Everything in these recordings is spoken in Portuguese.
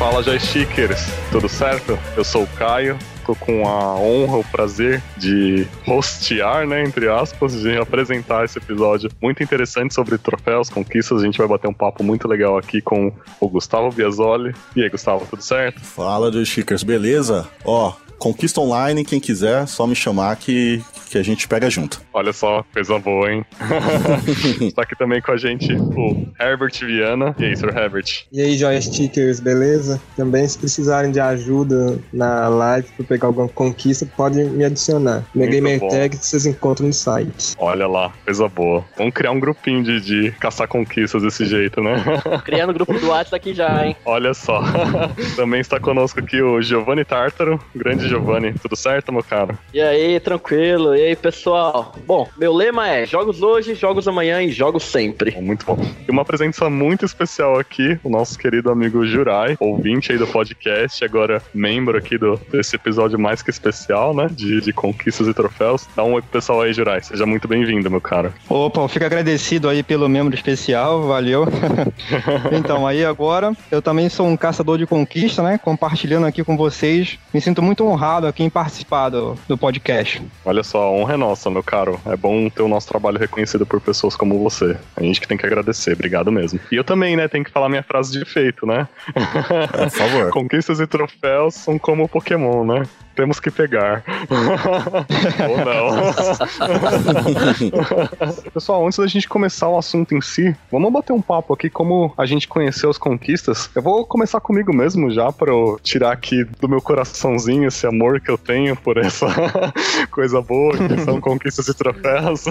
Fala joystickers, tudo certo? Eu sou o Caio, tô com a honra, o prazer de hostear, né, entre aspas, de apresentar esse episódio muito interessante sobre troféus, conquistas. A gente vai bater um papo muito legal aqui com o Gustavo Biasoli. E aí, Gustavo, tudo certo? Fala, joystickers, beleza? Ó, Conquista online, quem quiser, só me chamar que, que a gente pega junto. Olha só, coisa boa, hein? Está aqui também com a gente o Herbert Viana. E aí, Sr. Herbert? E aí, joystickers, beleza? Também, se precisarem de ajuda na live para pegar alguma conquista, podem me adicionar. Minha gamer tag vocês encontram no site. Olha lá, coisa boa. Vamos criar um grupinho de, de caçar conquistas desse jeito, né? Criando o grupo do WhatsApp aqui já, hein? Olha só. também está conosco aqui o Giovanni Tartaro, grande Giovanni. Tudo certo, meu caro? E aí, tranquilo? E aí, pessoal? Bom, meu lema é jogos hoje, jogos amanhã e jogos sempre. Muito bom. E uma presença muito especial aqui, o nosso querido amigo Jurai, ouvinte aí do podcast, agora membro aqui do, desse episódio mais que especial, né? De, de conquistas e troféus. Dá um oi pro pessoal aí, Jurai. Seja muito bem-vindo, meu caro. Opa, eu fico agradecido aí pelo membro especial, valeu. então, aí agora, eu também sou um caçador de conquista, né? Compartilhando aqui com vocês. Me sinto muito honrado honrado aqui em participar do, do podcast. Olha só, a honra é nossa, meu caro. É bom ter o nosso trabalho reconhecido por pessoas como você. A gente que tem que agradecer. Obrigado mesmo. E eu também, né? Tenho que falar minha frase de efeito, né? É, por favor. Conquistas e troféus são como Pokémon, né? Temos que pegar. Ou não. Pessoal, antes da gente começar o assunto em si, vamos bater um papo aqui como a gente conheceu as conquistas. Eu vou começar comigo mesmo já para tirar aqui do meu coraçãozinho esse amor que eu tenho por essa coisa boa que são conquistas e troféus.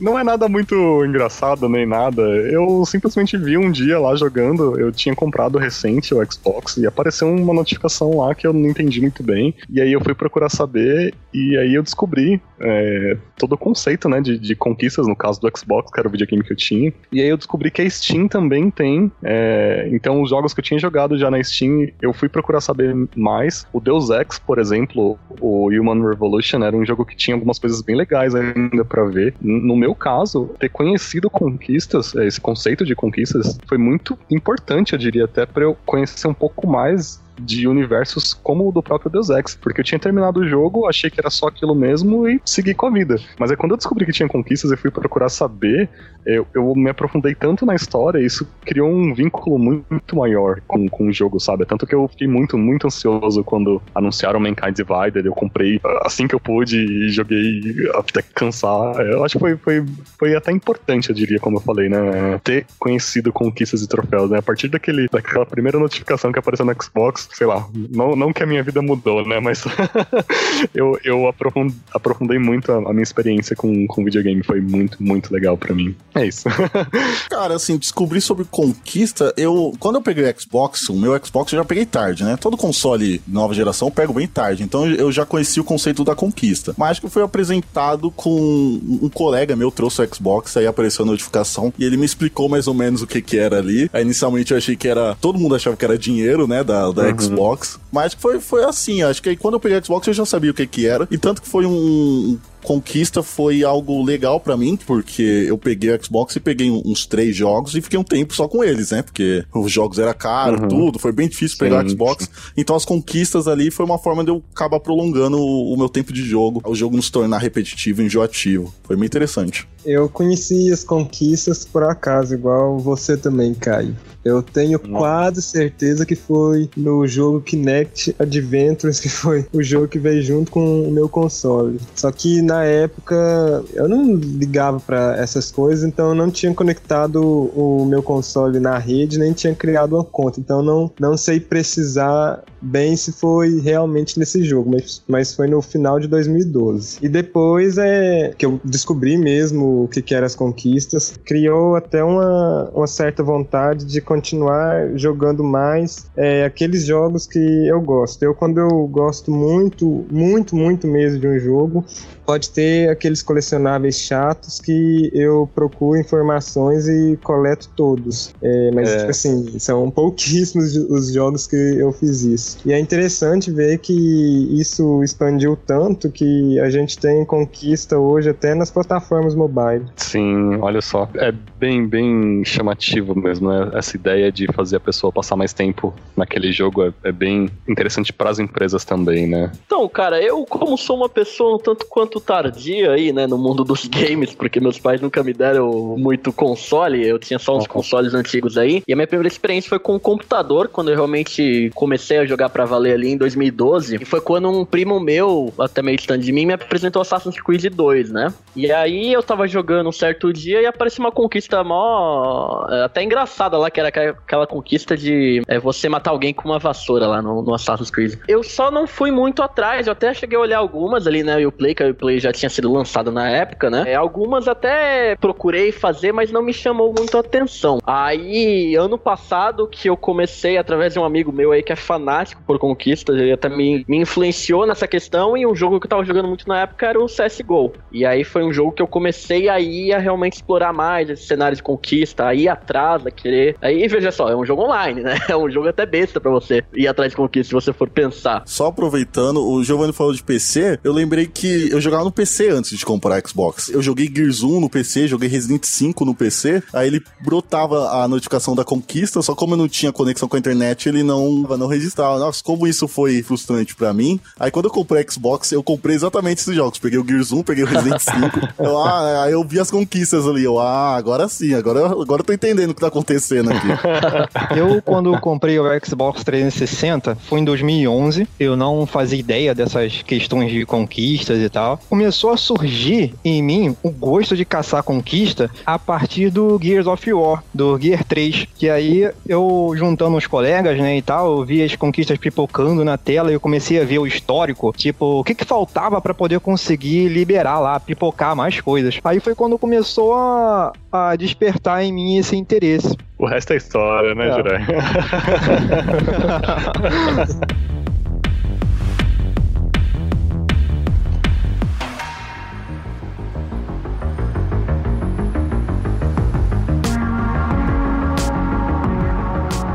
Não é nada muito engraçado nem nada. Eu simplesmente vi um dia lá jogando, eu tinha comprado recente o Xbox e apareceu uma notificação lá que eu não entendi muito bem. E aí eu fui procurar saber e aí eu descobri é, todo o conceito, né, de, de, conquistas, no caso do Xbox, que era o videogame que eu tinha. E aí eu descobri que a Steam também tem. É, então, os jogos que eu tinha jogado já na Steam, eu fui procurar saber mais. O Deus Ex, por exemplo, o Human Revolution, era um jogo que tinha algumas coisas bem legais ainda para ver. No meu caso, ter conhecido conquistas, é, esse conceito de conquistas, foi muito importante, eu diria, até para eu conhecer um pouco mais de universos como o do próprio Deus Ex, porque eu tinha terminado o jogo, achei que era só aquilo mesmo e segui com a vida. Mas é quando eu descobri que tinha conquistas e fui procurar saber, eu, eu me aprofundei tanto na história, isso criou um vínculo muito maior com, com o jogo, sabe? Tanto que eu fiquei muito, muito ansioso quando anunciaram Mankind Divided, eu comprei assim que eu pude e joguei até cansar. Eu acho que foi, foi, foi até importante, eu diria, como eu falei, né? Ter conhecido conquistas e troféus, né? A partir daquele, daquela primeira notificação que apareceu no Xbox, sei lá, não, não que a minha vida mudou, né? Mas eu, eu aprofundei, muito a, minha experiência com, com videogame. Foi muito, muito legal para mim. É isso. Cara, assim, descobrir sobre conquista, eu. Quando eu peguei o Xbox, o meu Xbox eu já peguei tarde, né? Todo console nova geração eu pego bem tarde. Então eu já conheci o conceito da conquista. Mas acho que foi apresentado com um colega meu, trouxe o Xbox, aí apareceu a notificação e ele me explicou mais ou menos o que que era ali. Aí inicialmente eu achei que era. Todo mundo achava que era dinheiro, né? Da, da uhum. Xbox. Mas foi, foi assim, acho que aí quando eu peguei o Xbox eu já sabia o que que era. E tanto que foi um, Conquista foi algo legal para mim, porque eu peguei o Xbox e peguei uns três jogos e fiquei um tempo só com eles, né? Porque os jogos eram caros, uhum. tudo, foi bem difícil Sim. pegar o Xbox. Então as conquistas ali foi uma forma de eu acabar prolongando o, o meu tempo de jogo, o jogo não se tornar repetitivo, enjoativo. Foi bem interessante. Eu conheci as conquistas por acaso, igual você também, Caio. Eu tenho Nossa. quase certeza que foi no jogo Kinect Adventures, que foi o jogo que veio junto com o meu console. Só que na época eu não ligava para essas coisas, então eu não tinha conectado o meu console na rede, nem tinha criado uma conta. Então não, não sei precisar bem se foi realmente nesse jogo, mas, mas foi no final de 2012. E depois é que eu descobri mesmo o que, que eram as conquistas, criou até uma, uma certa vontade de continuar jogando mais é, aqueles jogos que eu gosto. Eu, quando eu gosto muito, muito, muito mesmo de um jogo, pode ter aqueles colecionáveis chatos que eu procuro informações e coleto todos. É, mas, é. tipo assim, são pouquíssimos os jogos que eu fiz isso. E é interessante ver que isso expandiu tanto que a gente tem conquista hoje até nas plataformas mobile. Sim, olha só. É bem, bem chamativo mesmo, né? Essa ideia de fazer a pessoa passar mais tempo naquele jogo é, é bem interessante para as empresas também, né? Então, cara, eu, como sou uma pessoa um tanto quanto tardia aí, né, no mundo dos games, porque meus pais nunca me deram muito console, eu tinha só uns consoles antigos aí, e a minha primeira experiência foi com o computador, quando eu realmente comecei a jogar para valer ali em 2012, e foi quando um primo meu, até meio distante de mim, me apresentou Assassin's Creed 2, né? E aí eu tava jogando um certo dia e apareceu uma conquista mó. é, até engraçada lá, que era aquela- conquista de é, você matar alguém com uma vassoura lá no, no Assassin's Creed. Eu só não fui muito atrás, eu até cheguei a olhar algumas ali, né? O Play, que o Play já tinha sido lançado na época, né? É, algumas até procurei fazer, mas não me chamou muito a atenção. Aí, ano passado, que eu comecei através de um amigo meu aí que é fanático por conquistas, ele até me, me influenciou nessa questão. E um jogo que eu tava jogando muito na época era o CSGO. E aí foi um jogo que eu comecei aí a realmente explorar mais esse cenário de conquista, a ir atrás, a querer. Aí veja só, é um jogo online, né? É um jogo até besta pra você ir atrás de conquista, se você for pensar. Só aproveitando, o Giovanni falou de PC, eu lembrei que eu jogava no PC antes de comprar Xbox. Eu joguei Gears 1 no PC, joguei Resident 5 no PC, aí ele brotava a notificação da conquista, só como eu não tinha conexão com a internet, ele não, não registrava. Nossa, como isso foi frustrante pra mim. Aí quando eu comprei Xbox, eu comprei exatamente esses jogos. Peguei o Gears 1, peguei o Resident 5. eu, ah, aí eu vi as conquistas ali. Eu, ah, agora sim, agora, agora eu tô entendendo o que tá acontecendo aqui. Eu, quando comprei o Xbox 360, foi em 2011. Eu não fazia ideia dessas questões de conquistas e tal. Começou a surgir em mim o gosto de caçar conquista a partir do Gears of War, do Gear 3. Que aí eu, juntando os colegas, né, e tal, eu vi as conquistas pipocando na tela e eu comecei a ver o histórico. Tipo, o que que faltava pra poder conseguir liberar lá, pipocar mais coisas. Aí foi quando começou a, a despertar em mim esse interesse. O resto é história, né, É. Jirai?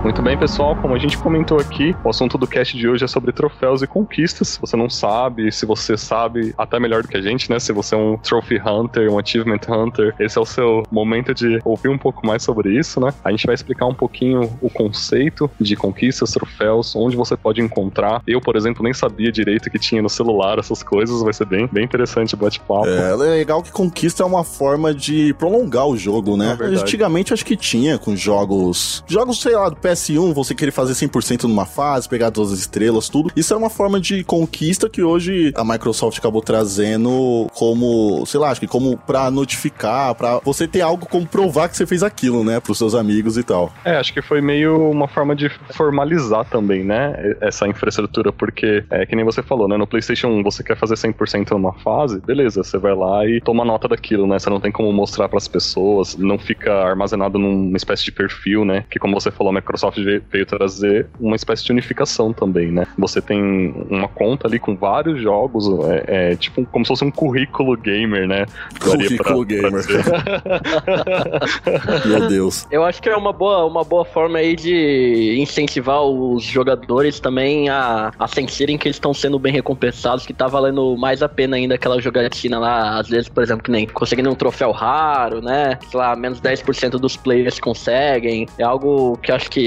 Muito bem, pessoal. Como a gente comentou aqui, o assunto do cast de hoje é sobre troféus e conquistas. Se você não sabe, se você sabe, até melhor do que a gente, né? Se você é um Trophy Hunter, um Achievement Hunter, esse é o seu momento de ouvir um pouco mais sobre isso, né? A gente vai explicar um pouquinho o conceito de conquistas, troféus, onde você pode encontrar. Eu, por exemplo, nem sabia direito que tinha no celular essas coisas. Vai ser bem, bem interessante o bate-papo. É, é legal que conquista é uma forma de prolongar o jogo, né? É. Antigamente acho que tinha com jogos. Jogos, sei lá, do PS1, você querer fazer 100% numa fase, pegar todas as estrelas, tudo. Isso é uma forma de conquista que hoje a Microsoft acabou trazendo como, sei lá, acho que como pra notificar, pra você ter algo como provar que você fez aquilo, né? Pros seus amigos e tal. É, acho que foi meio uma forma de formalizar também, né? Essa infraestrutura, porque é que nem você falou, né? No PlayStation 1 você quer fazer 100% numa fase, beleza, você vai lá e toma nota daquilo, né? Você não tem como mostrar pras pessoas, não fica armazenado numa espécie de perfil, né? Que como você falou, a Microsoft veio veio trazer uma espécie de unificação também, né? Você tem uma conta ali com vários jogos, é, é tipo como se fosse um currículo gamer, né? Pra- Currículo pra gamer. dizer. Meu Deus. Eu acho que é uma boa, uma boa forma aí de incentivar os jogadores também a, a sentirem que eles estão sendo bem recompensados, que tá valendo mais a pena ainda aquela jogatina lá, às vezes, por exemplo, que nem conseguindo um troféu raro, né? Sei lá, menos 10% dos players conseguem. É algo que eu acho que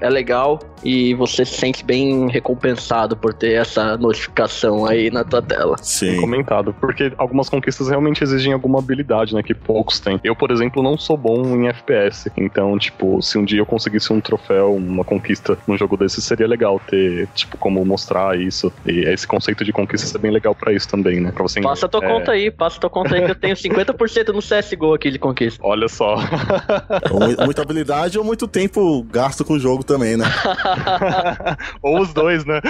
é legal e você se sente bem recompensado por ter essa notificação aí na tua tela. Sim. comentado, porque algumas conquistas realmente exigem alguma habilidade, né, que poucos têm. Eu, por exemplo, não sou bom em FPS, então, tipo, se um dia eu conseguisse um troféu, uma conquista num jogo desse, seria legal ter, tipo, como mostrar isso. E esse conceito de conquista é bem legal pra isso também, né, pra você... Passa tua é, conta aí, passa tua conta aí que eu tenho 50% no CSGO aqui de conquista. Olha só. Mu- muita habilidade ou muito tempo gasto com o jogo também, né? Ou os dois, né?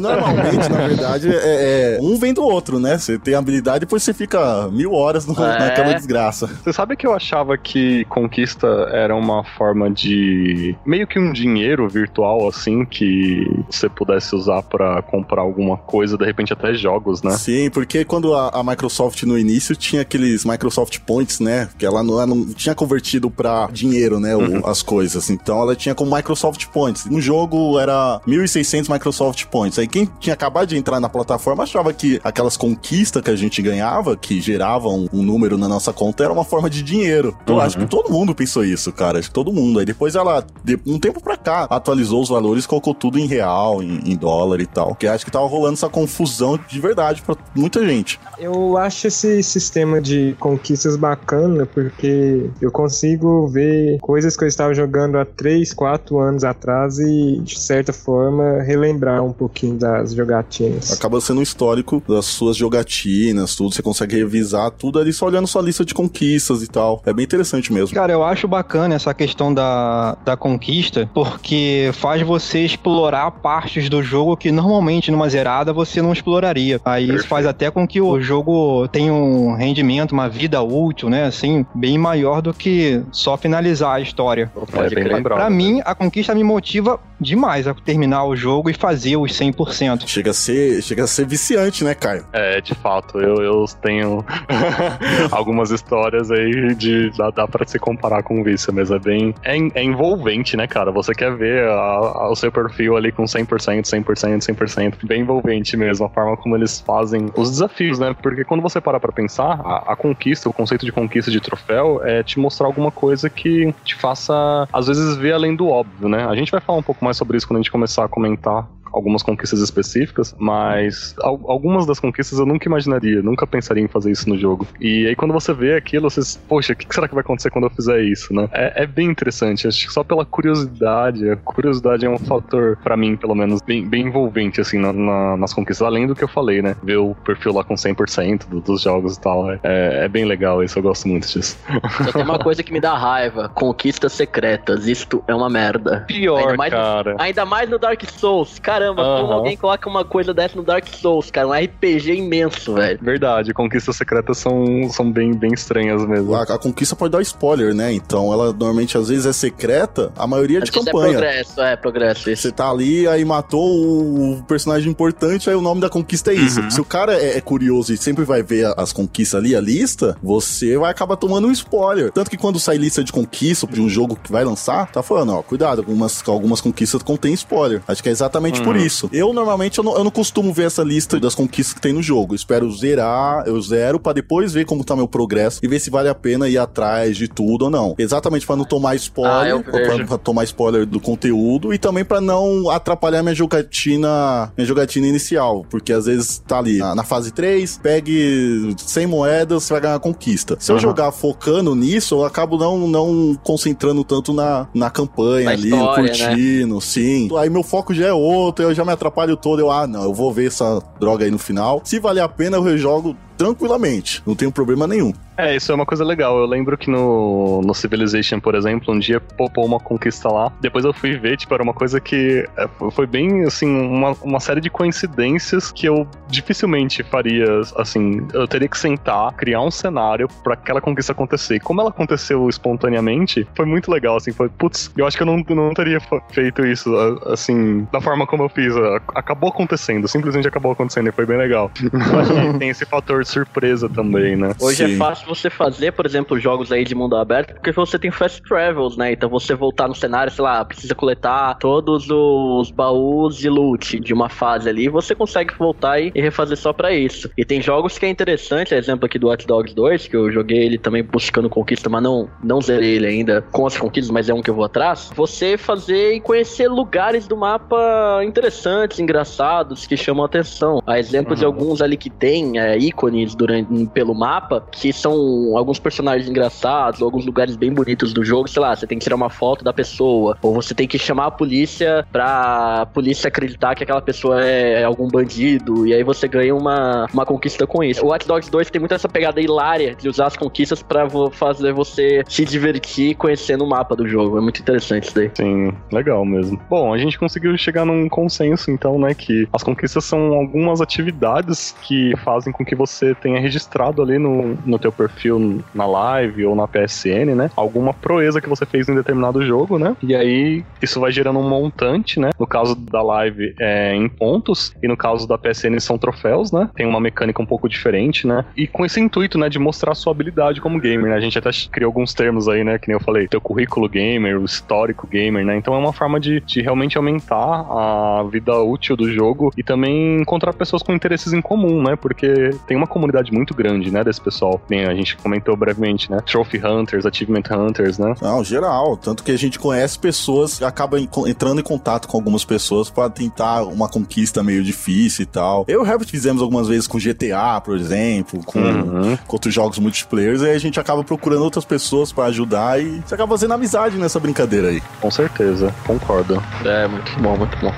Não, Normalmente, na verdade, é, é- um vem do outro, né? Você tem habilidade, depois você fica mil horas no, É. naquela desgraça. Você sabe que eu achava que conquista era uma forma de. meio que um dinheiro virtual, assim, que você pudesse usar pra comprar alguma coisa, de repente até jogos, né? Sim, porque quando a, a Microsoft no início tinha aqueles Microsoft Points, né? Que ela não, ela não tinha convertido pra dinheiro, né? o- Uhum. as coisas. Então ela tinha como Microsoft Points. Um jogo era 1.600 Microsoft Points. Aí quem tinha acabado de entrar na plataforma achava que aquelas conquistas que a gente ganhava, que geravam um número na nossa conta, era uma forma de dinheiro. Eu Uhum. acho que todo mundo pensou isso, cara. Acho que todo mundo. Aí depois ela, de um tempo pra cá, atualizou os valores, colocou tudo em real, em, em dólar e tal. Que acho que tava rolando essa confusão de verdade pra muita gente. Eu acho esse sistema de conquistas bacana porque eu consigo ver coisas que eu estava jogando há 3, 4 anos atrás e, de certa forma, relembrar um pouquinho das jogatinas. Acaba sendo um histórico das suas jogatinas, tudo. Você consegue revisar tudo ali só olhando sua lista de conquistas e tal. É bem interessante mesmo. Cara, eu acho bacana essa questão da, da conquista, porque faz você explorar partes do jogo que normalmente numa zerada você não exploraria. Aí isso faz até com que o jogo tenha um rendimento, uma vida útil, né? Assim, bem maior do que só finalizar a história. É bem lembrado. Pra mim, a conquista me motiva demais a terminar o jogo e fazer os 100%. Chega a ser, chega a ser viciante, né, Caio? É, de fato, eu, eu tenho algumas histórias aí de. Dá, dá pra se comparar com o vício, mas é bem. É, é envolvente, né, cara? Você quer ver a- a- o seu perfil ali com 100%, 100%, 100%. Bem envolvente mesmo, a forma como eles fazem os desafios, né? Porque quando você para pra pensar, a, a conquista, o conceito de conquista de troféu é te mostrar alguma coisa que te faça, às vezes, ver além do óbvio, né? A gente vai falar um pouco mais sobre isso quando a gente começar a comentar algumas conquistas específicas, mas al- algumas das conquistas eu nunca imaginaria, nunca pensaria em fazer isso no jogo. E aí quando você vê aquilo, você, poxa, o que será que vai acontecer quando eu fizer isso, né? É, é bem interessante, acho que só pela curiosidade, a curiosidade é um fator, pra mim, pelo menos, bem, bem envolvente, assim, na- na- nas conquistas, além do que eu falei, né? Ver o perfil lá com 100% do- dos jogos e tal, é, é bem legal isso, eu gosto muito disso. Só tem uma coisa que me dá raiva: conquistas secretas. Isto é uma merda. Pior, Ainda mais- cara. Ainda mais no Dark Souls. Caramba, como Aham. alguém coloca uma coisa dessa no Dark Souls, cara? Um RPG imenso, velho. Verdade, conquistas secretas são, são bem, bem estranhas mesmo. A, a conquista pode dar spoiler, né? Então ela normalmente às vezes é secreta, a maioria é de vezes campanha. É progresso, é progresso. Isso. Você tá ali, aí matou o personagem importante, aí o nome da conquista é isso. Uhum. Se o cara é, é curioso e sempre vai ver as conquistas ali, a lista, você vai acabar tomando um spoiler. Tanto que quando sai lista de conquista de um jogo que vai lançar, tá falando, ó, cuidado, algumas, algumas conquistas contêm spoiler. Acho que é exatamente por Uhum. isso. Eu, normalmente, eu não, eu não costumo ver essa lista das conquistas que tem no jogo. Eu espero zerar, eu zero, pra depois ver como tá meu progresso e ver se vale a pena ir atrás de tudo ou não. Exatamente pra não tomar Ah, spoiler, eu ou pra, pra tomar spoiler do conteúdo e também pra não atrapalhar minha jogatina, minha jogatina inicial, porque às vezes tá ali na, na fase 3, pegue 100 moedas, você vai ganhar a conquista. Se eu Aham. jogar focando nisso, eu acabo não, não concentrando tanto na, na campanha Na ali, história, né? curtindo, sim. Aí meu foco já é outro, eu já me atrapalho todo, eu, ah, não, eu vou ver essa droga aí no final. Se valer a pena, eu rejogo tranquilamente, não tenho problema nenhum. É, isso é uma coisa legal. Eu lembro que no, no Civilization, por exemplo, um dia popou uma conquista lá. Depois eu fui ver, tipo, era uma coisa que é, foi bem, assim, uma, uma série de coincidências que eu dificilmente faria, assim. Eu teria que sentar, criar um cenário pra aquela conquista acontecer. E como ela aconteceu espontaneamente, foi muito legal, assim. Foi, putz, eu acho que eu não, não teria feito isso, assim, da forma como eu fiz. Acabou acontecendo, simplesmente acabou acontecendo e foi bem legal. Eu acho que tem esse fator surpresa também, né? Hoje Sim. é fácil você fazer, por exemplo, jogos aí de mundo aberto, porque você tem fast travels, né? Então você voltar no cenário, sei lá, precisa coletar todos os baús de loot de uma fase ali, você consegue voltar e, e refazer só pra isso. E tem jogos que é interessante, exemplo aqui do Watch Dogs 2, que eu joguei ele também buscando conquista, mas não, não zerei ele ainda com as conquistas, mas é um que eu vou atrás. Você fazer e conhecer lugares do mapa interessantes, engraçados, que chamam a atenção. A exemplo de Uhum. alguns ali que tem é, ícones durante, pelo mapa, que são alguns personagens engraçados, ou alguns lugares bem bonitos do jogo, sei lá, você tem que tirar uma foto da pessoa, ou você tem que chamar a polícia pra polícia acreditar que aquela pessoa é algum bandido, e aí você ganha uma, uma conquista com isso. O Watch Dogs 2 tem muito essa pegada hilária de usar as conquistas pra fazer você se divertir conhecendo o mapa do jogo. É muito interessante isso daí. Sim, legal mesmo. Bom, a gente conseguiu chegar num consenso, então, né, que as conquistas são algumas atividades que fazem com que você tenha registrado ali no, no teu perfil na live ou na PSN, né? Alguma proeza que você fez em determinado jogo, né? E aí isso vai gerando um montante, né? No caso da live é em pontos e no caso da PSN são troféus, né? Tem uma mecânica um pouco diferente, né? E com esse intuito, né, de mostrar a sua habilidade como gamer, né? A gente até criou alguns termos aí, né? Que nem eu falei, teu currículo gamer, o histórico gamer, né? Então é uma forma de, de realmente aumentar a vida útil do jogo e também encontrar pessoas com interesses em comum, né? Porque tem uma comunidade muito grande, né, desse pessoal. Bem, a gente comentou brevemente, né? Trophy Hunters, Achievement Hunters, né? Não, geral. Tanto que a gente conhece pessoas, acaba entrando em contato com algumas pessoas para tentar uma conquista meio difícil e tal. Eu e o Herbert fizemos algumas vezes com GTA, por exemplo, com, uhum. com outros jogos multiplayer, e a gente acaba procurando outras pessoas para ajudar e você acaba fazendo amizade nessa brincadeira aí. Com certeza, concordo. É, muito bom, muito bom.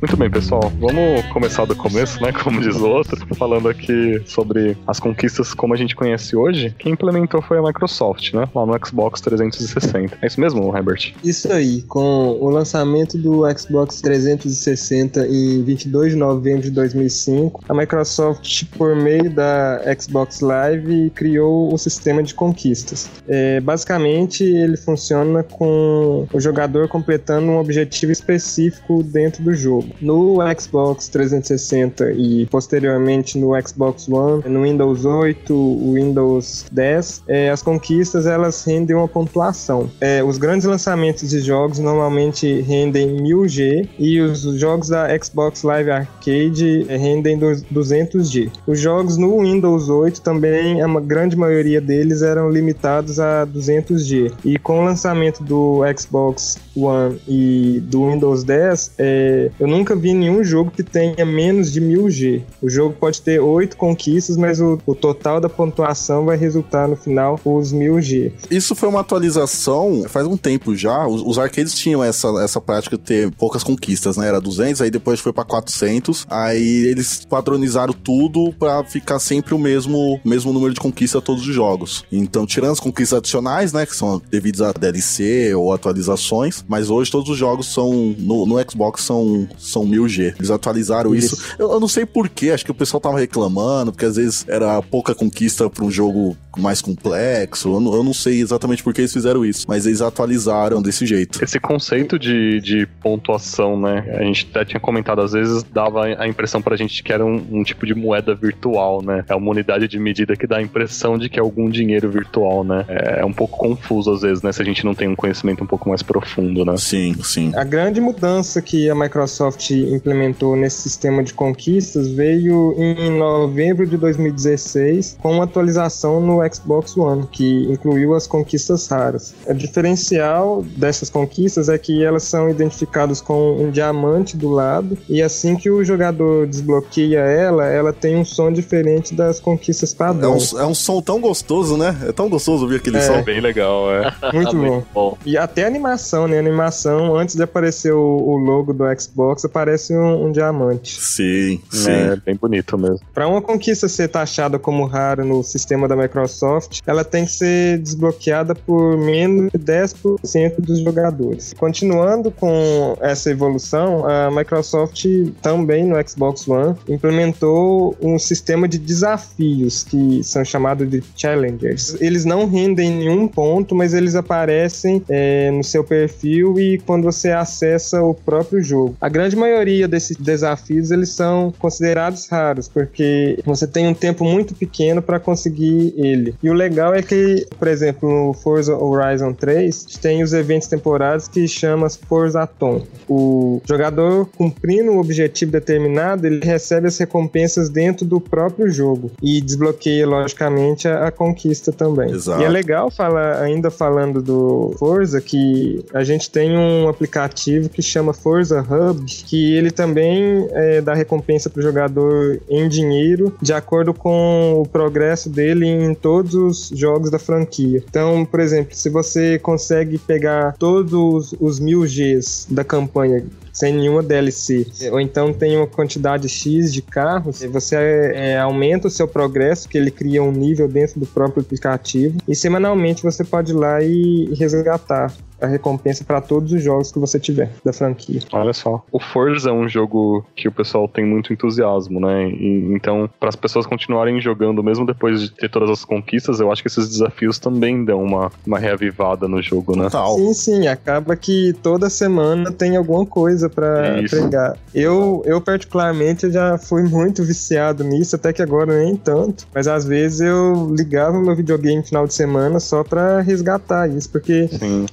Muito bem, pessoal. Vamos começar do começo, né? Como diz o outro, falando aqui sobre as conquistas como a gente conhece hoje. Quem implementou foi a Microsoft, né? Lá no Xbox 360. É isso mesmo, Herbert? Isso aí. Com o lançamento do Xbox 360 em 22 de novembro de 2005, a Microsoft, por meio da Xbox Live, criou o sistema de conquistas. É, basicamente, ele funciona com o jogador completando um objetivo específico dentro do jogo. No Xbox 360 e posteriormente no Xbox One, no Windows 8, Windows 10, é, as conquistas elas rendem uma pontuação. É, os grandes lançamentos de jogos normalmente rendem 1000G e os jogos da Xbox Live Arcade é, rendem 200G. Os jogos no Windows 8 também, a grande maioria deles eram limitados a 200G. E com o lançamento do Xbox One e do Windows 10, é, eu nunca vi nenhum jogo que tenha menos de 1000G. O jogo pode ter 8 conquistas, mas o, o total da pontuação vai resultar no final os 1000G. Isso foi uma atualização faz um tempo já. Os, os arcades tinham essa, essa prática de ter poucas conquistas, né? Era 200, aí depois foi para 400. Aí eles padronizaram tudo para ficar sempre o mesmo, mesmo número de conquistas todos os jogos. Então, tirando as conquistas adicionais, né? Que são devidas a DLC ou atualizações, mas hoje todos os jogos são no, no Xbox são são 1000G. Eles atualizaram isso. isso. Eu, eu, não sei porquê, acho que o pessoal tava reclamando, porque às vezes era pouca conquista para um jogo mais complexo. Eu não, eu não sei exatamente por que eles fizeram isso, mas eles atualizaram desse jeito. Esse conceito de, de pontuação, né? A gente até tinha comentado, às vezes dava a impressão pra gente que era um, um tipo de moeda virtual, né? É uma unidade de medida que dá a impressão de que é algum dinheiro virtual, né? É, é um pouco confuso às vezes, né? Se a gente não tem um conhecimento um pouco mais profundo, né? Sim, sim. A grande mudança que a Microsoft implementou nesse sistema de conquistas veio em novembro de 2016 com uma atualização no Xbox One, que incluiu as conquistas raras. O diferencial dessas conquistas é que elas são identificadas com um diamante do lado, e assim que o jogador desbloqueia ela, ela tem um som diferente das conquistas padrões. É um, é um som tão gostoso, né? É tão gostoso ouvir aquele é. som. Bem legal, é. Muito, Muito bom. bom. E até a animação, né? A animação, antes de aparecer o, o logo do Xbox, parece um, um, diamante. Sim, sim. É, bem bonito mesmo. Para uma conquista ser taxada como rara no sistema da Microsoft, ela tem que ser desbloqueada por menos de 10% dos jogadores. Continuando com essa evolução, a Microsoft também no Xbox One implementou um sistema de desafios que são chamados de challengers. Eles não rendem nenhum ponto, mas eles aparecem é, no seu perfil e quando você acessa o próprio jogo. A grande maioria desses desafios eles são considerados raros porque você tem um tempo muito pequeno para conseguir ele. E o legal é que, por exemplo, no Forza Horizon 3, tem os eventos temporários que chama Forza Atom. O jogador cumprindo um objetivo determinado, ele recebe as recompensas dentro do próprio jogo e desbloqueia logicamente a, a conquista também. Exato. E é legal falar ainda falando do Forza que a gente tem um aplicativo que chama Forza Hub que ele também é, dá recompensa para o jogador em dinheiro, de acordo com o progresso dele em todos os jogos da franquia. Então, por exemplo, se você consegue pegar todos os mil Gs da campanha sem nenhuma DLC, ou então tem uma quantidade X de carros, você é, aumenta o seu progresso, que ele cria um nível dentro do próprio aplicativo, e semanalmente você pode ir lá e resgatar a recompensa para todos os jogos que você tiver da franquia. Olha só. O Forza é um jogo que o pessoal tem muito entusiasmo, né? E, então, para as pessoas continuarem jogando, mesmo depois de ter todas as conquistas, eu acho que esses desafios também dão uma, uma reavivada no jogo, né? Total. Sim, sim. Acaba que toda semana tem alguma coisa para pegar. Eu, eu, particularmente, já fui muito viciado nisso, até que agora nem tanto. Mas às vezes eu ligava meu videogame no final de semana só para resgatar isso, porque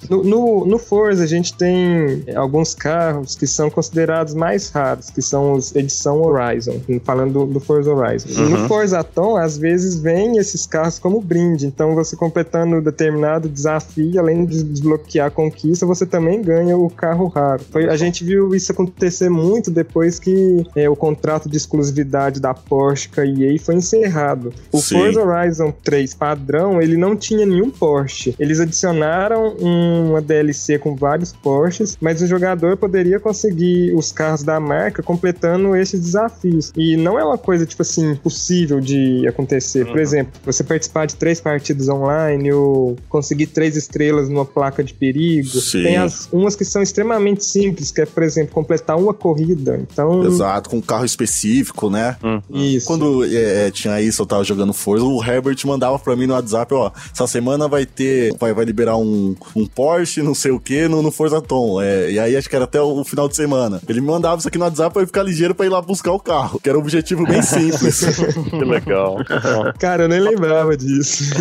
no, no no, Forza a gente tem alguns carros que são considerados mais raros, que são os edição Horizon, falando do, do Forza Horizon. Uhum. No Forza Tom, às vezes vem esses carros como brinde, então você completando determinado desafio, além de desbloquear a conquista, você também ganha o carro raro. Foi, a gente viu isso acontecer muito depois que é, o contrato de exclusividade da Porsche com a EA foi encerrado. O Sim. Forza Horizon 3 padrão, ele não tinha nenhum Porsche. Eles adicionaram uma DLC com vários Porsches, mas o jogador poderia conseguir os carros da marca completando esses desafios. E não é uma coisa, tipo assim, impossível de acontecer. Uhum. Por exemplo, você participar de três partidas online ou conseguir três estrelas numa placa de perigo. Sim. Tem as, umas que são extremamente simples, que é, por exemplo, completar uma corrida. Então... Exato, com um carro específico, né? Uhum. Isso. Quando é, é, tinha isso, eu tava jogando Forza, o Herbert mandava pra mim no WhatsApp, ó, essa semana vai ter, vai, vai liberar um, um Porsche não sei o que no, no Forza Tom. É, e aí acho que era até o, o, final de semana. Ele me mandava isso aqui no WhatsApp pra eu ficar ligeiro pra ir lá buscar o carro, que era um objetivo bem simples. que legal. Cara, eu nem lembrava disso.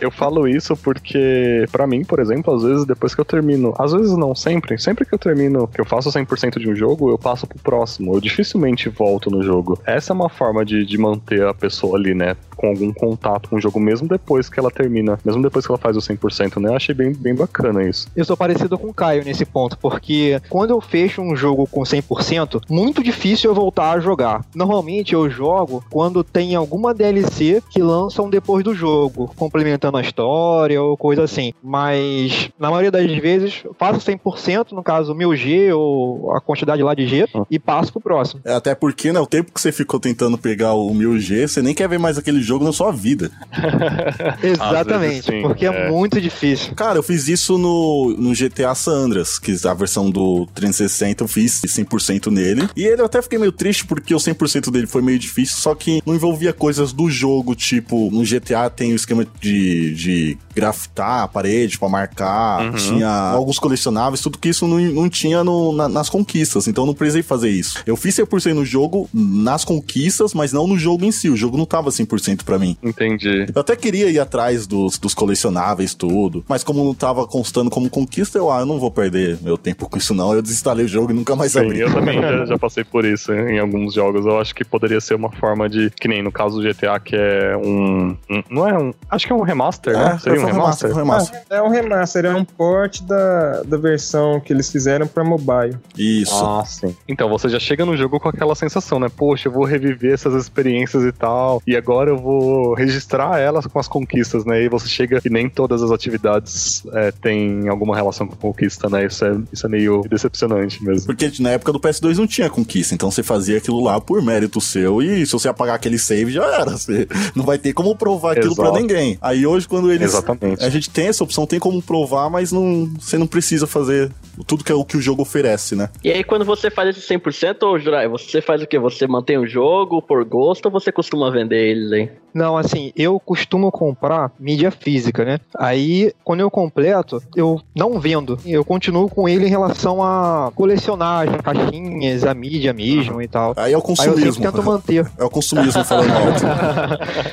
eu falo isso porque, para mim, por exemplo, às vezes depois que eu termino, às vezes não sempre, sempre que eu termino, que eu faço 100% de um jogo, eu passo pro próximo. Eu dificilmente volto no jogo. Essa é uma forma de, de manter a pessoa ali, né? Com algum contato com o jogo, mesmo depois que ela termina, mesmo depois que ela faz o 100%, né? Eu achei bem, bem bacana isso. Eu sou parecido com o Caio nesse ponto, porque quando eu fecho um jogo com 100%, muito difícil eu voltar a jogar. Normalmente eu jogo quando tem alguma DLC que lançam depois do jogo, complementando a história ou coisa assim. Mas na maioria das vezes faço 100%, no caso 1000G ou a quantidade lá de G, e passo pro próximo. É, até porque, né, o tempo que você ficou tentando pegar o 1000G, você nem quer ver mais aquele jogo na sua vida. Exatamente, sim, porque é. é muito difícil. Cara, eu fiz isso no no, GTA San Andreas, que a versão do 360 eu fiz 100% nele. E ele eu até fiquei meio triste porque o 100% dele foi meio difícil, só que não envolvia coisas do jogo, tipo, no GTA tem o esquema de, de grafitar a parede pra marcar, uhum. tinha alguns colecionáveis, tudo que isso não, não tinha no, na, nas conquistas, então não precisei fazer isso. Eu fiz 100% no jogo, nas conquistas, mas não no jogo em si, o jogo não tava 100% pra mim. Entendi. Eu até queria ir atrás dos, dos colecionáveis, tudo, mas como não tava constando como conquista, eu, ah, eu não vou perder meu tempo com isso não, eu desinstalei o jogo e nunca mais Sim, abri. eu também já, já, passei por isso em alguns jogos, eu acho que poderia ser uma forma de, que nem no caso do GTA, que é um, um não é um, acho que é um remaster, é, né? Seria um remaster? Um remaster. É, é, um remaster, é um port da, da versão que eles fizeram pra mobile. Isso. Ah, sim. Então você já chega no jogo com aquela sensação, né? Poxa, eu vou reviver essas experiências e tal, e agora eu vou registrar elas com as conquistas, né? E você chega e nem todas as atividades é, têm alguma relação com conquista, né? Isso é, isso é meio decepcionante mesmo. Porque na época do PS2 não tinha conquista, então você fazia aquilo lá por mérito seu, e se você apagar aquele save, já era. Você não vai ter como provar aquilo Exato. pra ninguém. Aí hoje, quando eles. Exatamente. A gente tem essa opção, tem como provar, mas não, você não precisa fazer tudo que é o que o jogo oferece, né? E aí, quando você faz esse 100%, ô Jurai, você faz o quê? Você mantém o jogo por gosto ou você costuma vender eles aí? Não, assim, eu costumo comprar mídia física, né? Aí, quando eu completo, eu não vendo. Eu continuo com ele em relação a colecionar as caixinhas, a mídia mesmo e tal. Aí é o consumismo. Aí eu tento manter. É o consumismo falando alto.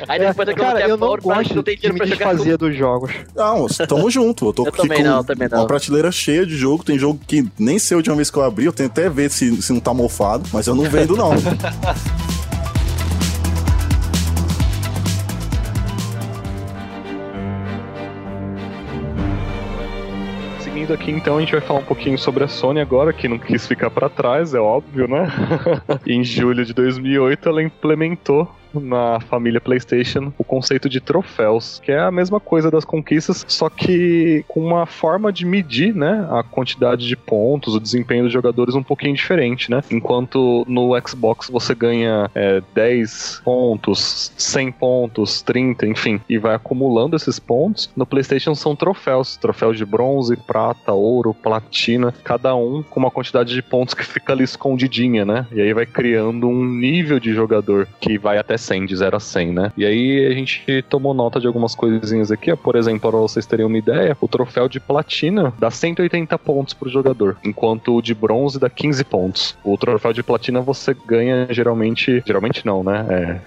aí depois é, cara, eu não gosto não de me desfazer dos jogos. Não, tamo junto. Eu tô eu aqui com não, uma prateleira cheia de jogo. Tem jogo que nem sei a última vez que eu abri. Eu tenho até ver se, se não tá mofado, mas eu não vendo não. Seguindo aqui, então, a gente vai falar um pouquinho sobre a Sony agora, que não quis ficar para trás, é óbvio, né? em julho de 2008, ela implementou na família PlayStation o conceito de troféus, que é a mesma coisa das conquistas, só que com uma forma de medir, né, a quantidade de pontos, o desempenho dos jogadores um pouquinho diferente, né? Enquanto no Xbox você ganha é, 10 pontos, 100 pontos, 30, enfim, e vai acumulando esses pontos, no PlayStation são troféus, troféus de bronze, prata, ouro, platina, cada um com uma quantidade de pontos que fica ali escondidinha, né? E aí vai criando um nível de jogador que vai até 100, de 0 a 100, né? E aí a gente tomou nota de algumas coisinhas aqui, por exemplo, para vocês terem uma ideia, o troféu de platina dá 180 pontos pro jogador, enquanto o de bronze dá 15 pontos. O troféu de platina você ganha geralmente, geralmente não, né? É,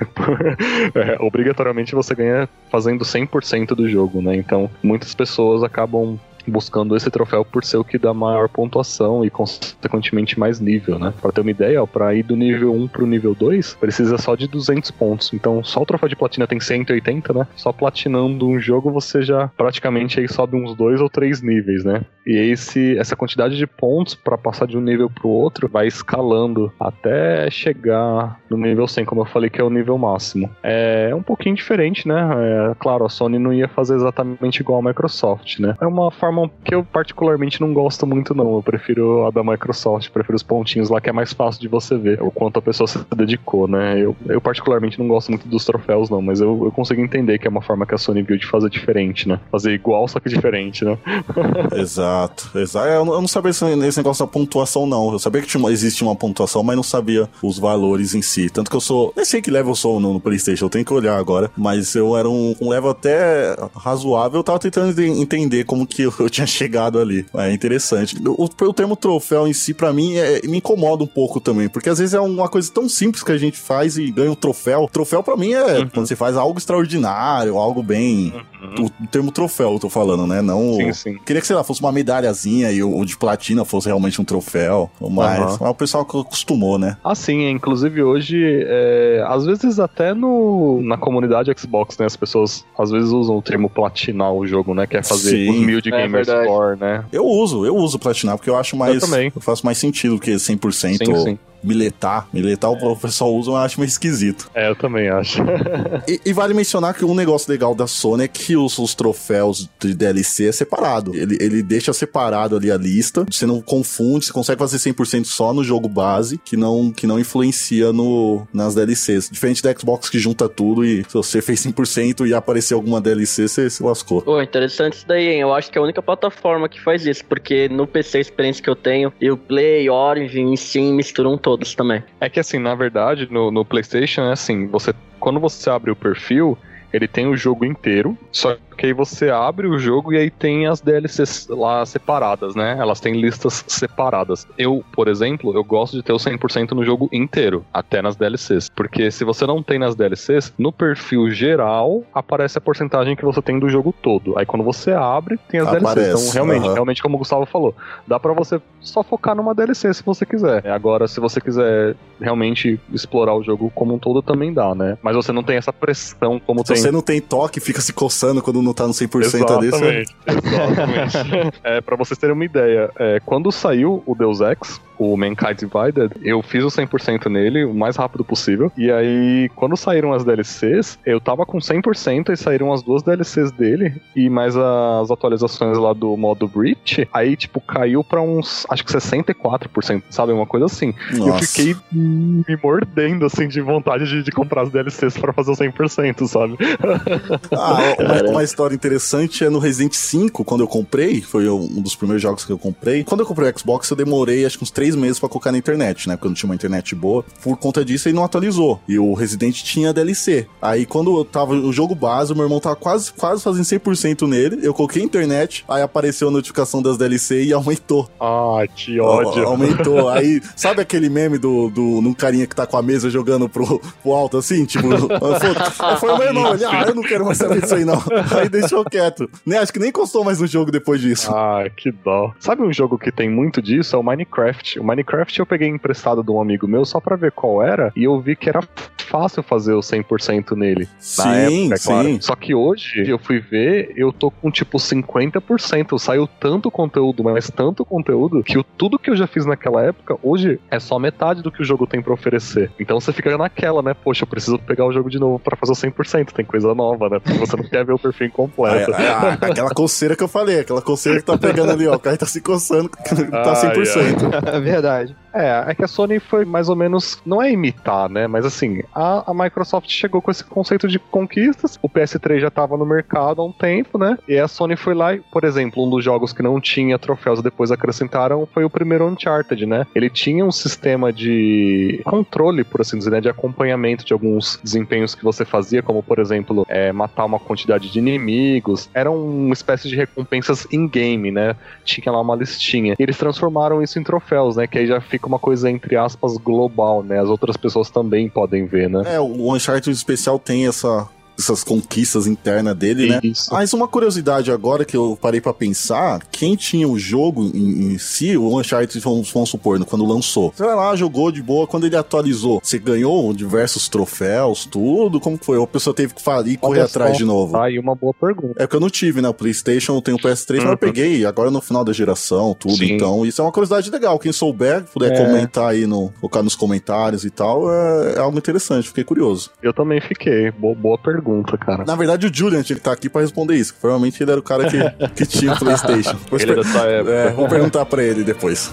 é, obrigatoriamente você ganha fazendo 100% do jogo, né? Então, muitas pessoas acabam buscando esse troféu por ser o que dá maior pontuação e, consequentemente, mais nível, né? Pra ter uma ideia, para ir do nível 1 pro nível 2, precisa só de 200 pontos. Então, só o troféu de platina tem 180, né? Só platinando um jogo, você já praticamente aí sobe uns dois ou três níveis, né? E esse, essa quantidade de pontos para passar de um nível pro outro vai escalando até chegar no nível 100, como eu falei, que é o nível máximo. É um pouquinho diferente, né? É, claro, a Sony não ia fazer exatamente igual a Microsoft, né? É uma forma forma que eu particularmente não gosto muito, não. Eu prefiro a da Microsoft, prefiro os pontinhos lá que é mais fácil de você ver o quanto a pessoa se dedicou, né? Eu, eu particularmente não gosto muito dos troféus, não, mas eu, eu consigo entender que é uma forma que a Sony viu de fazer diferente, né? Fazer igual, só que diferente, né? exato, exato. Eu, eu não sabia esse, esse, negócio da pontuação, não. Eu sabia que tinha, existia uma pontuação, mas não sabia os valores em si. Tanto que eu sou. Nem sei que level eu sou no, no PlayStation, eu tenho que olhar agora. Mas eu era um, um level até razoável. Eu tava tentando entender como que eu tinha chegado ali. É interessante. O, o termo troféu em si, para mim, é, me incomoda um pouco também, porque às vezes é uma coisa tão simples que a gente faz e ganha um troféu. Troféu para mim é uhum. quando você faz algo extraordinário, algo bem. Uhum. O, o, termo troféu eu tô falando, né? Não. Sim, sim. Queria que, sei lá, fosse uma medalhazinha e o, o de platina fosse realmente um troféu. Mas, uhum. o pessoal acostumou, né? Ah, sim. Inclusive hoje, é, às vezes até no, na comunidade Xbox, né? As pessoas às vezes usam o termo platinar o jogo, né? Que é fazer sim. os mil de é, Gamer Score, né? Eu uso, eu uso platinar, porque eu acho mais. Eu também. Eu faço mais sentido que 100%. Sim, sim miletar. Miletar é. o pessoal usa, eu acho meio esquisito. É, eu também acho. e, e, vale mencionar que um negócio legal da Sony é que os, os troféus de DLC é separado. Ele, ele deixa separado ali a lista. Você não confunde, você consegue fazer 100% só no jogo base, que não, que não influencia no, nas DLCs. Diferente da Xbox que junta tudo e se você fez 100% e aparecer alguma DLC, você se lascou. Pô, interessante isso daí, hein? Eu acho que é a única plataforma que faz isso, porque no PC, a experiência que eu tenho, o Play, Origin e Steam misturam todos todos também. É que assim, na verdade, no, no PlayStation é assim, você quando você abre o perfil, ele tem o jogo inteiro, só que aí você abre o jogo e aí tem as DLCs lá separadas, né? Elas têm listas separadas. Eu, por exemplo, eu gosto de ter o 100% no jogo inteiro, até nas DLCs. Porque se você não tem nas DLCs, no perfil geral aparece a porcentagem que você tem do jogo todo. Aí quando você abre, tem as aparece, DLCs. Então, realmente, uhum. realmente, como o Gustavo falou, dá para você só focar numa DLC se você quiser. Agora, se você quiser realmente explorar o jogo como um todo, também dá, né? Mas você não tem essa pressão como se tem. Você não tem toque, fica se coçando quando não tá no 100% exatamente, ali. Exatamente. é, pra vocês terem uma ideia, é, quando saiu o Deus Ex, o Mankind Divided, eu fiz o 100% nele o mais rápido possível. E aí, quando saíram as DLCs, eu tava com 100% e saíram as duas DLCs dele e mais as atualizações lá do modo Breach. Aí, tipo, caiu pra uns, acho que 64%, sabe? Uma coisa assim. Nossa. Eu fiquei me mordendo, assim, de vontade de, de comprar as DLCs para fazer o 100%, sabe? ah, uma, uma, história interessante é no Resident 5, quando eu comprei, foi um dos primeiros jogos que eu comprei. Quando eu comprei o Xbox, eu demorei acho que uns 3 três meses para colocar na internet, né? Porque eu não tinha uma internet boa. Por conta disso, ele não atualizou. E o Resident tinha DLC. Aí quando eu tava o jogo base, o meu irmão tava quase, quase fazendo 100% nele. Eu coloquei a internet, aí apareceu a notificação das DLC e aumentou. Ah, que ódio. Aumentou. aí, sabe aquele meme do, do num carinha que tá com a mesa jogando pro, pro alto assim? Tipo, foi o meu irmão. Ele, ah, eu não quero mais saber disso aí não. Aí deixou quieto. Nem, acho que nem encostou mais no jogo depois disso. Ah, que dó. Sabe um jogo que tem muito disso? É o Minecraft. Minecraft. O Minecraft eu peguei emprestado de um amigo meu só pra ver qual era, e eu vi que era fácil fazer o 100% nele. Sim, na época, é claro. sim. Só que hoje eu fui ver, eu tô com tipo 50%. Saiu tanto conteúdo, mas tanto conteúdo, que o, tudo que eu já fiz naquela época, hoje é só metade do que o jogo tem pra oferecer. Então você fica naquela, né? Poxa, eu preciso pegar o jogo de novo pra fazer o 100%. Tem coisa nova, né? Porque você não quer ver o perfil incompleto. É, é, aquela coceira que eu falei, aquela coceira que tá pegando ali, ó. O cara tá se coçando, tá 100%. É verdade. É, é que a Sony foi mais ou menos. Não é imitar, né? Mas assim, a, a Microsoft chegou com esse conceito de conquistas. O PS3 já tava no mercado há um tempo, né? E a Sony foi lá e, por exemplo, um dos jogos que não tinha troféus depois acrescentaram foi o primeiro Uncharted, né? Ele tinha um sistema de controle, por assim dizer, né? De acompanhamento de alguns desempenhos que você fazia, como, por exemplo, é, matar uma quantidade de inimigos. Era uma espécie de recompensas in-game, né? Tinha lá uma listinha. E eles transformaram isso em troféus, né? Que aí já fica uma coisa, entre aspas, global, né? As outras pessoas também podem ver, né? É, o Uncharted especial tem essa essas conquistas internas dele, né? Isso. Mas uma curiosidade agora que eu parei pra pensar, quem tinha o jogo em, em si, o Uncharted, vamos, vamos supor, quando lançou, você vai lá, jogou de boa, quando ele atualizou, você ganhou diversos troféus, tudo, como que foi? Ou a pessoa teve que falir e correr atrás de novo? Aí uma boa pergunta. É que eu não tive, né? O PlayStation, eu tenho o PS3, mas eu Uhum. peguei agora no final da geração, tudo. Sim. Então, isso é uma curiosidade legal. Quem souber, puder É. comentar aí, no, colocar nos comentários e tal, é, é algo interessante. Fiquei curioso. Eu também fiquei. Boa, boa pergunta, cara. Na verdade, o Julian tinha que estar aqui pra responder isso. Provavelmente ele era o cara que, que tinha o PlayStation. Ele é per- da sua época. é, vou perguntar pra ele depois.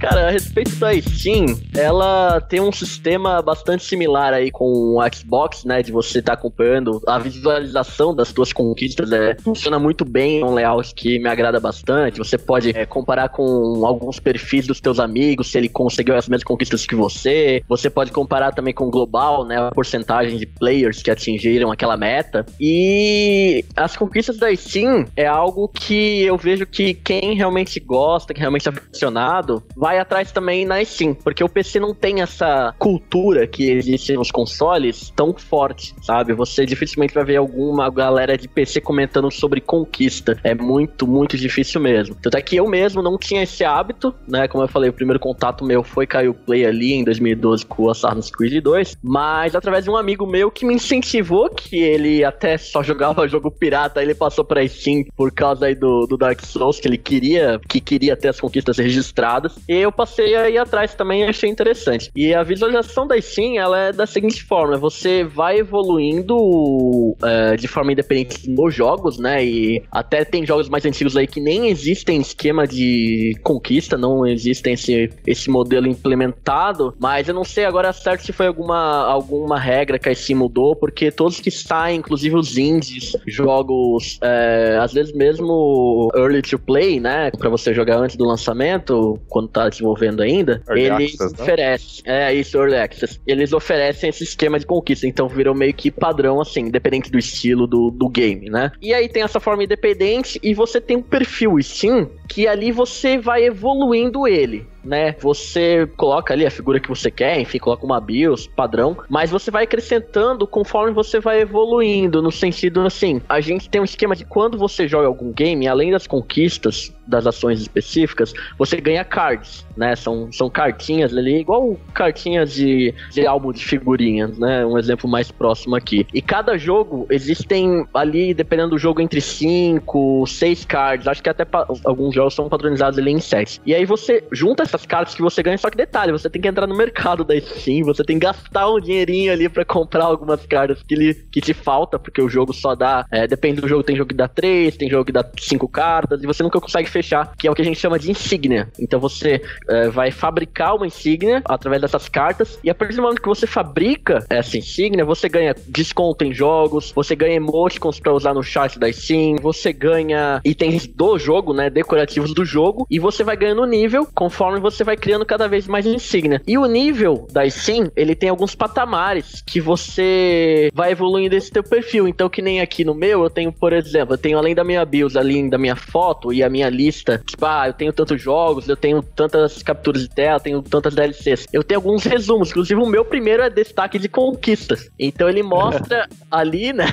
Cara, a respeito da Steam, ela tem um sistema bastante similar aí com o Xbox, né? De você estar acompanhando a visualização das suas conquistas. É, funciona muito bem, é um layout que me agrada bastante. Você pode é, comparar com alguns perfis dos teus amigos, se ele conseguiu as mesmas conquistas que você. Você pode comparar também com o global, né? A porcentagem de players que atingiram aquela meta. E as conquistas da Steam é algo que eu vejo que quem realmente gosta, que realmente é aficionado, vai atrás também na Steam, porque o PC não tem essa cultura que existe nos consoles tão forte, sabe? Você dificilmente vai ver alguma galera de PC comentando sobre conquista. É muito, muito difícil mesmo. Tanto é que eu mesmo não tinha esse hábito, né? Como eu falei, o primeiro contato meu foi Caio Play ali em 2012 com o Assassin's Creed 2, mas através de um amigo meu que me incentivou, que ele até só jogava jogo pirata, ele passou pra Steam por causa aí do, do Dark Souls, que ele queria, que queria ter as conquistas registradas. E eu passei a ir atrás também e achei interessante. E a visualização da Steam, ela é da seguinte forma: você vai evoluindo é, de forma independente nos jogos, né? E até tem jogos mais antigos aí que nem existem esquema de conquista, não existem esse, esse modelo implementado. Mas eu não sei agora certo se foi alguma, alguma regra que a Steam mudou, porque todos que saem, inclusive os indies, jogos, é, às vezes mesmo early to play, né? Pra você jogar antes do lançamento, quando tá desenvolvendo ainda, Early eles access, né? oferecem. É isso, early access. Eles oferecem esse esquema de conquista, então virou meio que padrão, assim, independente do estilo do, do game, né? E aí tem essa forma independente e você tem um perfil Steam que ali você vai evoluindo ele. Né, você coloca ali a figura que você quer, enfim, coloca uma BIOS padrão, mas você vai acrescentando conforme você vai evoluindo, no sentido assim, a gente tem um esquema de quando você joga algum game, além das conquistas, das ações específicas, você ganha cards, né? São, são cartinhas ali, igual cartinhas de, de álbum de figurinhas, né? Um exemplo mais próximo aqui. E cada jogo, existem ali, dependendo do jogo, entre 5, 6 cards. Acho que até alguns jogos são padronizados ali em 7. E aí você junta essas cartas que você ganha, só que detalhe, você tem que entrar no mercado da Steam, você tem que gastar um dinheirinho ali pra comprar algumas cartas que, lhe, que te falta, porque o jogo só dá. é, depende do jogo, tem jogo que dá 3, tem jogo que dá 5 cartas, e você nunca consegue fechar, que é o que a gente chama de insígnia. Então você é, vai fabricar uma insígnia através dessas cartas, e a partir do momento que você fabrica essa insígnia, você ganha desconto em jogos, você ganha emoticons pra usar no chat da Steam, você ganha itens do jogo, né, ativos do jogo e você vai ganhando nível conforme você vai criando cada vez mais insígnia. E o nível da Steam, ele tem alguns patamares que você vai evoluindo esse teu perfil. Então, que nem aqui no meu, eu tenho, por exemplo, eu tenho além da minha bios, além da minha foto e a minha lista, tipo, ah, eu tenho tantos jogos, eu tenho tantas capturas de tela, tenho tantas DLCs. Eu tenho alguns resumos, inclusive o meu primeiro é destaque de conquistas. Então ele mostra ali, né,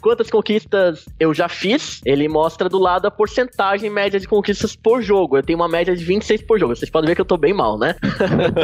quantas conquistas eu já fiz. Ele mostra do lado a porcentagem média de conquistas por jogo. Eu tenho uma média de 26 por jogo. Vocês podem ver que eu tô bem mal, né?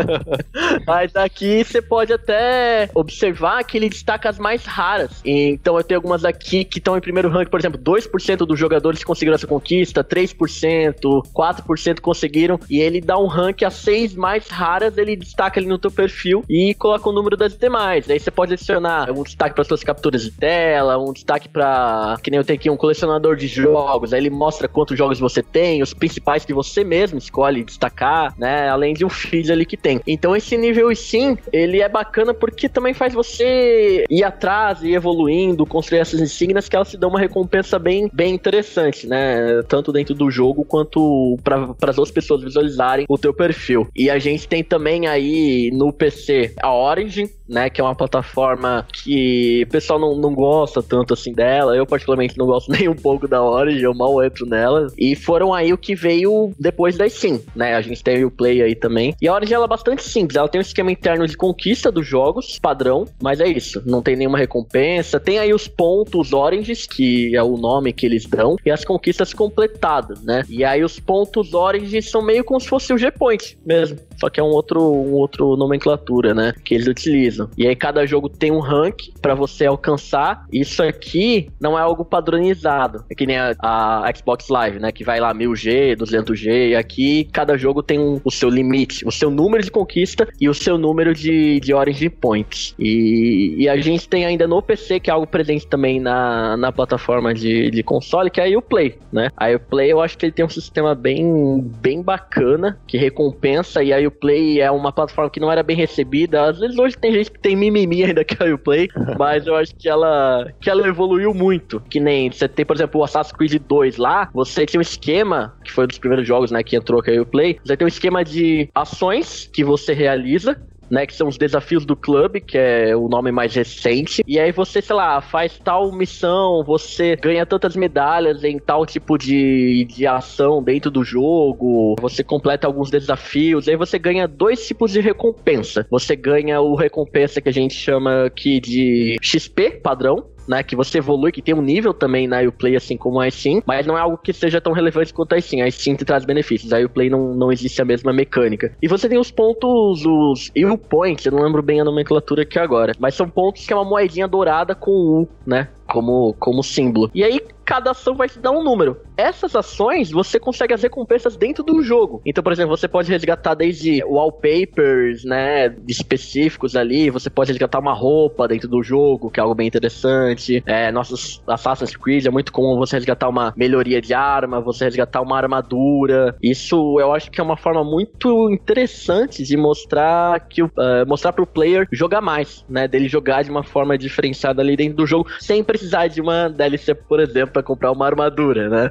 Mas aqui você pode até observar que ele destaca as mais raras. Então eu tenho algumas aqui que estão em primeiro rank, por exemplo, 2% dos jogadores conseguiram essa conquista, 3%, 4% conseguiram, e ele dá um rank a seis mais raras, ele destaca ali no teu perfil e coloca o número das demais. Aí você pode adicionar um destaque para suas capturas de tela, um destaque para que nem eu tenho aqui um colecionador de jogos, aí ele mostra quantos jogos você tem, os principais que você mesmo escolhe destacar, né? Além de um feed ali que tem. Então esse nível sim, ele é bacana porque também faz você ir atrás e evoluindo, construir essas insígnias que elas te dão uma recompensa bem, bem interessante, né? Tanto dentro do jogo quanto para as outras pessoas visualizarem o teu perfil. E a gente tem também aí no PC a Origin, né? Que é uma plataforma que o pessoal não, não gosta tanto assim dela. Eu, particularmente, não gosto nem um pouco da Origin, eu mal entro nela. E foram aí o que veio depois da Steam, né? A gente tem o Play aí também. E a Origin ela é bastante simples. Ela tem um esquema interno de conquista dos jogos, padrão, mas é isso. Não tem nenhuma recompensa. Tem aí os pontos Oranges, que é o nome que eles dão, e as conquistas completadas, né? E aí os pontos Oranges são meio como se fosse o G-Point mesmo. Só que é um outro, um outro nomenclatura, né? Que eles utilizam. E aí cada jogo tem um rank para você alcançar. Isso aqui não é algo padronizado. É que nem a, a, Xbox Live, né? Que vai lá 1000G, 200G. E aqui cada jogo tem um, o seu limite, o seu número de conquista e o seu número de, de Orange Points. E, e a gente tem ainda no PC, que é algo presente também na, na plataforma de, de console, que é a Uplay, né? A Uplay eu acho que ele tem um sistema bem, bem bacana, que recompensa. E a Uplay é uma plataforma que não era bem recebida. Às vezes hoje tem gente que tem mimimi ainda que a Uplay, mas eu acho que ela, que ela evoluiu muito. Que nem você tem, por exemplo, o Assassin's Creed 2 lá, você tem um esquema, que foi um dos primeiros jogos, né, que entrou com a Uplay, você tem um esquema de ações que você realiza né, que são os desafios do clube, que é o nome mais recente. E aí você, sei lá, faz tal missão, você ganha tantas medalhas em tal tipo de, de ação dentro do jogo, você completa alguns desafios, aí você ganha dois tipos de recompensa. Você ganha o recompensa que a gente chama aqui de XP padrão, né? Que você evolui, que tem um nível também na Uplay, assim como a Steam, mas não é algo que seja tão relevante quanto a Steam. A Steam te traz benefícios, a Uplay não, não existe a mesma mecânica. E você tem os pontos, os U-Points, eu não lembro bem a nomenclatura aqui agora, mas são pontos que é uma moedinha dourada com U, né? Como, como símbolo. E aí, cada ação vai te dar um número. Essas ações, você consegue as recompensas dentro do jogo. Então, por exemplo, você pode resgatar desde wallpapers, né, específicos ali, você pode resgatar uma roupa dentro do jogo, que é algo bem interessante. É, nossos Assassin's Creed é muito comum você resgatar uma melhoria de arma, você resgatar uma armadura. Isso eu acho que é uma forma muito interessante de mostrar que uh, mostrar pro player jogar mais, né, dele jogar de uma forma diferenciada ali dentro do jogo, sem precisar de uma DLC, por exemplo, para comprar uma armadura, né?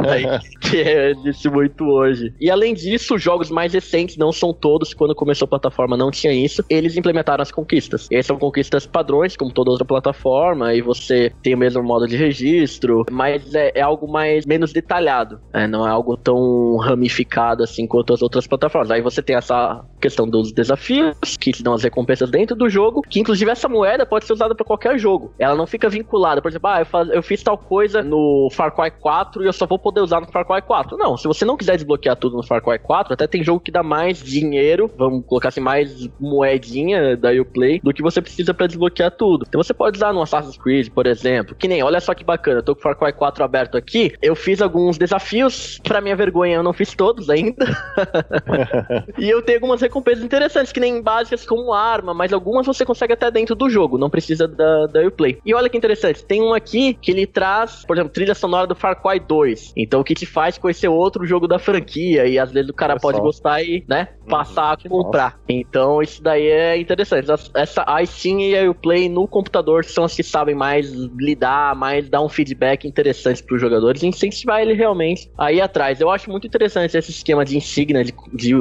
que é disse muito hoje. E além disso, jogos mais recentes, não são todos, quando começou a plataforma não tinha isso, eles implementaram as conquistas. E aí são conquistas padrões, como toda outra plataforma, e você tem o mesmo modo de registro, mas é, é algo mais menos detalhado, né? não é algo tão ramificado assim quanto as outras plataformas. Aí você tem essa questão dos desafios, que te dão as recompensas dentro do jogo, que inclusive essa moeda pode ser usada para qualquer jogo. Ela não fica vinculada, por exemplo, ah, eu, faz, eu fiz tal coisa no Far Cry 4 e eu só vou poder usar no Far Cry 4. Não, se você não quiser desbloquear tudo no Far Cry 4, até tem jogo que dá mais dinheiro, vamos colocar assim, mais moedinha da Uplay do que você precisa para desbloquear tudo. Então você pode usar no Assassin's Creed, por exemplo, que nem, olha só que bacana, eu tô com o Far Cry 4 aberto aqui, eu fiz alguns desafios, para minha vergonha eu não fiz todos ainda. e eu tenho algumas recompensas interessantes, que nem básicas como arma, mas algumas você consegue até dentro do jogo, não precisa da, da Uplay. E olha que interessante. Tem um aqui que ele traz, por exemplo, trilha sonora do Far Cry 2. Então o que te faz conhecer outro jogo da franquia e às vezes o cara pode gostar e, né, Uhum, passar a comprar. Então isso daí é interessante. Essa a Steam e a Uplay no computador são as que sabem mais lidar, mais dar um feedback interessante para os jogadores e incentivar ele realmente a ir atrás. Eu acho muito interessante esse esquema de insígnia, de, de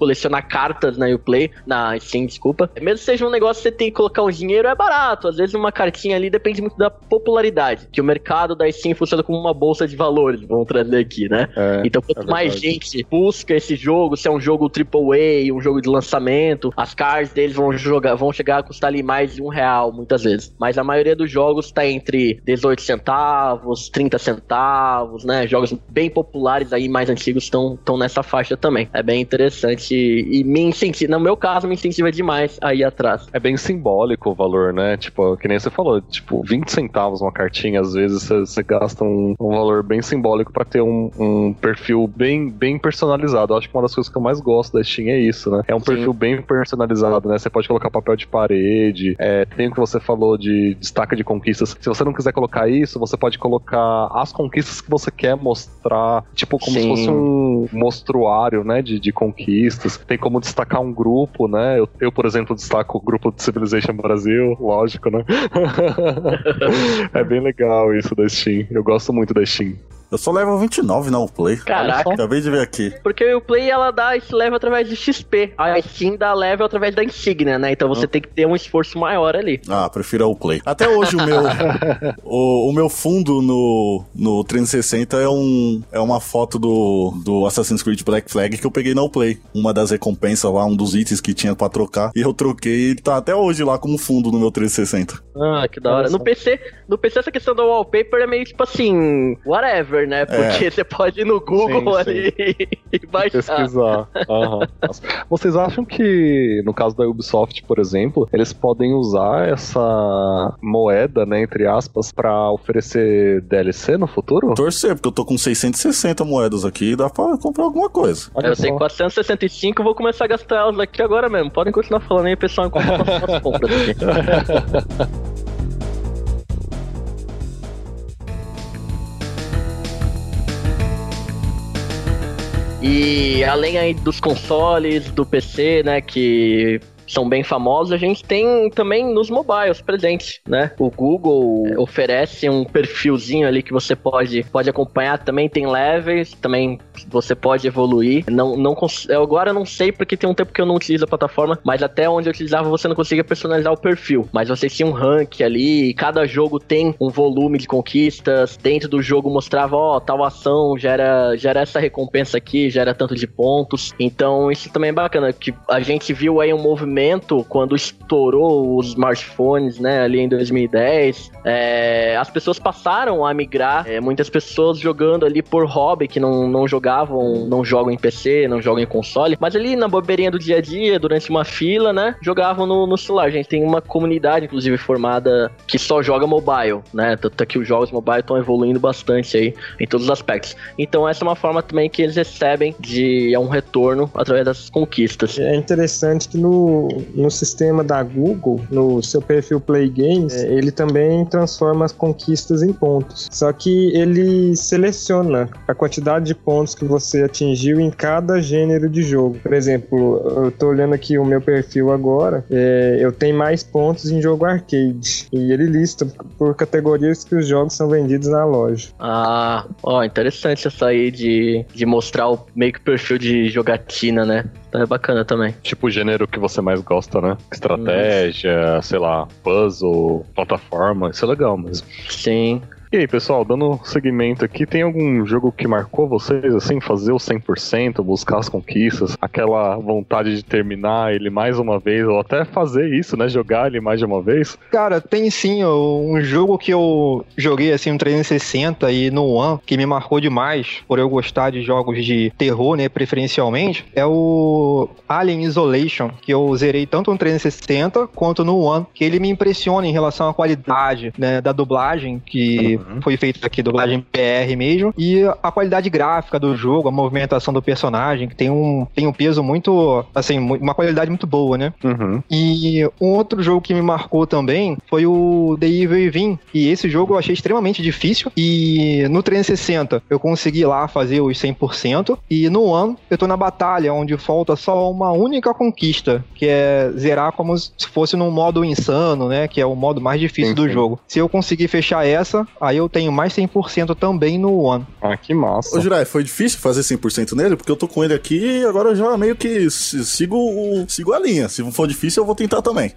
colecionar cartas na Uplay, na Steam, desculpa. Mesmo que seja um negócio que você tem que colocar um dinheiro, é barato. Às vezes uma cartinha ali depende muito da popularidade. Que o mercado da Steam funciona como uma bolsa de valores, vamos trazer aqui, né? É, então, quanto é mais gente busca esse jogo, se é um jogo AAA, um jogo de lançamento, as cards deles vão, jogar, vão chegar a custar ali mais de um real, muitas vezes. Mas a maioria dos jogos tá entre 18 centavos, 30 centavos, né? Jogos bem populares aí, mais antigos, estão nessa faixa também. É bem interessante e me incentiva, no meu caso, me incentiva demais a ir atrás. É bem simbólico o valor, né? Tipo, que nem você falou, tipo, 20 centavos uma cartinha, às vezes você, você gasta um, um valor bem simbólico pra ter um, um perfil bem, bem personalizado. Eu acho que uma das coisas que eu mais gosto da Steam é isso, né? É um Sim. perfil bem personalizado, né? Você pode colocar papel de parede, é, tem o que você falou de destaque de conquistas. Se você não quiser colocar isso, você pode colocar as conquistas que você quer mostrar, tipo, como se Sim. fosse um mostruário, né? De, de conquistas. Tem como destacar um grupo, né? Eu, eu, por exemplo, destaco o grupo de Civilization Brasil, lógico, né? é bem legal isso da Steam. Eu gosto muito da Steam. Eu sou level 29 na Play. Caraca. Acabei de ver aqui. Porque o Play ela dá esse level através de XP. A Steam dá level através da insígnia, né? Então você tem que ter um esforço maior ali. Ah, prefiro a Play. Até hoje o meu o, o meu fundo no, no 360 é um é uma foto do, do Assassin's Creed Black Flag que eu peguei na Play. Uma das recompensas lá, um dos itens que tinha pra trocar. E eu troquei e tá até hoje lá como fundo no meu 360. Ah, que da hora. Só. No PC, no PC essa questão do wallpaper é meio tipo assim, whatever, né? Porque você pode ir no Google Sim, sim. ali e baixar. Pesquisar. Nossa. Vocês acham que, no caso da Ubisoft, por exemplo, eles podem usar essa moeda, né, entre aspas, pra oferecer DLC no futuro? Torcer, porque eu tô com 660 moedas aqui e dá pra comprar alguma coisa. Olha Eu só. tenho 465, vou começar a gastar elas aqui agora mesmo. Podem continuar falando aí, pessoal, enquanto eu faço as compras aqui. E além aí dos consoles, do PC, né, que são bem famosos, a gente tem também nos mobiles presentes, né? O Google oferece um perfilzinho ali que você pode, pode acompanhar, também tem levels, também você pode evoluir. Não, não eu agora não sei porque tem um tempo que eu não utilizo a plataforma, mas até onde eu utilizava você não conseguia personalizar o perfil. Mas você tinha um rank ali, cada jogo tem um volume de conquistas. Dentro do jogo mostrava, ó, tal ação gera, gera essa recompensa aqui, gera tanto de pontos. Então isso também é bacana, que a gente viu aí um movimento quando estourou os smartphones, né, ali em 2010. É, as pessoas passaram a migrar, é, muitas pessoas jogando ali por hobby, que não, não jogavam, não jogam em PC, não jogam em console, mas ali na bobeirinha do dia a dia, durante uma fila, né, jogavam no, no celular. A gente tem uma comunidade, inclusive, formada que só joga mobile, né, tanto é que os jogos mobile estão evoluindo bastante aí em todos os aspectos. Então essa é uma forma também que eles recebem de é um retorno através dessas conquistas. É interessante que no, no sistema da Google, no seu perfil Play Games, é, ele também transforma as conquistas em pontos. Só que ele seleciona a quantidade de pontos que você atingiu em cada gênero de jogo. Por exemplo, eu tô olhando aqui o meu perfil agora, é, eu tenho mais pontos em jogo arcade. E ele lista por categorias que os jogos são vendidos na loja. Ah, ó, interessante essa aí de, de mostrar o meio que perfil de jogatina, né? Então é bacana também. Tipo o gênero que você mais gosta, né? Estratégia, sei lá, puzzle, plataforma. Isso é legal mesmo. Sim. E aí, pessoal, dando seguimento aqui, tem algum jogo que marcou vocês, assim, fazer o 100%, buscar as conquistas, aquela vontade de terminar ele mais uma vez, ou até fazer isso, né? Jogar ele mais de uma vez? Cara, tem sim um jogo que eu joguei assim no 360 e no One, que me marcou demais, por eu gostar de jogos de terror, né, preferencialmente, é o Alien Isolation, que eu zerei tanto no 360 quanto no One, que ele me impressiona em relação à qualidade, né, da dublagem, que uhum. foi feito aqui dublagem PR mesmo. E a qualidade gráfica do jogo, a movimentação do personagem, que tem um, tem um peso muito, assim, uma qualidade muito boa, né? Uhum. E um outro jogo que me marcou também foi o The Evil Within. E esse jogo eu achei extremamente difícil. E no 360 eu consegui lá fazer os 100%. E no One eu tô na batalha, onde falta só uma única conquista, que é zerar como se fosse num modo insano, né? Que é o modo mais difícil sim, do sim. jogo. Se eu conseguir fechar essa, aí eu tenho mais 100% também no One. Ah, que massa. Ô, Jirai, foi difícil fazer 100% nele? Porque eu tô com ele aqui e agora eu já meio que sigo, sigo a linha. Se for difícil, eu vou tentar também.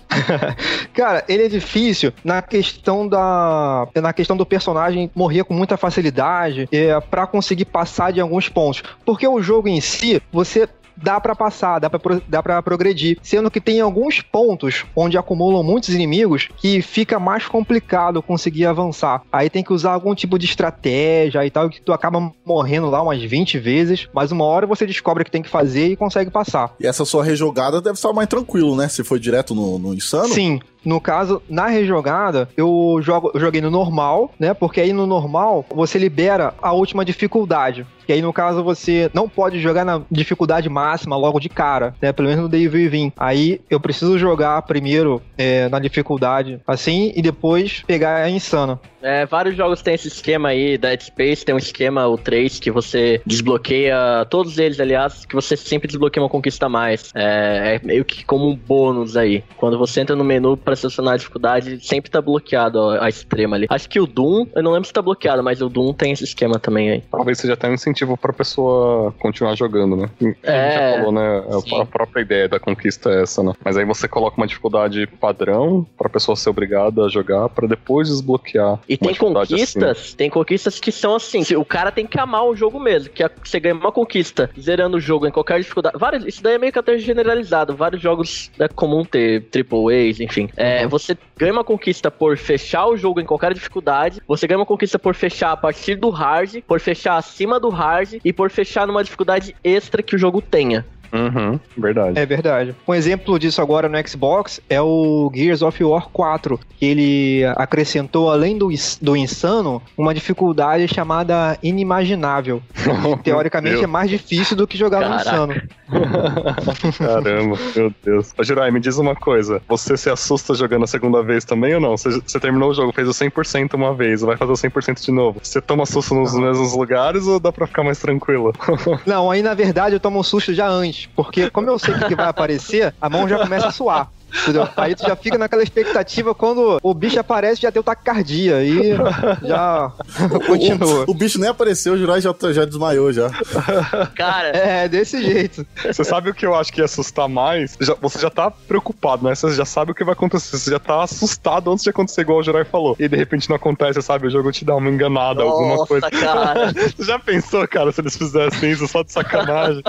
Cara, ele é difícil na questão da. Na questão do personagem morrer com muita facilidade é, para conseguir passar de alguns pontos. Porque o jogo em si, você dá para passar, dá para dá pra progredir. Sendo que tem alguns pontos onde acumulam muitos inimigos que fica mais complicado conseguir avançar. Aí tem que usar algum tipo de estratégia e tal, que tu acaba morrendo lá umas 20 vezes, mas uma hora você descobre o que tem que fazer e consegue passar. E essa sua rejogada deve estar mais tranquilo, né? Se foi direto no, no Insano? Sim, no caso, na rejogada, eu, jogo, eu joguei no normal, né? Porque aí no normal você libera a última dificuldade. E aí, no caso, você não pode jogar na dificuldade máxima logo de cara, né? Pelo menos no Devil Vim. Aí eu preciso jogar primeiro é, na dificuldade assim e depois pegar a insana. É, vários jogos têm esse esquema aí, Dead Space tem um esquema, o 3, que você desbloqueia, todos eles, aliás, que você sempre desbloqueia uma conquista a mais. É, é meio que como um bônus aí. Quando você entra no menu pra selecionar a dificuldade, sempre tá bloqueado a, a extrema ali. Acho que o Doom, eu não lembro se tá bloqueado, mas o Doom tem esse esquema também aí. Talvez seja até um incentivo pra pessoa continuar jogando, né? É, já falou, né? Sim. A própria ideia da conquista é essa, né? Mas aí você coloca uma dificuldade padrão pra pessoa ser obrigada a jogar pra depois desbloquear. E tem conquistas, assim. tem conquistas que são assim, o cara tem que amar o jogo mesmo, que é, você ganha uma conquista zerando o jogo em qualquer dificuldade. Vários, isso daí é meio que até generalizado, vários jogos é comum ter triple A's, enfim. É, uhum. Você ganha uma conquista por fechar o jogo em qualquer dificuldade, você ganha uma conquista por fechar a partir do hard, por fechar acima do hard e por fechar numa dificuldade extra que o jogo tenha. Uhum, verdade. É verdade. Um exemplo disso agora no Xbox é o Gears of War 4, que ele acrescentou, além do, do insano, uma dificuldade chamada inimaginável. teoricamente é mais difícil do que jogar Caraca. no insano. Caramba, meu Deus. Ô, Jirai, me diz uma coisa. Você se assusta jogando a segunda vez também ou não? Você, você terminou o jogo, fez o 100% uma vez, vai fazer o 100% de novo. Você toma susto nos mesmos lugares ou dá pra ficar mais tranquilo? não, aí na verdade eu tomo um susto já antes. Porque como eu sei que vai aparecer, a mão já começa a suar. Entendeu? Aí tu já fica naquela expectativa quando o bicho aparece, já deu taquicardia e já continua. O, o, bicho nem apareceu, o Jurai já, já desmaiou já. Cara. É, desse jeito. Você sabe o que eu acho que ia assustar mais? Já, você já tá preocupado, né? Você já sabe o que vai acontecer. Você já tá assustado antes de acontecer, igual o Jurai falou. E de repente não acontece, sabe? O jogo te dá uma enganada, Nossa, alguma coisa. Cara. Você já pensou, cara, se eles fizessem isso só de sacanagem?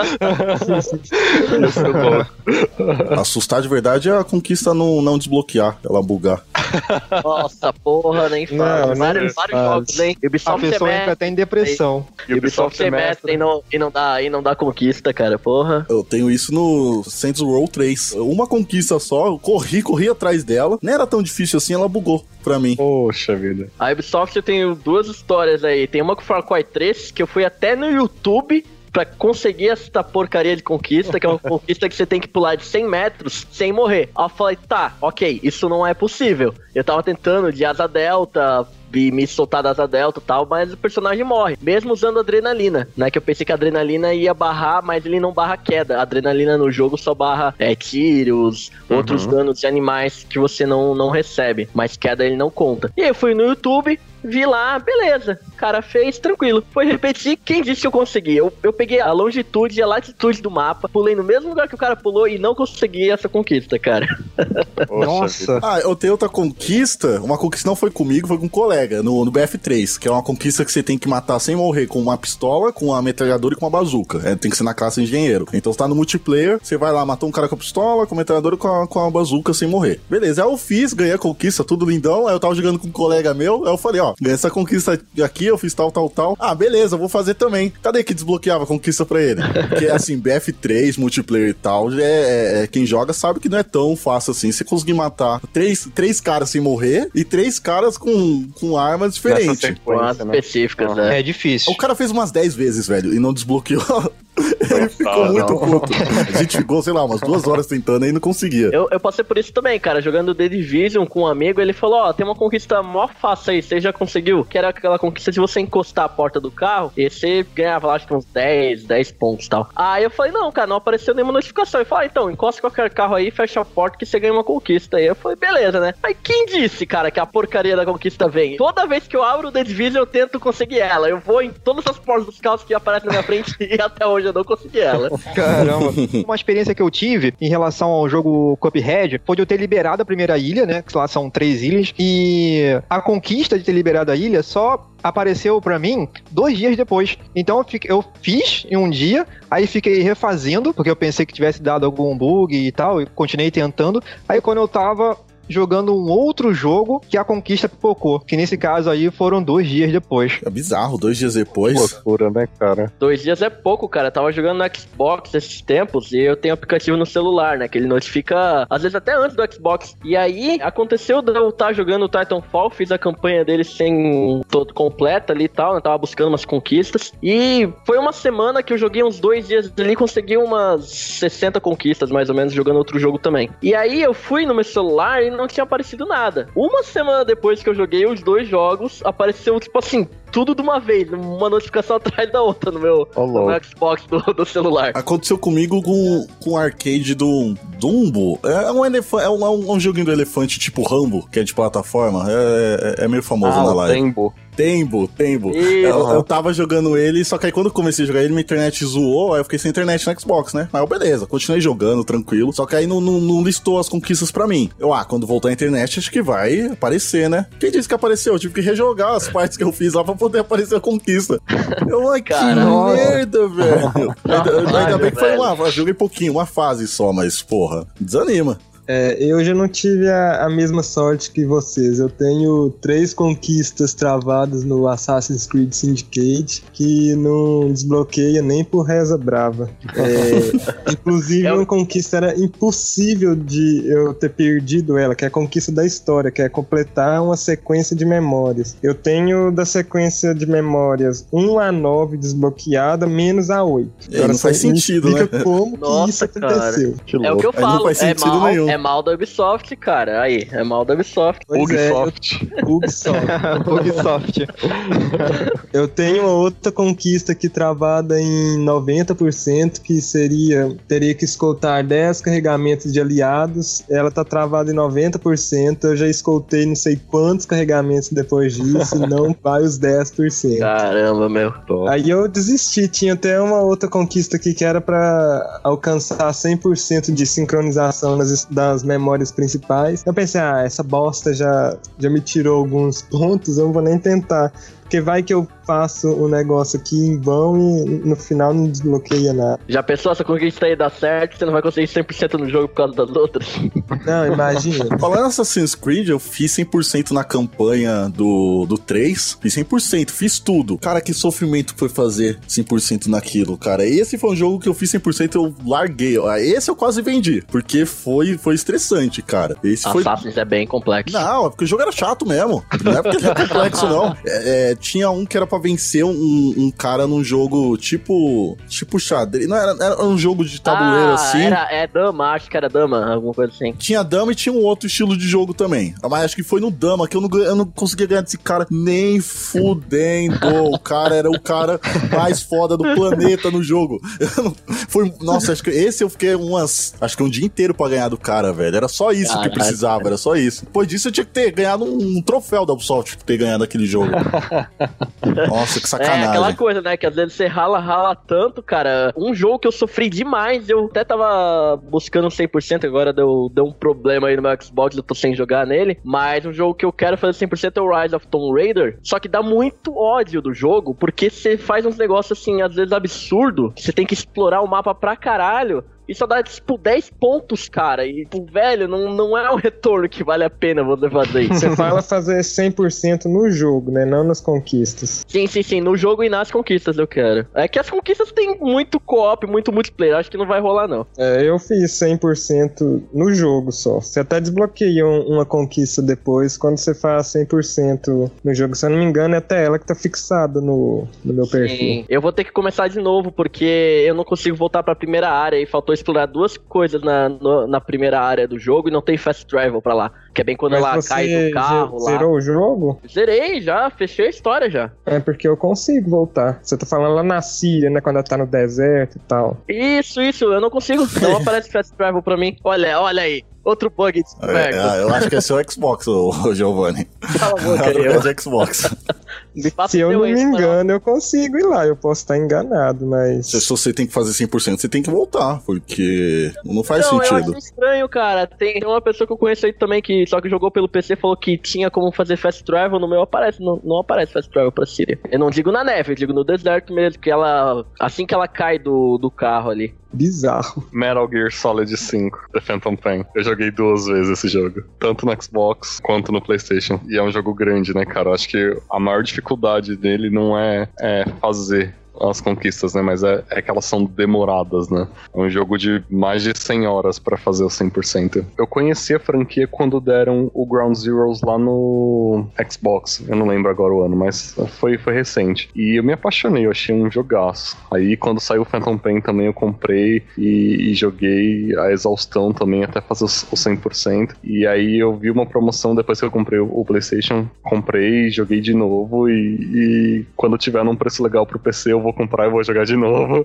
Assustar de verdade é a conquista não, não desbloquear, ela bugar. Nossa, porra, nem fala. Não, vários, vários jogos, hein? Ubisoft a pessoa entra até em depressão. E Ubisoft se mete e não, e, não dá, e não dá conquista, cara, porra. Eu tenho isso no Saints Row 3. Uma conquista só, eu corri, corri atrás dela. Nem era tão difícil assim, ela bugou pra mim. Poxa vida. A Ubisoft eu tenho duas histórias aí. Tem uma com Far Cry 3, que eu fui até no YouTube para conseguir essa porcaria de conquista, que é uma conquista que você tem que pular de 100 metros sem morrer. Aí eu falei, tá, ok, isso não é possível. Eu tava tentando de asa delta, me soltar da asa delta e tal, mas o personagem morre, mesmo usando adrenalina, né? Que eu pensei que a adrenalina ia barrar, mas ele não barra queda. A adrenalina no jogo só barra é, tiros, uhum. outros danos de animais que você não, não recebe, mas queda ele não conta. E aí eu fui no YouTube, vi lá, beleza. O cara fez, tranquilo. Foi repetir, quem disse que eu consegui? Eu, eu peguei a longitude e a latitude do mapa, pulei no mesmo lugar que o cara pulou e não consegui essa conquista, cara. Nossa. Ah, eu tenho outra conquista. Uma conquista não foi comigo, foi com um colega, no, no BF3, que é uma conquista que você tem que matar sem morrer com uma pistola, com uma metralhadora e com uma bazuca. É, tem que ser na classe engenheiro. Então você tá no multiplayer, você vai lá, matou um cara com a pistola, com a metralhadora e com a, com a bazuca sem morrer. Beleza, aí eu fiz, ganhei a conquista, tudo lindão. Aí eu tava jogando com um colega meu, aí eu falei, ó, essa conquista aqui, eu fiz tal, tal, tal. Ah, beleza, vou fazer também. Cadê que desbloqueava a conquista pra ele? Porque, assim, BF3, multiplayer e tal, é, é, é, quem joga sabe que não é tão fácil assim. Você conseguir matar três, três caras sem morrer e três caras com, com armas diferentes. Com as sequência, né? específicas, né? É difícil. O cara fez umas 10 vezes, velho, e não desbloqueou. Ele ficou Ah, muito não. puto. A gente ficou, sei lá, umas duas horas tentando e não conseguia. Eu, eu passei por isso também, cara. Jogando The Division com um amigo, ele falou: Ó, tem uma conquista mó fácil aí, você já conseguiu? Que era aquela conquista de você encostar a porta do carro e você ganhava lá, acho que uns 10, 10 pontos e tal. Aí eu falei: Não, cara, não apareceu nenhuma notificação. Ele falou: ah, Então, encosta qualquer carro aí, fecha a porta que você ganha uma conquista. Aí eu falei: Beleza, né? Aí quem disse, cara, que a porcaria da conquista vem? Toda vez que eu abro o The Division, eu tento conseguir ela. Eu vou em todas as portas dos carros que aparecem na minha frente e até hoje eu não consegui ela. Caramba. Uma experiência que eu tive em relação ao jogo Cuphead foi de eu ter liberado a primeira ilha, né? Que lá são três ilhas. E a conquista de ter liberado a ilha só apareceu pra mim dois dias depois. Então eu, fiquei- eu fiz em um dia, aí fiquei refazendo, porque eu pensei que tivesse dado algum bug e tal, e continuei tentando. Aí quando eu tava jogando um outro jogo que a conquista pipocou, que nesse caso aí foram dois dias depois. É bizarro, dois dias depois. Loucura, né, cara? Dois dias é pouco, cara. Eu tava jogando no Xbox esses tempos e eu tenho aplicativo no celular, né? Que ele notifica, às vezes até antes do Xbox. E aí, aconteceu de eu estar jogando o Titanfall, fiz a campanha dele sem todo completa ali e tal, né? Tava buscando umas conquistas. E foi uma semana que eu joguei uns dois dias ali e consegui umas 60 conquistas, mais ou menos, jogando outro jogo também. E aí eu fui no meu celular e não tinha aparecido nada. Uma semana depois que eu joguei os dois jogos, apareceu, tipo assim, tudo de uma vez, uma notificação atrás da outra no meu, no meu Xbox do, do celular. Aconteceu comigo com, com o arcade do Dumbo. É um, elefante, é, um, é um- um joguinho do elefante tipo Rambo, que é de plataforma. É, é- é meio famoso Ah, na live. Tembo. Tembo, Tembo. Eu, eu tava jogando ele, só que aí quando eu comecei a jogar ele, minha internet zoou, aí eu fiquei sem internet no Xbox, né? Mas beleza, continuei jogando, tranquilo. Só que aí não, não, não listou as conquistas pra mim. Eu, ah, quando voltar a internet, acho que vai aparecer, né? Quem disse que apareceu? Eu tive que rejogar as partes que eu fiz lá pra poder aparecer a conquista. Eu, ai, que Caramba. merda, velho. Ainda, ainda bem que foi uma. Joguei pouquinho, uma fase só, mas, porra, desanima. É, eu já não tive a, a mesma sorte que vocês. Eu tenho três conquistas travadas no Assassin's Creed Syndicate que não desbloqueia nem por reza brava. É, inclusive, É uma conquista era impossível de eu ter perdido ela, que é a conquista da história, que é completar uma sequência de memórias. Eu tenho da sequência de memórias 1 a 9 desbloqueada, menos a 8. É, não faz sentido, explica né? como Nossa, que isso cara. aconteceu. Que É o que eu Aí não falo, faz é sentido mal, nenhum. é mal da Ubisoft, cara. Aí, é mal da Ubisoft. Pois é, eu- Ubisoft. Ubisoft. Ubisoft. Eu tenho uma outra conquista aqui travada em 90%, que seria teria que escoltar 10 carregamentos de aliados. Ela tá travada em 90%. Eu já escoltei não sei quantos carregamentos depois disso, e não vai os 10%. Caramba, meu. Top. Aí eu desisti, tinha até uma outra conquista aqui que era pra alcançar 100% de sincronização nas, das memórias principais. Eu pensei, ah, essa bosta já, já me tirou alguns pontos, eu não vou nem tentar. Porque vai que eu faço o negócio aqui em vão e no final não desbloqueia nada. Já pensou essa conquista aí dar certo, você não vai conseguir 100% no jogo por causa das outras? Não, imagina. Falando em Assassin's Creed, eu fiz 100% na campanha do, do 3. Fiz 100%, fiz tudo. Cara, que sofrimento foi fazer 100% naquilo, cara. Esse foi um jogo que eu fiz 100% eu larguei. Ah, Esse eu quase vendi, porque foi, foi estressante, cara. Esse foi... Assassin's é bem complexo. Não, é porque o jogo era chato mesmo. Não é porque ele é complexo, não. É, é, tinha um que era pra vencer um, um cara num jogo tipo. Tipo xadrez. Não, era, era um jogo de tabuleiro ah, assim. Era, é dama, acho que era dama, alguma coisa assim. Tinha dama e tinha um outro estilo de jogo também. Mas acho que foi no dama que eu não, eu não conseguia ganhar desse cara nem fudendo. O cara era o cara mais foda do planeta no jogo. Não- foi, nossa, acho que esse eu fiquei umas. Acho que um dia inteiro pra ganhar do cara, velho. Era só isso que precisava, era só isso. Depois disso eu tinha que ter ganhado um, troféu da Ubisoft por ter ganhado aquele jogo. Nossa, que É sacanagem. aquela coisa, né? Que às vezes você rala, rala tanto, cara. Um jogo que eu sofri demais, eu até tava buscando 100%, agora deu, deu um problema aí no meu Xbox, eu tô sem jogar nele. Mas um jogo que eu quero fazer 100% é o Rise of Tomb Raider. Só que dá muito ódio do jogo, porque você faz uns negócios assim, às vezes absurdo. Você tem que explorar o mapa pra caralho. E só dá, tipo, 10 pontos, cara. E, tipo, velho, não, não é um retorno que vale a pena você fazer isso. Você fala fazer 100% no jogo, né? Não nas conquistas. Sim, sim, sim. No jogo e nas conquistas eu quero. É que as conquistas tem muito co-op, muito multiplayer. Acho que não vai rolar, não. É, eu fiz 100% no jogo só. Você até desbloqueia um- uma conquista depois quando você faz 100% no jogo. Se eu não me engano, é até ela que tá fixada no, no meu perfil. Sim. Eu vou ter que começar de novo, porque eu não consigo voltar pra primeira área e faltou explorar duas coisas na, no- na primeira área do jogo e não tem fast travel pra lá. Que é bem quando Mas ela cai do carro lá. zerou o jogo? Zerei já, fechei a história já. É porque eu consigo voltar. Você tá falando lá na Síria, né? Quando ela tá no deserto e tal. Isso, isso, eu não consigo. Não aparece fast travel pra mim. Olha, olha aí. Outro bug É, é, eu acho que é seu Xbox, ô, ô Giovanni. Cala a boca. É eu- Xbox. Se eu não me engano, eu consigo ir lá. Eu posso estar enganado, mas. Se você tem que fazer 100%, você tem que voltar, porque não faz não, eu sentido. achei estranho, cara. Tem uma pessoa que eu conheço aí também que só que jogou pelo PC falou que tinha como fazer fast travel. No meu aparece, não, não aparece fast travel pra Síria. Eu não digo na neve, eu digo no deserto mesmo, que ela. Assim que ela cai do, do carro ali. Bizarro. Metal Gear Solid 5, The Phantom Pain. Eu joguei duas vezes esse jogo, tanto no Xbox quanto no PlayStation. E é um jogo grande, né, cara? Eu acho que a maior dificuldade dele não é, é fazer as conquistas, né? Mas é, é que elas são demoradas, né? É um jogo de mais de 100 horas pra fazer o 100%. Eu conheci a franquia quando deram o Ground Zeroes lá no Xbox. Eu não lembro agora o ano, mas foi, foi recente. E eu me apaixonei, eu achei um jogaço. Aí quando saiu o Phantom Pain também eu comprei e, e joguei a exaustão também até fazer o 100%. E aí eu vi uma promoção depois que eu comprei o, o PlayStation, comprei, joguei de novo e, e quando tiver num preço legal pro PC eu vou comprar e vou jogar de novo.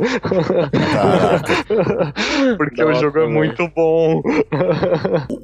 Caraca. Porque o Nossa, jogo é muito bom.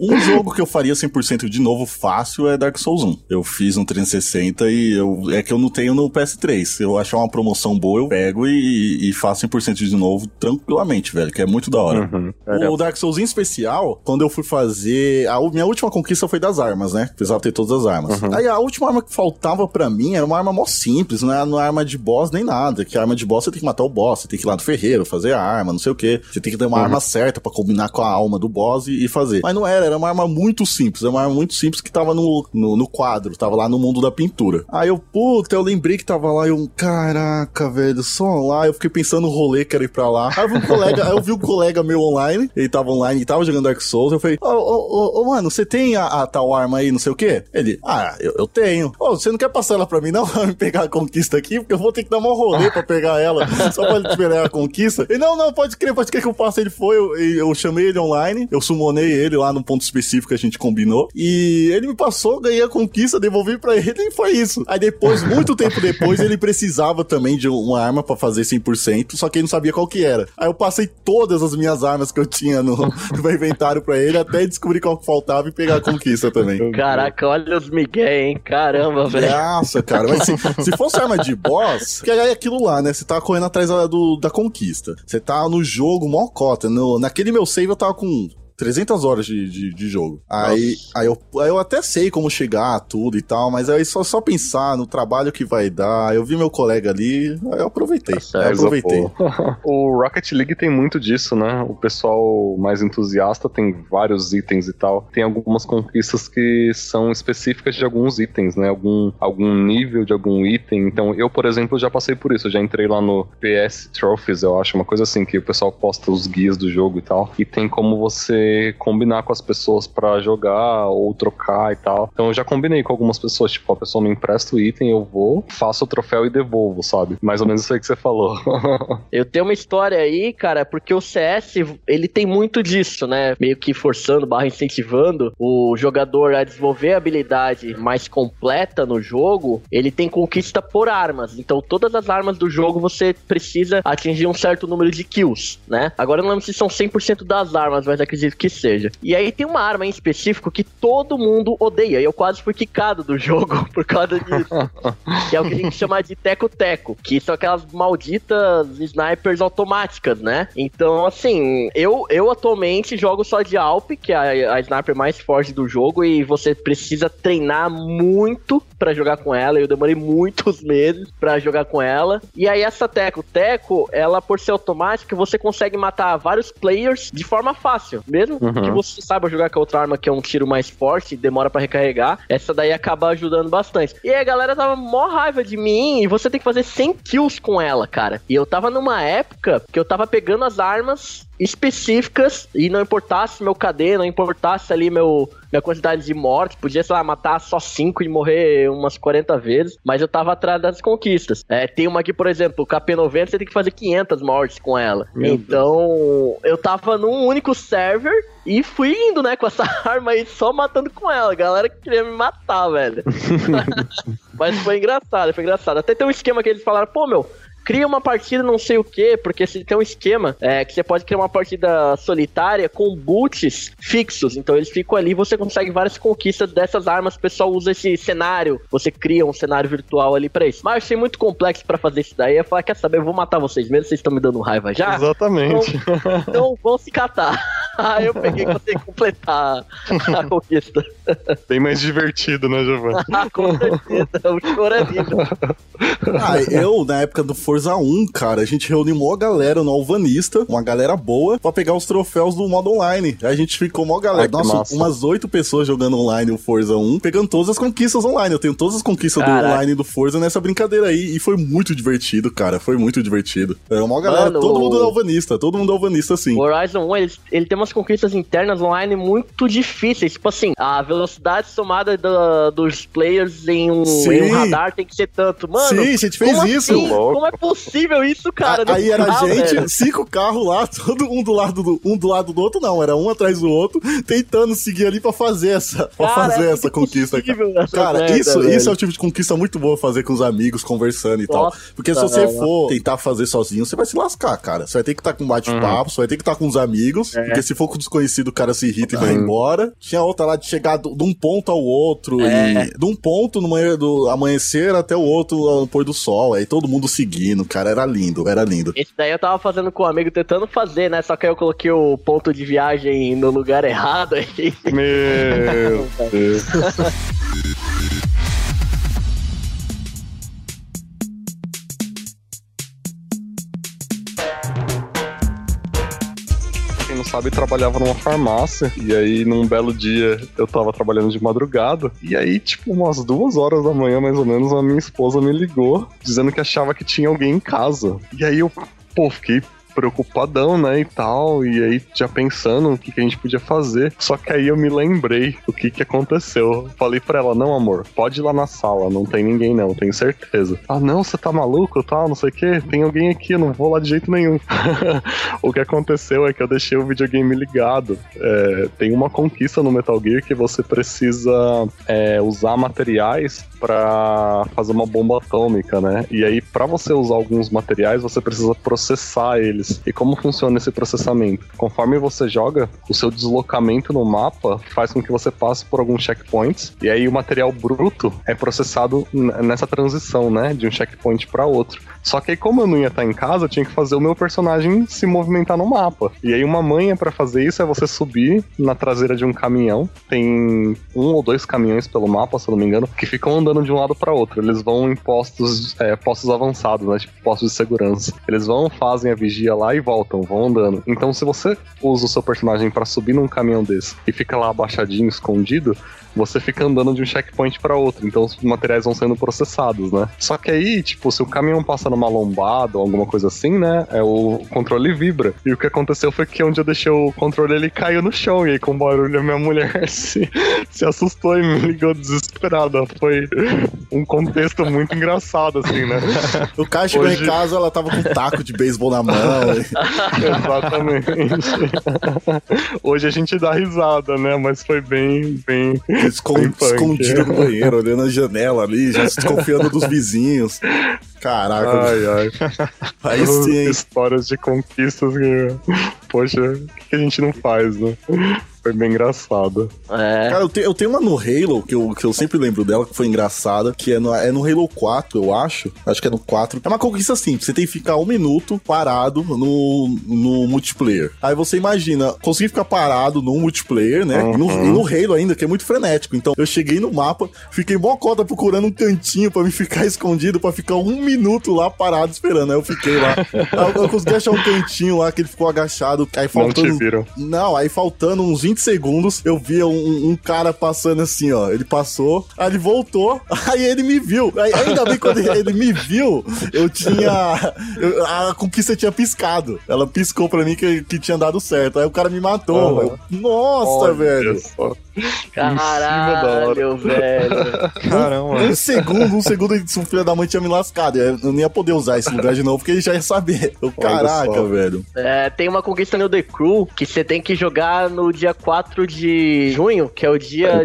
Um jogo que eu faria 100% de novo fácil é Dark Souls 1. Eu fiz um 360 e eu, é que eu não tenho no PS3. Se eu achar uma promoção boa, eu pego e, e faço 100% de novo tranquilamente, velho, que é muito da hora. Uhum. É, O Dark Souls em especial, quando eu fui fazer. A minha última conquista foi das armas, né? Precisava ter todas as armas. Uhum. Aí a última arma que faltava pra mim era uma arma mó simples, não é, não é arma de boss nem nada. Que a arma de boss você tem que matar o boss, você tem que ir lá no ferreiro, fazer a arma, não sei o que. Você tem que ter uma Uhum. arma certa pra combinar com a alma do boss e, e fazer. Mas não era, era uma arma muito simples. Era uma arma muito simples que tava no, no, no quadro, tava lá no mundo da pintura. Aí eu, puta, eu lembrei que tava lá e eu, caraca, velho, só lá. Eu fiquei pensando no rolê que era ir pra lá. Aí eu vi um colega, aí eu vi um colega meu online, ele tava online e tava jogando Dark Souls. Eu falei, ô, ô, ô, ô, mano, você tem a, a tal arma aí, não sei o quê? Ele, ah, eu, eu tenho. Ô, você não quer passar ela pra mim, não? Me pegar a conquista aqui? Porque eu vou ter que dar um rolê pra pegar ela, só pra esperar a conquista. Ele, não, não, pode crer, pode crer que eu passo. Ele foi, eu, eu chamei ele online, eu summonei ele lá no ponto específico que a gente combinou. E ele me passou, ganhei a conquista, devolvi pra ele e foi isso. Aí depois, muito tempo depois, ele precisava também de uma arma pra fazer 100%, só que ele não sabia qual que era. Aí eu passei todas as minhas armas que eu tinha no, no inventário pra ele, até descobrir qual que faltava e pegar a conquista também. Caraca, olha os Miguel, hein? Caramba, velho. Nossa, cara, mas se, se fosse arma de boss, que é aquilo lá, né? Você tá correndo atrás da, do- da conquista. Você tá no jogo, mó cota. No, naquele meu save eu tava com 300 horas de, de, de jogo. Aí, aí, eu, aí eu até sei como chegar, tudo e tal, mas aí só, só pensar no trabalho que vai dar. Eu vi meu colega ali, aí eu aproveitei. Tá Aí eu aproveitei. o Rocket League tem muito disso, né? O pessoal mais entusiasta tem vários itens e tal. Tem algumas conquistas que são específicas de alguns itens, né? Algum, algum nível de algum item. Então, eu, por exemplo, já passei por isso. Eu já entrei lá no PS Trophies, eu acho, uma coisa assim, que o pessoal posta os guias do jogo e tal. E tem como você combinar com as pessoas pra jogar ou trocar e tal. Então, eu já combinei com algumas pessoas. Tipo, a pessoa me empresta o item, eu vou, faço o troféu e devolvo, sabe? Mais ou menos isso aí que você falou. Eu tenho uma história aí, cara, porque o CS, ele tem muito disso, né? Meio que forçando, barra incentivando o jogador a desenvolver a habilidade mais completa no jogo, ele tem conquista por armas. Então, todas as armas do jogo você precisa atingir um certo número de kills, né? Agora eu não lembro se são 100% das armas, mas acredito que seja. E aí tem uma arma em específico que todo mundo odeia. E eu quase fui quicado do jogo por causa disso. que é o que a gente chama de teco-teco, que são aquelas malditas snipers automáticas, né? Então, assim, eu, eu atualmente jogo só de Alp, que é a, a sniper mais forte do jogo, e você precisa treinar muito pra jogar com ela, eu demorei muitos meses pra jogar com ela. E aí essa Teco, Teco, ela por ser automática, você consegue matar vários players de forma fácil. Mesmo Uhum. que você saiba jogar com a outra arma que é um tiro mais forte e demora pra recarregar, essa daí acaba ajudando bastante. E aí a galera tava mó raiva de mim e você tem que fazer 100 kills com ela, cara. E eu tava numa época que eu tava pegando as armas específicas e não importasse meu KD, não importasse ali meu minha quantidade de mortes, podia, sei lá, matar só 5 e morrer umas 40 vezes, mas eu tava atrás das conquistas. É, tem uma aqui, por exemplo, o KP90, você tem que fazer 500 mortes com ela. Meu então, eu tava num único server e fui indo, né, com essa arma aí, só matando com ela. A galera queria me matar, velho. Mas foi engraçado, foi engraçado. Até tem um esquema que eles falaram, pô, meu, cria uma partida não sei o que, porque se tem um esquema é, que você pode criar uma partida solitária com boots fixos. Então eles ficam ali, você consegue várias conquistas dessas armas. O pessoal usa esse cenário, você cria um cenário virtual ali pra isso. Mas eu achei muito complexo pra fazer isso daí. Eu falei, quer saber, eu vou matar vocês mesmo, vocês estão me dando raiva já. Exatamente. Então vão se catar. Aí eu peguei e consegui completar a conquista. Bem mais divertido, né, Giovanni? Ah, com certeza, o choro é lindo. Ah, eu, na época do Forza 1, cara, a gente reuniu a galera no Alvanista, uma galera boa, pra pegar os troféus do modo online. Aí a gente ficou mó galera. Ai, Nossa, massa. umas oito pessoas jogando online o Forza 1, pegando todas as conquistas online. Eu tenho todas as conquistas do Caraca. online do Forza nessa brincadeira aí. E foi muito divertido, cara. Foi muito divertido. Era uma galera, Mano, todo o- mundo Alvanista, todo mundo Alvanista, sim. O Horizon 1, ele, ele tem umas conquistas internas online muito difíceis. Tipo assim, a velocidade somada da- dos players em um, em um radar tem que ser tanto. Mano, Sim, a gente fez como isso. assim? Como é possível isso, cara? A- aí era a gente, velho. cinco carros lá, todo um do lado do, um do lado do outro, não, era um atrás do outro, tentando seguir ali pra fazer essa, pra Cara, fazer é essa conquista, cara. essa Cara, merda, isso, velho. isso é o tipo de conquista muito boa fazer com os amigos, conversando e tal. Nossa, Porque se você velho. for tentar fazer sozinho, você vai se lascar, cara. Você vai ter que estar com um bate-papo, você vai ter que estar com os amigos. É. Porque se for com o desconhecido, o cara se irrita e vai Sim. embora. Tinha outra lá de chegar de um ponto ao outro. É. E de um ponto no manhã do amanhecer até o outro ao pôr do sol. Aí todo mundo seguindo, cara. Era lindo, era lindo. Esse daí eu tava fazendo com um amigo, tentando fazer, né? Só que aí eu coloquei o ponto de viagem no lugar errado aí. Meu Deus. Sabe, trabalhava numa farmácia. E aí, num belo dia, eu tava trabalhando de madrugada. E aí, tipo, umas duas horas da manhã, mais ou menos, a minha esposa me ligou, dizendo que achava que tinha alguém em casa. E aí eu, pô, fiquei preocupadão, né, e tal, e aí já pensando o que, que a gente podia fazer. Só que aí eu me lembrei o que que aconteceu. Falei pra ela, não, amor, pode ir lá na sala, não tem ninguém não, tenho certeza. Ah, não, você tá maluco, tal, não sei o que, tem alguém aqui, eu não vou lá de jeito nenhum. o que aconteceu é que eu deixei o videogame ligado. É, tem uma conquista no Metal Gear que você precisa é, usar materiais pra fazer uma bomba atômica, né? E aí, pra você usar alguns materiais, você precisa processar eles. E como funciona esse processamento? Conforme você joga, o seu deslocamento no mapa faz com que você passe por alguns checkpoints. E aí, o material bruto é processado nessa transição, né? De um checkpoint pra outro. Só que aí, como eu não ia estar em casa, eu tinha que fazer o meu personagem se movimentar no mapa. E aí, uma manha pra fazer isso é você subir na traseira de um caminhão. Tem um ou dois caminhões pelo mapa, se eu não me engano, que ficam andando de um lado pra outro. Eles vão em postos, é, postos avançados, né? Tipo postos de segurança. Eles vão, fazem a vigia lá e voltam, vão andando. Então, se você usa o seu personagem pra subir num caminhão desse e fica lá abaixadinho, escondido, você fica andando de um checkpoint pra outro, então os materiais vão sendo processados, né? Só que aí, tipo, se o caminhão passa numa lombada ou alguma coisa assim, né? É o controle vibra. E o que aconteceu foi que onde eu deixei o controle, ele caiu no chão. E aí, com o barulho, a minha mulher se, se assustou e me ligou desesperada. Foi um contexto muito engraçado, assim, né? O cara chegou Hoje- em casa, ela tava com um taco de beisebol na mão. Exatamente. Hoje a gente dá risada, né? Mas foi bem, bem. Punk, escondido é. no banheiro, olhando a janela ali, já se desconfiando dos vizinhos. Caraca, Ai, ai. aí sim. Histórias de conquistas que. Poxa, o que que a gente não faz, né? Foi bem engraçado. É. Cara, eu, te, eu, tenho uma no Halo, que eu, que eu sempre lembro dela, que foi engraçada, que é no, é no Halo 4, eu acho. Acho que é no 4. É uma conquista simples. Você tem que ficar um minuto parado no, no multiplayer. Aí você imagina, conseguir ficar parado no multiplayer, né? Uhum. E, no, e no Halo ainda, que é muito frenético. Então, eu cheguei no mapa, fiquei mó cota procurando um cantinho pra me ficar escondido, pra ficar um minuto lá parado esperando. Aí eu fiquei lá. aí eu, eu consegui achar um cantinho lá que ele ficou agachado. Aí faltando. Não, te viram. não aí faltando uns 20 segundos, eu via um, um, cara passando assim, ó. Ele passou, aí ele voltou, aí ele me viu. Aí, ainda bem quando ele, ele me viu, eu tinha. Eu, a conquista tinha piscado. Ela piscou pra mim que, que tinha dado certo. Aí o cara me matou. Uhum. Eu, nossa, Olha velho. Só. Caralho, velho. Caramba. Um, segundo, um segundo, o filho da mãe tinha me lascado. Eu não ia poder usar esse lugar de novo, porque ele já ia saber. Eu, caraca, velho. É, tem uma conquista no The Crew que você tem que jogar no dia 4 de junho, que é o dia.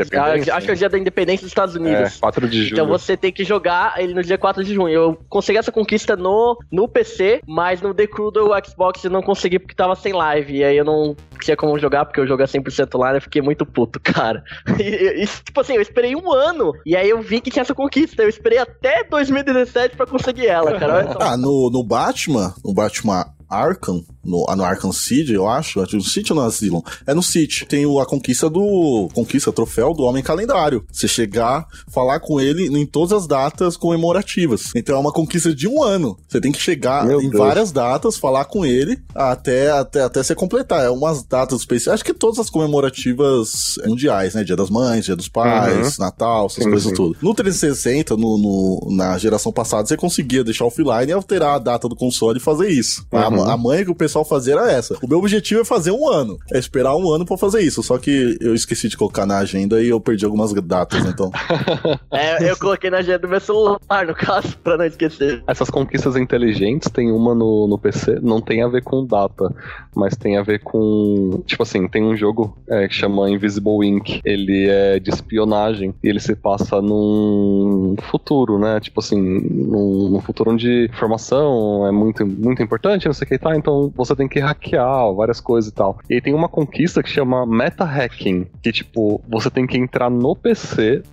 Acho que é o dia da independência dos Estados Unidos. É, 4 de junho. Então você tem que jogar ele no dia 4 de junho. Eu consegui essa conquista no, no PC, mas no The Crew do Xbox eu não consegui porque tava sem live. E aí eu não tinha como jogar, porque eu jogo 100% lá, eu fiquei muito puto, cara. E, e, tipo assim, eu esperei um ano, e aí eu vi que tinha essa conquista. Eu esperei até 2017 pra conseguir ela, cara. Ah, no, no Batman, no Batman Arkham, no, no Arkham City, eu acho. No City ou no Asylum? É no City. Tem o, a conquista do. Conquista troféu do Homem Calendário. Você chegar, falar com ele em todas as datas comemorativas. Então é uma conquista de um ano. Você tem que chegar Meu em Deus. várias datas, falar com ele até, até, até você completar. É umas datas especiais. Acho que todas as comemorativas mundiais, né? Dia das Mães, Dia dos Pais, uhum. Natal, essas sim, coisas sim. tudo. No 360, no, no, na geração passada, você conseguia deixar offline e alterar a data do console e fazer isso. Uhum. A, a mãe que o pessoal fazer era essa. O meu objetivo é fazer um ano. É esperar um ano pra fazer isso. Só que eu esqueci de colocar na agenda e eu perdi algumas datas, então. é, eu coloquei na agenda do meu celular, no caso, pra não esquecer. Essas conquistas inteligentes, tem uma no, no PC, não tem a ver com data, mas tem a ver com. Tipo assim, tem um jogo é, que chama Invisible Ink. Ele é de espionagem e ele se passa num futuro, né? Tipo assim, num, num futuro onde informação é muito, muito importante, não sei o que e tá. Então você tem que hackear várias coisas e tal. E tem uma conquista que chama meta hacking, que tipo, você tem que entrar no PC,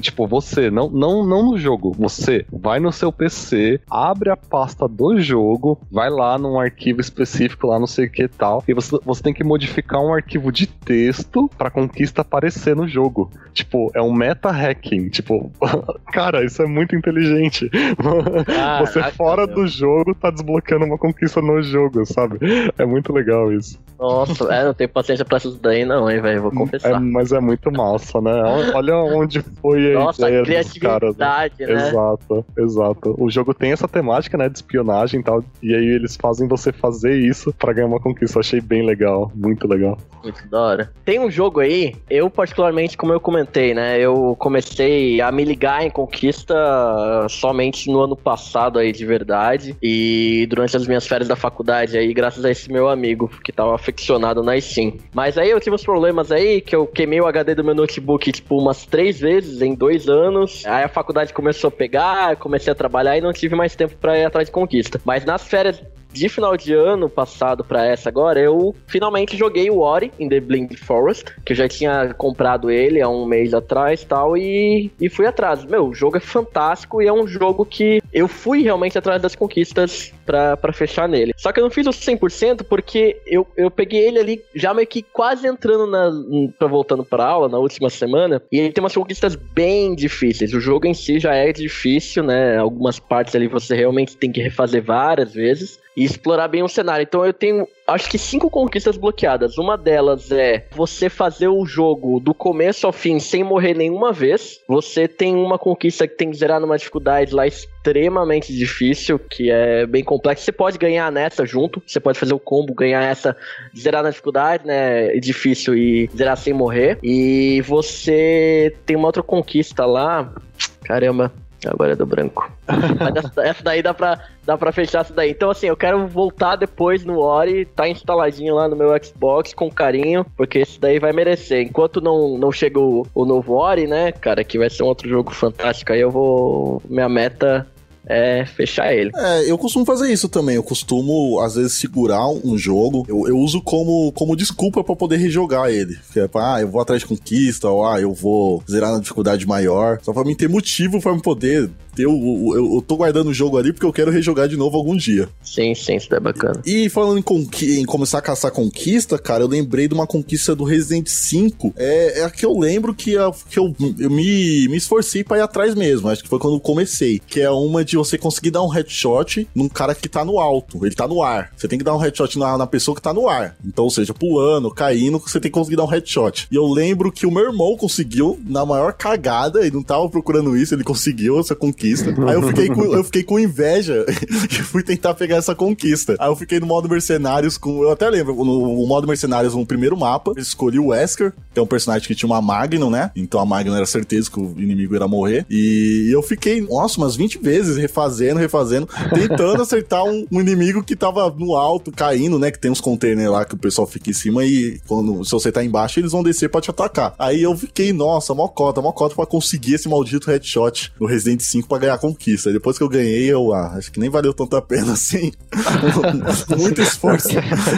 tipo, você, não, não, não no jogo, você vai no seu PC, abre a pasta do jogo, vai lá num arquivo específico lá, não sei o que e tal, e você, você tem que modificar um arquivo de texto pra conquista aparecer no jogo. Tipo, é um meta hacking, tipo, cara, isso é muito inteligente. Ah, você fora do jogo tá desbloqueando uma conquista no jogo, sabe? É muito legal isso. Nossa, é, não tenho paciência pra isso daí não, hein, velho, vou confessar. É, mas é muito massa, né? Olha onde foi a Nossa, ideia a criatividade, caras, né? Exato, exato. O jogo tem essa temática, né, de espionagem e tal, e aí eles fazem você fazer isso pra ganhar uma conquista. Eu achei bem legal, muito legal. Muito da hora. Tem um jogo aí, eu particularmente, como eu comentei, né, eu comecei a me ligar em conquista somente no ano passado aí, de verdade, e durante as minhas férias da faculdade aí, graças a esse meu amigo que tava aficionado na Steam. Mas aí eu tive uns problemas aí, que eu queimei o HD do meu notebook, tipo, umas três vezes em dois anos. Aí a faculdade começou a pegar, comecei a trabalhar e não tive mais tempo para ir atrás de conquista. Mas nas férias de final de ano passado para essa agora, eu finalmente joguei o Ori in the Blind Forest, que eu já tinha comprado ele há um mês atrás tal, e, e fui atrás. Meu, o jogo é fantástico e é um jogo que eu fui realmente atrás das conquistas para fechar nele. Só que eu não fiz o 100% porque eu, eu peguei ele ali já meio que quase entrando na. Pra, voltando pra aula na última semana. E ele tem umas conquistas bem difíceis. O jogo em si já é difícil, né? Algumas partes ali você realmente tem que refazer várias vezes e explorar bem o cenário. Então eu tenho acho que cinco conquistas bloqueadas. Uma delas é você fazer o jogo do começo ao fim sem morrer nenhuma vez. Você tem uma conquista que tem que zerar numa dificuldade lá extremamente difícil, que é bem complexo. Você pode ganhar nessa junto, você pode fazer o combo, ganhar essa, zerar na dificuldade, né? Difícil e zerar sem morrer. E você tem uma outra conquista lá. Caramba, Agora é do branco. Mas essa, essa, daí dá pra, dá pra fechar essa daí. Então, assim, eu quero voltar depois no Ori, tá instaladinho lá no meu Xbox com carinho, porque esse daí vai merecer. Enquanto não, não chega o, o novo Ori, né, cara, que vai ser um outro jogo fantástico, aí eu vou. Minha meta é fechar ele. É, eu costumo fazer isso também. Eu costumo, às vezes, segurar um jogo. Eu, eu uso como, como desculpa para poder rejogar ele. Que é pra, ah, eu vou atrás de conquista, ou ah, eu vou zerar na dificuldade maior. Só pra mim ter motivo para poder o, eu, eu tô guardando o jogo ali porque eu quero rejogar de novo algum dia. Sim, sim, isso é bacana. E falando em, conqui em começar a caçar conquista, cara, eu lembrei de uma conquista do Resident 5. É, é a que eu lembro que, a, que eu, eu me, me esforcei pra ir atrás mesmo. Acho que foi quando eu comecei. Que é uma de você conseguir dar um headshot num cara que tá no alto. Ele tá no ar. Você tem que dar um headshot na, na pessoa que tá no ar. Então, ou seja, pulando, caindo, você tem que conseguir dar um headshot. E eu lembro que o meu irmão conseguiu, na maior cagada, e não tava procurando isso, ele conseguiu essa conquista. Aí eu fiquei com, eu fiquei com inveja e fui tentar pegar essa conquista. Aí eu fiquei no modo mercenários com. Eu até lembro, no, modo mercenários, no primeiro mapa, eu escolhi o Wesker, que é um personagem que tinha uma Magnum, né? Então a Magnum era certeza que o inimigo ia morrer. E eu fiquei, nossa, umas 20 vezes refazendo, refazendo, tentando acertar um, um, inimigo que tava no alto, caindo, né? Que tem uns containers lá que o pessoal fica em cima e quando se você tá embaixo, eles vão descer pra te atacar. Aí eu fiquei, nossa, mocota, mocota pra conseguir esse maldito headshot no Resident 5 pra ganhar conquista. Depois que eu ganhei, eu ah, acho que nem valeu tanto a pena assim. Muito esforço.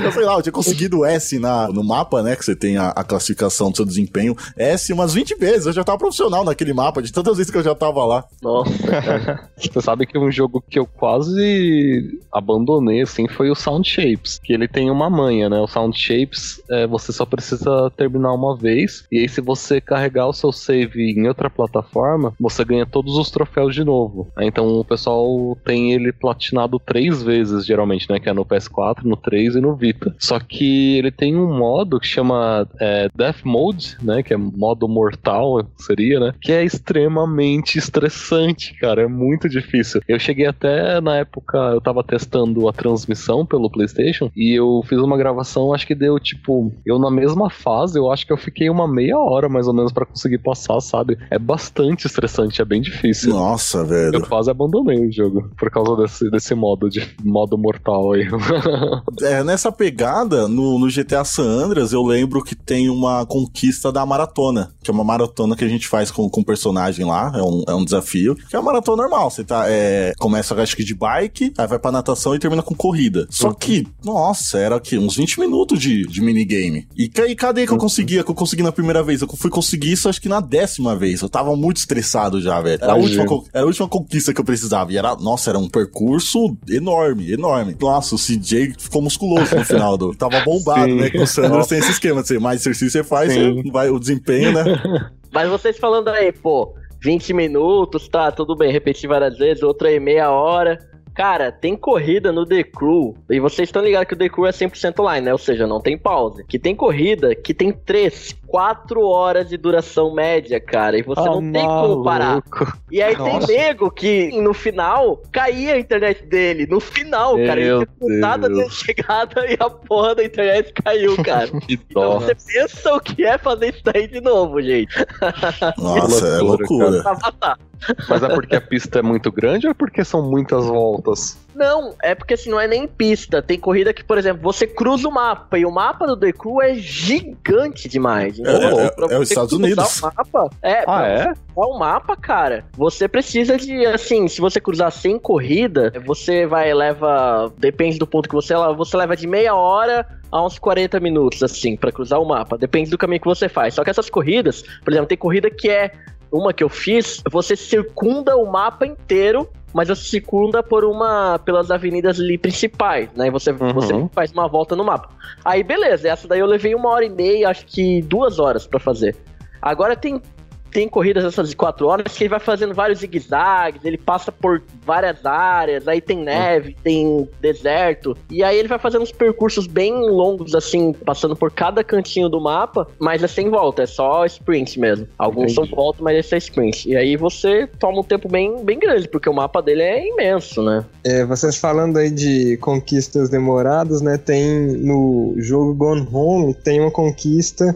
Eu sei lá, eu tinha conseguido S na, no mapa, né? Que você tem a, a, classificação do seu desempenho. S umas 20 vezes. Eu já tava profissional naquele mapa, de tantas vezes que eu já tava lá. Nossa, cara. Você sabe que um jogo que eu quase abandonei, assim, foi o Sound Shapes. Que ele tem uma manha, né? O Sound Shapes, é, você só precisa terminar uma vez. E aí, se você carregar o seu save em outra plataforma, você ganha todos os troféus de novo. Então o pessoal tem ele platinado três vezes, geralmente, né? Que é no PS4, no 3 e no Vita. Só que ele tem um modo que chama é, Death Mode, né? Que é modo mortal, seria, né? Que é extremamente estressante, cara. É muito difícil. Eu cheguei até na época, eu tava testando a transmissão pelo PlayStation e eu fiz uma gravação, acho que deu tipo, eu na mesma fase, eu acho que eu fiquei uma meia hora mais ou menos para conseguir passar, sabe? É bastante estressante, é bem difícil. Nossa, velho. Eu quase abandonei o jogo por causa desse, desse modo de modo mortal aí. é, nessa pegada, no, no GTA San Andreas, eu lembro que tem uma conquista da maratona, que é uma maratona que a gente faz com, com um personagem lá, é um, é um desafio, que é uma maratona normal, você tá, é, começa acho que de bike, aí vai pra natação e termina com corrida. Só uhum. que, nossa, era aqui uns 20 minutos de, de minigame. E, e cadê que eu uhum. conseguia, que eu consegui na primeira vez? Eu fui conseguir isso acho que na décima vez, eu tava muito estressado já, velho. Era a, última, era a última conquista que eu precisava, e era, nossa, era um percurso enorme, enorme. Nossa, o CJ ficou musculoso no final do. Tava bombado, Sim. né? Com o Sanders tem esse esquema de ser mais exercício você faz, você vai, o desempenho, né? Mas vocês falando aí, pô, 20 minutos, tá, tudo bem, repetir várias vezes, outra aí meia hora. Cara, tem corrida no The Crew, e vocês estão ligados que o The Crew é 100% online, né? Ou seja, não tem pause. Que tem corrida que tem 3, 4 horas de duração média, cara, e você oh, não tem como parar. E aí Nossa. tem nego que no final caía a internet dele. No final, Meu cara, ele tinha nada de chegada e a porra da internet caiu, cara. então você pensa o que é fazer isso daí de novo, gente. Nossa, é loucura. Mas é porque a pista é muito grande ou é porque são muitas voltas? Não, é porque assim, não é nem pista. Tem corrida que, por exemplo, você cruza o mapa e o mapa do The Crew é gigante demais. Então, é, é, é os Estados Unidos. O mapa, é, ah, é? o mapa, cara, você precisa de, assim, se você cruzar sem corrida, você vai, leva, depende do ponto que você leva, você leva de meia hora a uns 40 minutos, assim, para cruzar o mapa. Depende do caminho que você faz. Só que essas corridas, por exemplo, tem corrida que é uma que eu fiz, você circunda o mapa inteiro mas você circunda por uma pelas avenidas ali principais, né? E você, uhum. você faz uma volta no mapa. Aí beleza, essa daí eu levei uma hora e meia, acho que duas horas para fazer. Agora tem tem corridas essas de quatro horas que ele vai fazendo vários zigue-zagues, ele passa por várias áreas, aí tem neve, tem deserto, e aí ele vai fazendo uns percursos bem longos, assim, passando por cada cantinho do mapa, mas é sem volta, é só sprint mesmo. Alguns Entendi. são volta, mas esse é sprint. E aí você toma um tempo bem, bem grande, porque o mapa dele é imenso, né? É, vocês falando aí de conquistas demoradas, né? Tem no jogo Gone Home, tem uma conquista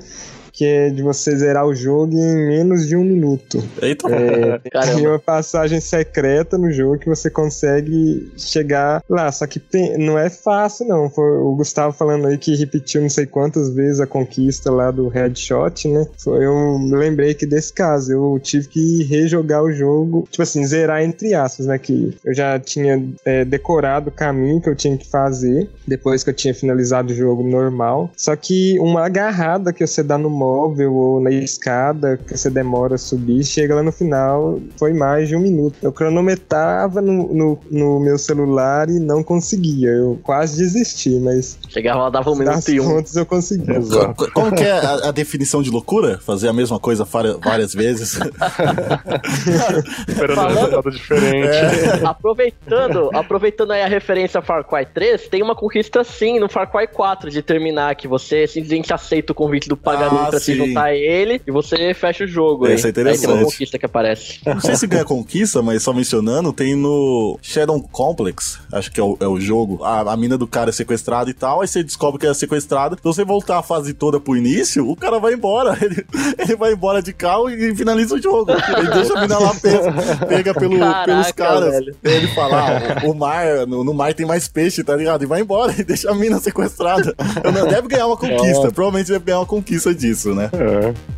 que é de você zerar o jogo em menos de um minuto. Eita, É, tem uma passagem secreta no jogo que você consegue chegar lá. Só que tem- não é fácil, não. Foi o Gustavo falando aí que repetiu não sei quantas vezes a conquista lá do headshot, né? Foi- Eu me lembrei que desse caso. Eu tive que rejogar o jogo, tipo assim, zerar entre aspas, né? Que eu já tinha é, decorado o caminho que eu tinha que fazer depois que eu tinha finalizado o jogo normal. Só que uma agarrada que você dá no móvel ou na escada que você demora a subir, chega lá no final, foi mais de um minuto. Eu cronometrava no, no, no meu celular e não conseguia. Eu quase desisti, mas Chegava lá, dava um minuto e um. contas eu consegui. Exato. Co- Como que é a, a definição de loucura? Fazer a mesma coisa várias, várias vezes? Esperando um Falando- resultado diferente. aproveitando, aproveitando aí a referência a Far Cry 3, tem uma conquista sim no Far Cry 4 de terminar que você simplesmente aceita o convite do pagamento Pra se sim. juntar a ele e você fecha o jogo. Esse aí. é interessante. Aí tem uma conquista que aparece. Não sei se ganha conquista, mas só mencionando, tem no Shadow Complex, acho que é o, é o jogo, a, a mina do cara é sequestrada e tal, aí você descobre que é sequestrada, se você voltar a fase toda pro início, o cara vai embora, ele, ele vai embora de carro e finaliza o jogo, ele deixa a mina lá pega, pega pelo, Caraca, pelos caras, velho. ele fala, ah, o, o mar, no, no mar tem mais peixe, tá ligado? E vai embora e deixa a mina sequestrada. Eu não, deve ganhar uma conquista, provavelmente deve ganhar uma conquista disso, né? É.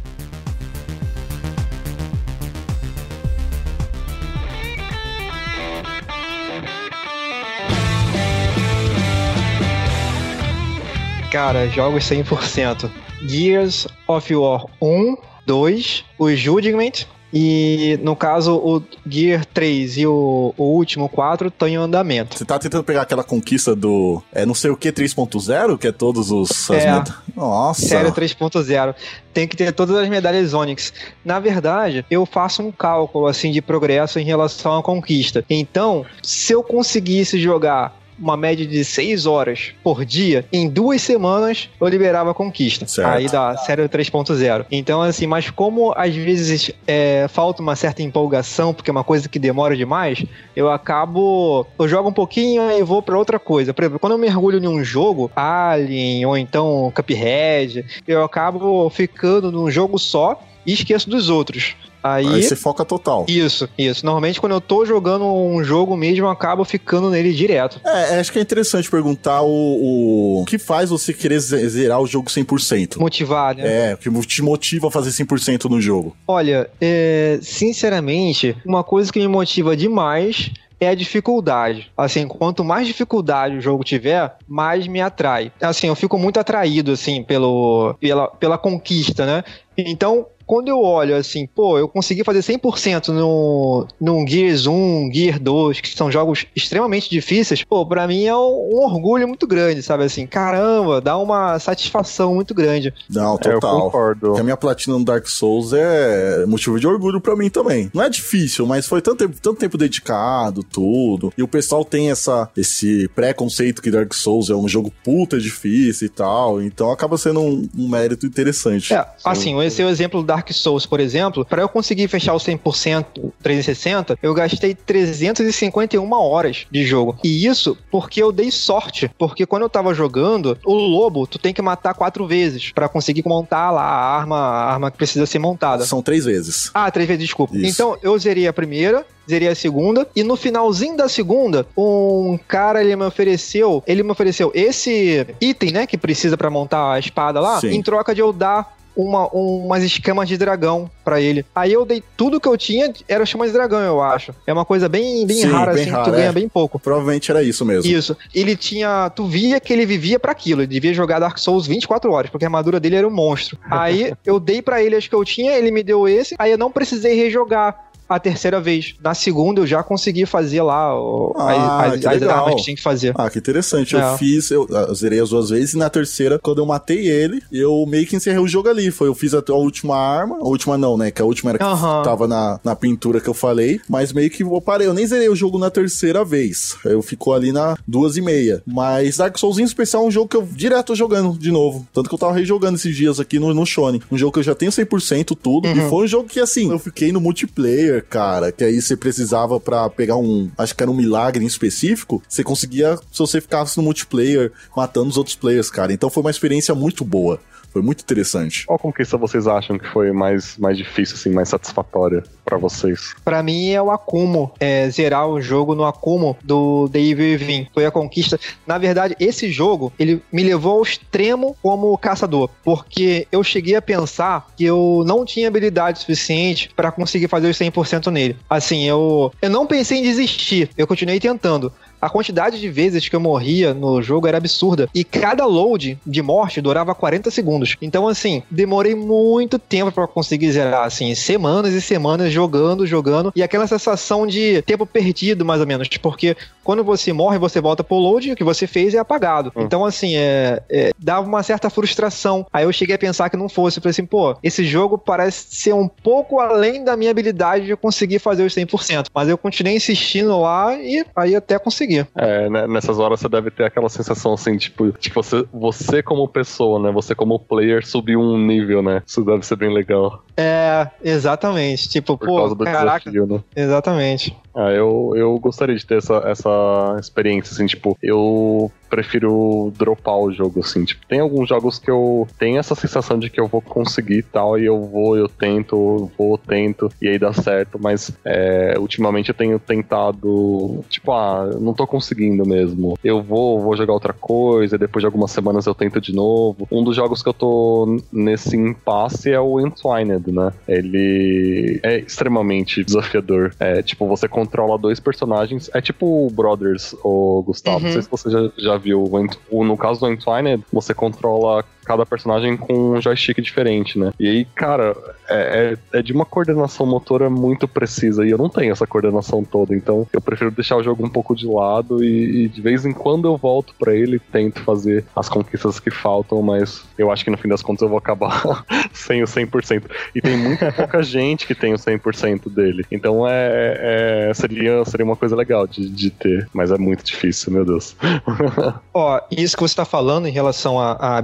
Cara, jogos 100%. Gears of War 1, 2, o Judgment e, no caso, o Gear 3 e o, o último 4 estão em andamento. Você tá tentando pegar aquela conquista do. É não sei o que 3.0, que é todos os. as É. meta- Nossa. Série 3.0. Tem que ter todas as medalhas Onyx. Na verdade, eu faço um cálculo assim de progresso em relação à conquista. Então, se eu conseguisse jogar uma média de 6 horas por dia, em duas semanas eu liberava a conquista. Certo. Aí da série 3.0. Então, assim, mas como às vezes é, falta uma certa empolgação, porque é uma coisa que demora demais, eu acabo. Eu jogo um pouquinho e vou pra outra coisa. Por exemplo, quando eu mergulho em um jogo, Alien ou então Cuphead, eu acabo ficando num jogo só e esqueço dos outros. Aí. Aí você foca total. Isso, isso. Normalmente quando eu tô jogando um jogo mesmo, eu acabo ficando nele direto. É, acho que é interessante perguntar o, o, que faz você querer ze- zerar o jogo 100%. Motivar, né? É, o que te motiva a fazer 100% no jogo. Olha, é, sinceramente, uma coisa que me motiva demais é a dificuldade. Assim, quanto mais dificuldade o jogo tiver, mais me atrai. Assim, eu fico muito atraído, assim, pelo, pela, pela conquista, né? Então, quando eu olho assim, pô, eu consegui fazer 100% no, no Gears 1, Gear 2, que são jogos extremamente difíceis, pô, pra mim é um, um orgulho muito grande, sabe? Assim, caramba, dá uma satisfação muito grande. Não, É, eu total. concordo. Porque a minha platina no Dark Souls é motivo de orgulho pra mim também. Não é difícil, mas foi tanto tempo, tanto tempo dedicado, tudo. E o pessoal tem essa, esse preconceito que Dark Souls é um jogo puta difícil e tal. Então acaba sendo um, um mérito interessante. É, assim, esse é o exemplo do Dark Souls, por exemplo. Pra eu conseguir fechar o 100% 360, eu gastei 351 horas de jogo. E isso porque eu dei sorte. Porque quando eu tava jogando, o lobo, tu tem que matar quatro vezes pra conseguir montar lá a arma, a arma que precisa ser montada. São três vezes. Ah, três vezes, desculpa. Isso. Então, eu zerei a primeira, zerei a segunda, e no finalzinho da segunda, um cara, ele me ofereceu, ele me ofereceu esse item, né, que precisa pra montar a espada lá, Sim. em troca de eu dar uma, um- umas escamas de dragão pra ele. Aí eu dei tudo que eu tinha, era chama de dragão, eu acho. É uma coisa bem, bem Sim, rara, bem assim, rara, tu ganha é. bem pouco. Provavelmente era isso mesmo. Isso. Ele tinha. Tu via que ele vivia pra aquilo. Ele devia jogar Dark Souls 24 horas, porque a armadura dele era um monstro. Aí eu dei pra ele as que eu tinha, ele me deu esse, aí eu não precisei rejogar. A terceira vez. Na segunda eu já consegui fazer lá o- Ah, as, as, as armas que tinha que fazer. Ah, que interessante. Eu É. fiz, eu, ah, zerei as duas vezes, e na terceira, quando eu matei ele, eu meio que encerrei o jogo ali. Foi, eu fiz a, a última arma, a última não, né? Que a última era que Aham. tava na, na pintura que eu falei, mas meio que eu parei. Eu nem zerei o jogo na terceira vez. Eu ficou ali na duas e meia. Mas Dark Souls em especial é um jogo que eu direto tô jogando de novo. Tanto que eu tava rejogando esses dias aqui no, no Shone. Um jogo que eu já tenho 100% tudo. E foi um jogo que, assim, eu fiquei no multiplayer, cara. Que aí você precisava pra pegar um. Acho que era um milagre em específico. Você conseguia, se você ficasse no multiplayer, matando os outros players, cara. Então foi uma experiência muito boa. Foi muito interessante. Qual conquista vocês acham que foi mais, mais difícil, assim, mais satisfatória para vocês? Para mim é o Akumo, é zerar o jogo no Akumo do The Evil Within. Foi a conquista. Na verdade, esse jogo, ele me levou ao extremo como caçador, porque eu cheguei a pensar que eu não tinha habilidade suficiente para conseguir fazer os 100% nele. Assim, eu, eu não pensei em desistir, eu continuei tentando a quantidade de vezes que eu morria no jogo era absurda. E cada load de morte durava 40 segundos. Então, assim, demorei muito tempo para conseguir zerar, assim, semanas e semanas jogando, jogando. E aquela sensação de tempo perdido, mais ou menos. Porque quando você morre, você volta pro load, o que você fez é apagado. Hum. Então, assim, é, é, dava uma certa frustração. Aí eu cheguei a pensar que não fosse. Eu falei assim, pô, esse jogo parece ser um pouco além da minha habilidade de conseguir fazer os 100%. Mas eu continuei insistindo lá e aí até consegui. É, né, nessas horas você deve ter aquela sensação assim, tipo, de que você, você como pessoa, né? Você como player subiu um nível, né? Isso deve ser bem legal. É, exatamente. Tipo, Por pô, causa do caraca. desafio, né? Exatamente. Ah, eu, eu gostaria de ter essa, essa experiência, assim, tipo, eu prefiro dropar o jogo, assim, tipo, tem alguns jogos que eu tenho essa sensação de que eu vou conseguir tal, e eu vou, eu tento, vou, tento, e aí dá certo, mas é, ultimamente eu tenho tentado, tipo, ah, não tô conseguindo mesmo, eu vou, vou jogar outra coisa, depois de algumas semanas eu tento de novo. Um dos jogos que eu tô nesse impasse é o Entwined, né? Ele é extremamente desafiador. É, tipo, você controla dois personagens. É tipo o Brothers, o Gustavo. Uhum. Não sei se você já, já viu. No caso do Entwined, você controla cada personagem com um joystick diferente, né? E aí, cara, é, é, é de uma coordenação motora muito precisa. E eu não tenho essa coordenação toda. Então, eu prefiro deixar o jogo um pouco de lado. E, e de vez em quando eu volto pra ele e tento fazer as conquistas que faltam. Mas eu acho que no fim das contas eu vou acabar sem o 100%. E tem muito pouca gente que tem o 100% dele. Então é, é- seria, seria uma coisa legal de, de ter, mas é muito difícil, meu Deus. Ó, isso que você tá falando em relação à, à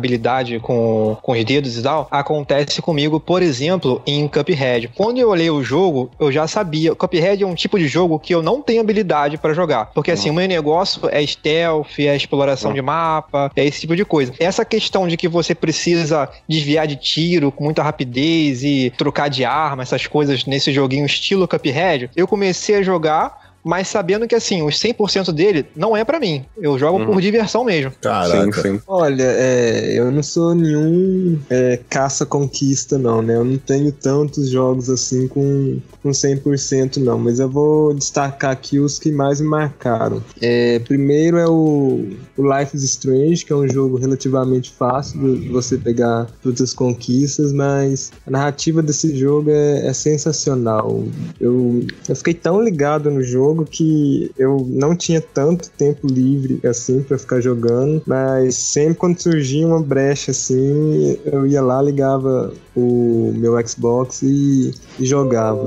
habilidade com, com os dedos e tal, acontece comigo, por exemplo, em Cuphead. Quando eu olhei o jogo, eu já sabia. Cuphead é um tipo de jogo que eu não tenho habilidade pra jogar. Porque assim, o meu negócio é stealth, é exploração de mapa, é esse tipo de coisa. Essa questão de que você precisa desviar de tiro com muita rapidez e trocar de arma, essas coisas nesse joguinho estilo Cuphead, eu comecei a jogar. Mas sabendo que assim, os 100% dele não é pra mim. Eu jogo Uhum. por diversão mesmo. Caraca. Sim, sim. Olha, é, eu não sou nenhum é, caça-conquista, não, né? Eu não tenho tantos jogos assim com, com 100% não, mas eu vou destacar aqui os que mais me marcaram. É, primeiro é o, o Life is Strange, que é um jogo relativamente fácil de você pegar todas as conquistas, mas a narrativa desse jogo é, é sensacional. Eu, eu fiquei tão ligado no jogo que eu não tinha tanto tempo livre assim pra ficar jogando, mas sempre quando surgia uma brecha assim, eu ia lá, ligava o meu Xbox e, e jogava.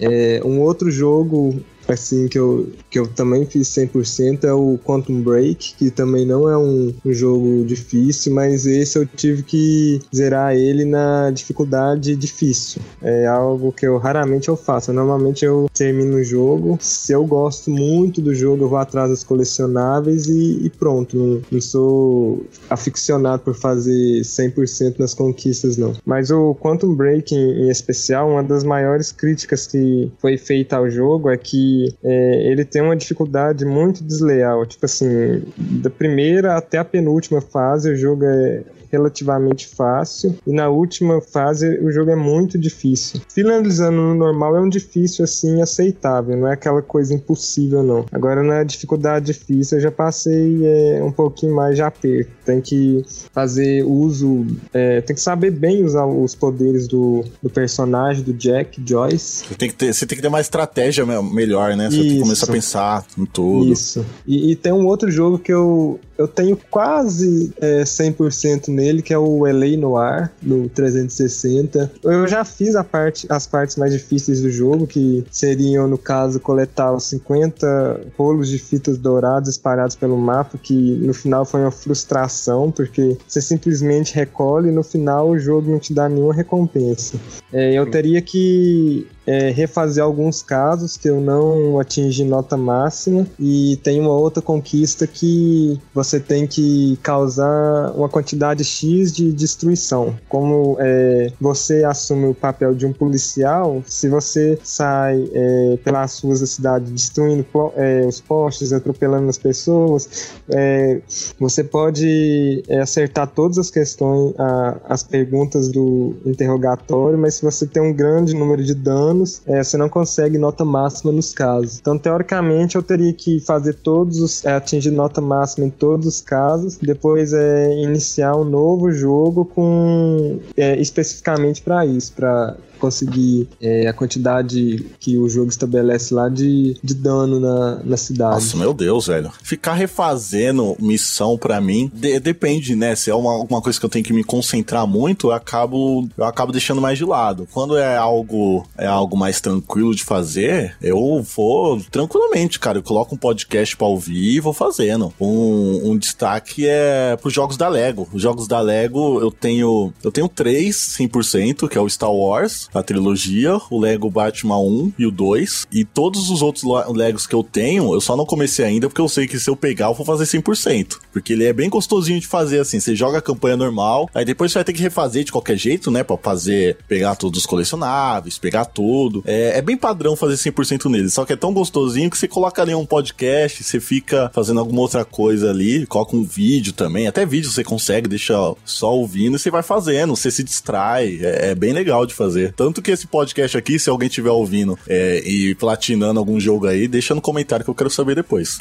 É, um outro jogo assim que eu, que eu também fiz 100% é o Quantum Break, que também não é um, um jogo difícil, mas esse eu tive que zerar ele na dificuldade difícil. É algo que eu raramente eu faço. Normalmente eu termino o jogo, se eu gosto muito do jogo, eu vou atrás dos colecionáveis e, e pronto. Não, não sou aficionado por fazer 100% nas conquistas, não. Mas o Quantum Break em, em especial, uma das maiores críticas que foi feita ao jogo é que é, ele tem uma dificuldade muito desleal. Tipo assim, da primeira até a penúltima fase, o jogo é relativamente fácil e na última fase o jogo é muito difícil. Finalizando no normal é um difícil assim aceitável, não é aquela coisa impossível não. Agora na dificuldade difícil eu já passei é, um pouquinho mais de aperto. Tem que fazer uso, é, tem que saber bem usar os poderes do, do personagem do Jack Joyce. Você tem, que ter, você tem que ter uma estratégia me- melhor, né? Você tem que Isso. começar a pensar em tudo. Isso. E, e tem um outro jogo que eu, eu tenho quase é, 100% nele, que é o LA Noir, no 360. Eu já fiz a parte, as partes mais difíceis do jogo, que seriam, no caso, coletar os 50 rolos de fitas douradas espalhados pelo mapa, que no final foi uma frustração, porque você simplesmente recolhe e no final o jogo não te dá nenhuma recompensa. É, eu teria que é, refazer alguns casos que eu não atingi nota máxima e tem uma outra conquista que você tem que causar uma quantidade X de destruição. Como é, você assume o papel de um policial, se você sai é, pelas ruas da cidade destruindo é, os postes, atropelando as pessoas, é, você pode é, acertar todas as questões, a, as perguntas do interrogatório, mas se você tem um grande número de danos, é, você não consegue nota máxima nos casos. Então, teoricamente, eu teria que fazer todos os. É, atingir nota máxima em todos os casos, depois é, iniciar um novo jogo com é, especificamente para isso, para conseguir é, a quantidade que o jogo estabelece lá de, de dano na, na cidade. Nossa, meu Deus, velho. Ficar refazendo missão para mim de, depende, né? Se é uma, uma coisa que eu tenho que me concentrar muito, eu acabo, eu acabo deixando mais de lado. Quando é algo é algo mais tranquilo de fazer, eu vou tranquilamente, cara. Eu coloco um podcast pra ouvir e vou fazendo. Um, um destaque é pros jogos da Lego. Os jogos da Lego eu tenho eu tenho três 100%, que é o Star Wars, a trilogia, o Lego Batman 1 e o 2. E todos os outros Legos que eu tenho, eu só não comecei ainda porque eu sei que se eu pegar, eu vou fazer 100%. Porque ele é bem gostosinho de fazer assim. Você joga a campanha normal, aí depois você vai ter que refazer de qualquer jeito, né? Pra fazer, pegar todos os colecionáveis, pegar tudo. É, é bem padrão fazer 100% nele. Só que é tão gostosinho que você coloca ali um podcast, você fica fazendo alguma outra coisa ali, coloca um vídeo também. Até vídeo você consegue, deixa só ouvindo e você vai fazendo, você se distrai. É, é bem legal de fazer. Tanto que esse podcast aqui, se alguém estiver ouvindo é, e platinando algum jogo aí, deixa no comentário que eu quero saber depois.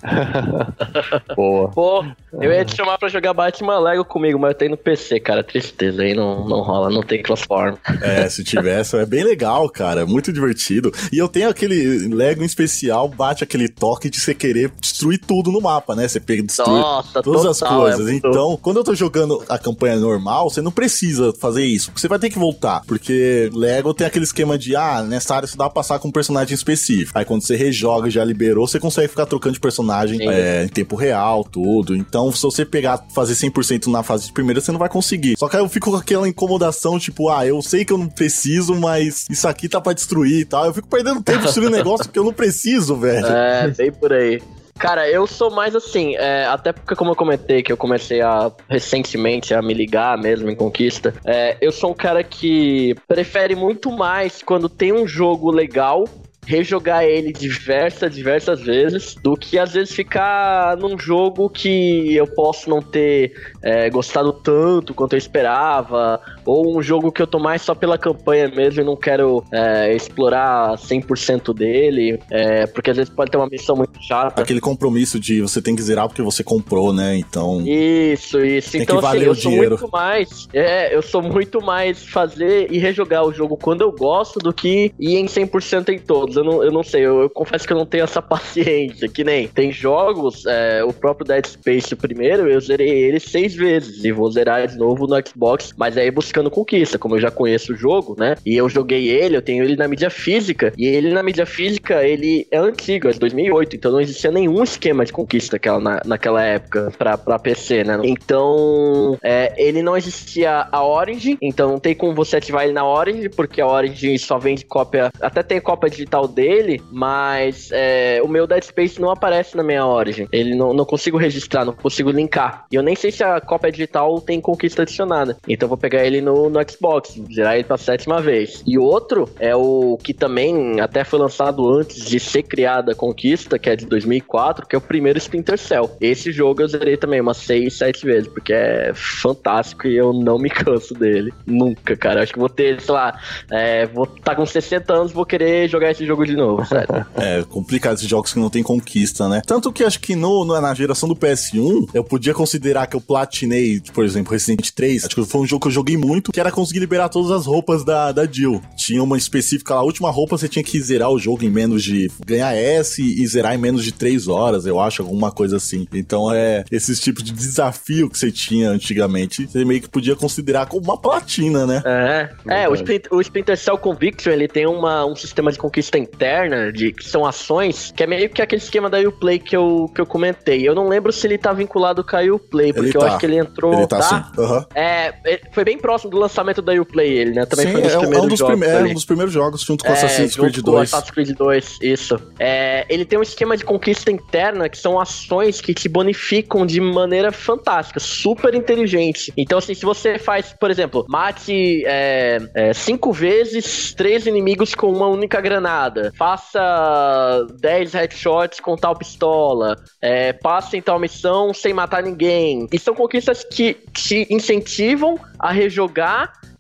Boa. Pô, eu ia te chamar pra jogar Batman Lego comigo, mas eu tenho no PC, cara. Tristeza, aí não, não rola, não tem crossform. É, se tivesse, é bem legal, cara. É muito divertido. E eu tenho aquele Lego em especial, bate aquele toque de você querer destruir tudo no mapa, né? Você pega destruir Nossa, todas total, as coisas. É muito... Então, quando eu tô jogando a campanha normal, você não precisa fazer isso. Você vai ter que voltar. Porque Lego Dragon tem aquele esquema de, ah, nessa área você dá pra passar com um personagem específico. Aí quando você rejoga e já liberou, você consegue ficar trocando de personagem é, em tempo real, tudo. Então, se você pegar, fazer 100% na fase de primeira, você não vai conseguir. Só que aí eu fico com aquela incomodação, tipo, ah, eu sei que eu não preciso, mas isso aqui tá pra destruir e tal. Eu fico perdendo tempo destruindo negócio que eu não preciso, velho. É, bem por aí. Cara, eu sou mais assim, é, até porque como eu comentei que eu comecei a recentemente a me ligar mesmo em conquista, é, eu sou um cara que prefere muito mais quando tem um jogo legal rejogar ele diversas, diversas vezes, do que às vezes ficar num jogo que eu posso não ter é, gostado tanto quanto eu esperava, ou um jogo que eu tô mais só pela campanha mesmo e não quero é, explorar 100% dele, é, porque às vezes pode ter uma missão muito chata. Aquele compromisso de você tem que zerar porque você comprou, né? Então. Isso, isso. Tem então, que valer assim, eu o sou dinheiro. muito mais. É, eu sou muito mais fazer e rejogar o jogo quando eu gosto do que ir em 100% em todos eu não, eu não sei, eu, eu, confesso que eu não tenho essa paciência, que nem tem jogos, é, o próprio Dead Space o primeiro, eu zerei ele seis vezes e vou zerar de novo no Xbox, mas aí buscando conquista, como eu já conheço o jogo, né, e eu joguei ele, eu tenho ele na mídia física, e ele na mídia física, ele é antigo, é de 2008, então não existia nenhum esquema de conquista aquela, na, naquela época pra, pra PC, né, então é, ele não existia a Origin, então não tem como você ativar ele na Origin, porque a Origin só vende cópia, até tem cópia digital dele, mas é, o meu Dead Space não aparece na minha Origin. Ele não, não consigo registrar, não consigo linkar. E eu nem sei se a cópia digital tem conquista adicionada. Então eu vou pegar ele no, no Xbox, zerar ele pra sétima vez. E outro é o que também até foi lançado antes de ser criada a conquista, que é de 2004, que é o primeiro Splinter Cell. Esse jogo eu zerei também umas 6, 7 vezes, porque é fantástico e eu não me canso dele. Nunca, cara. Acho que vou ter, sei lá, é, vou estar tá com 60 anos, vou querer jogar esse jogo de novo, sério. é, complicado esses jogos que não tem conquista, né? Tanto que acho que no, na geração do PS1, eu podia considerar que eu platinei, por exemplo, Resident 3. Acho que foi um jogo que eu joguei muito, que era conseguir liberar todas as roupas da, da Jill. Tinha uma específica lá, a última roupa você tinha que zerar o jogo em menos de. ganhar S e zerar em menos de 3 horas, eu acho, alguma coisa assim. Então é esses tipos de desafio que você tinha antigamente, você meio que podia considerar como uma platina, né? É, é o, Splinter, o Splinter Cell Conviction, ele tem uma, um sistema de conquista interna, de que são ações, que é meio que aquele esquema da Uplay que eu, que eu comentei. Eu não lembro se ele tá vinculado com a Uplay, porque eu tá. acho que ele entrou. Ele tá, tá? Sim. Uhum. É, foi bem próximo próximo do lançamento da Uplay ele, né? Também Sim, foi um dos é, um- é primeiros um dos jogos prime- é um dos primeiros jogos, junto com É, Assassin's Creed com 2. Assassin's Creed 2, isso. É, ele tem um esquema de conquista interna que são ações que te bonificam de maneira fantástica, super inteligente. Então, assim, se você faz, por exemplo, mate é, é, cinco vezes três inimigos com uma única granada, faça 10 headshots com tal pistola, é, passe em tal missão sem matar ninguém. E são conquistas que te incentivam a rejogar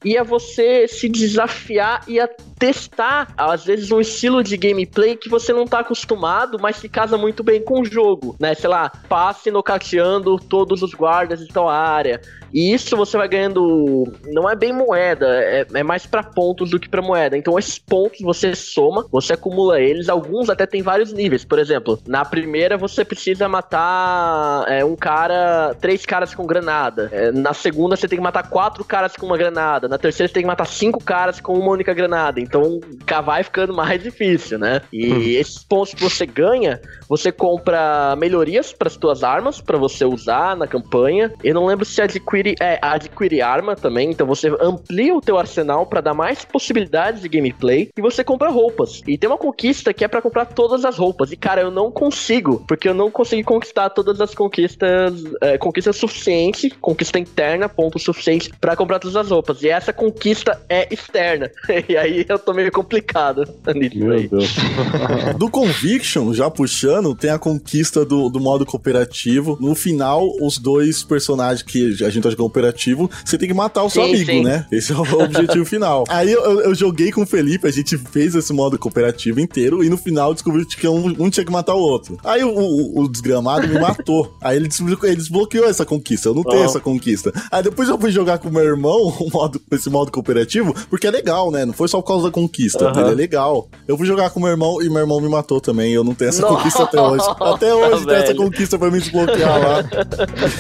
e a você se desafiar e a testar, às vezes, um estilo de gameplay que você não tá acostumado, mas que casa muito bem com o jogo, né? Sei lá, passe nocauteando todos os guardas de tal área. E isso você vai ganhando. Não é bem moeda, é, é mais pra pontos do que pra moeda. Então, esses pontos você soma, você acumula eles. Alguns até tem vários níveis. Por exemplo, na primeira você precisa matar é, um cara, três caras com granada. É, na segunda você tem que matar quatro caras com uma granada. Na terceira você tem que matar cinco caras com uma única granada. Então, vai ficando mais difícil, né? E esses pontos que você ganha, você compra melhorias para as suas armas para você usar na campanha. Eu não lembro se adquire é adquire arma também, então você amplia o teu arsenal para dar mais possibilidades de gameplay e você compra roupas. E tem uma conquista que é para comprar todas as roupas. E cara, eu não consigo, porque eu não consegui conquistar todas as conquistas, é, conquista suficiente, conquista interna, ponto suficiente para comprar todas as roupas. E essa conquista é externa. e aí eu tô meio complicado nisso Meu aí. Deus. Do Conviction, já puxando, tem a conquista do, do modo cooperativo. No final, os dois personagens que a gente jogando cooperativo, você tem que matar o seu Sim, amigo, sim. né? Esse é o objetivo final. Aí eu, eu- eu joguei com o Felipe, a gente fez esse modo cooperativo inteiro e no final descobriu que um, um tinha que matar o outro. Aí o, o- o desgramado me matou. Aí ele ele desbloqueou essa conquista. Eu não tenho essa conquista. Aí depois eu fui jogar com o meu irmão o modo, esse modo cooperativo, porque é legal, né? Não foi só por causa da conquista. Ele é legal. Eu fui jogar com o meu irmão e meu irmão me matou também. Eu não tenho essa Nossa, conquista até hoje. Até hoje tem essa conquista pra me desbloquear lá.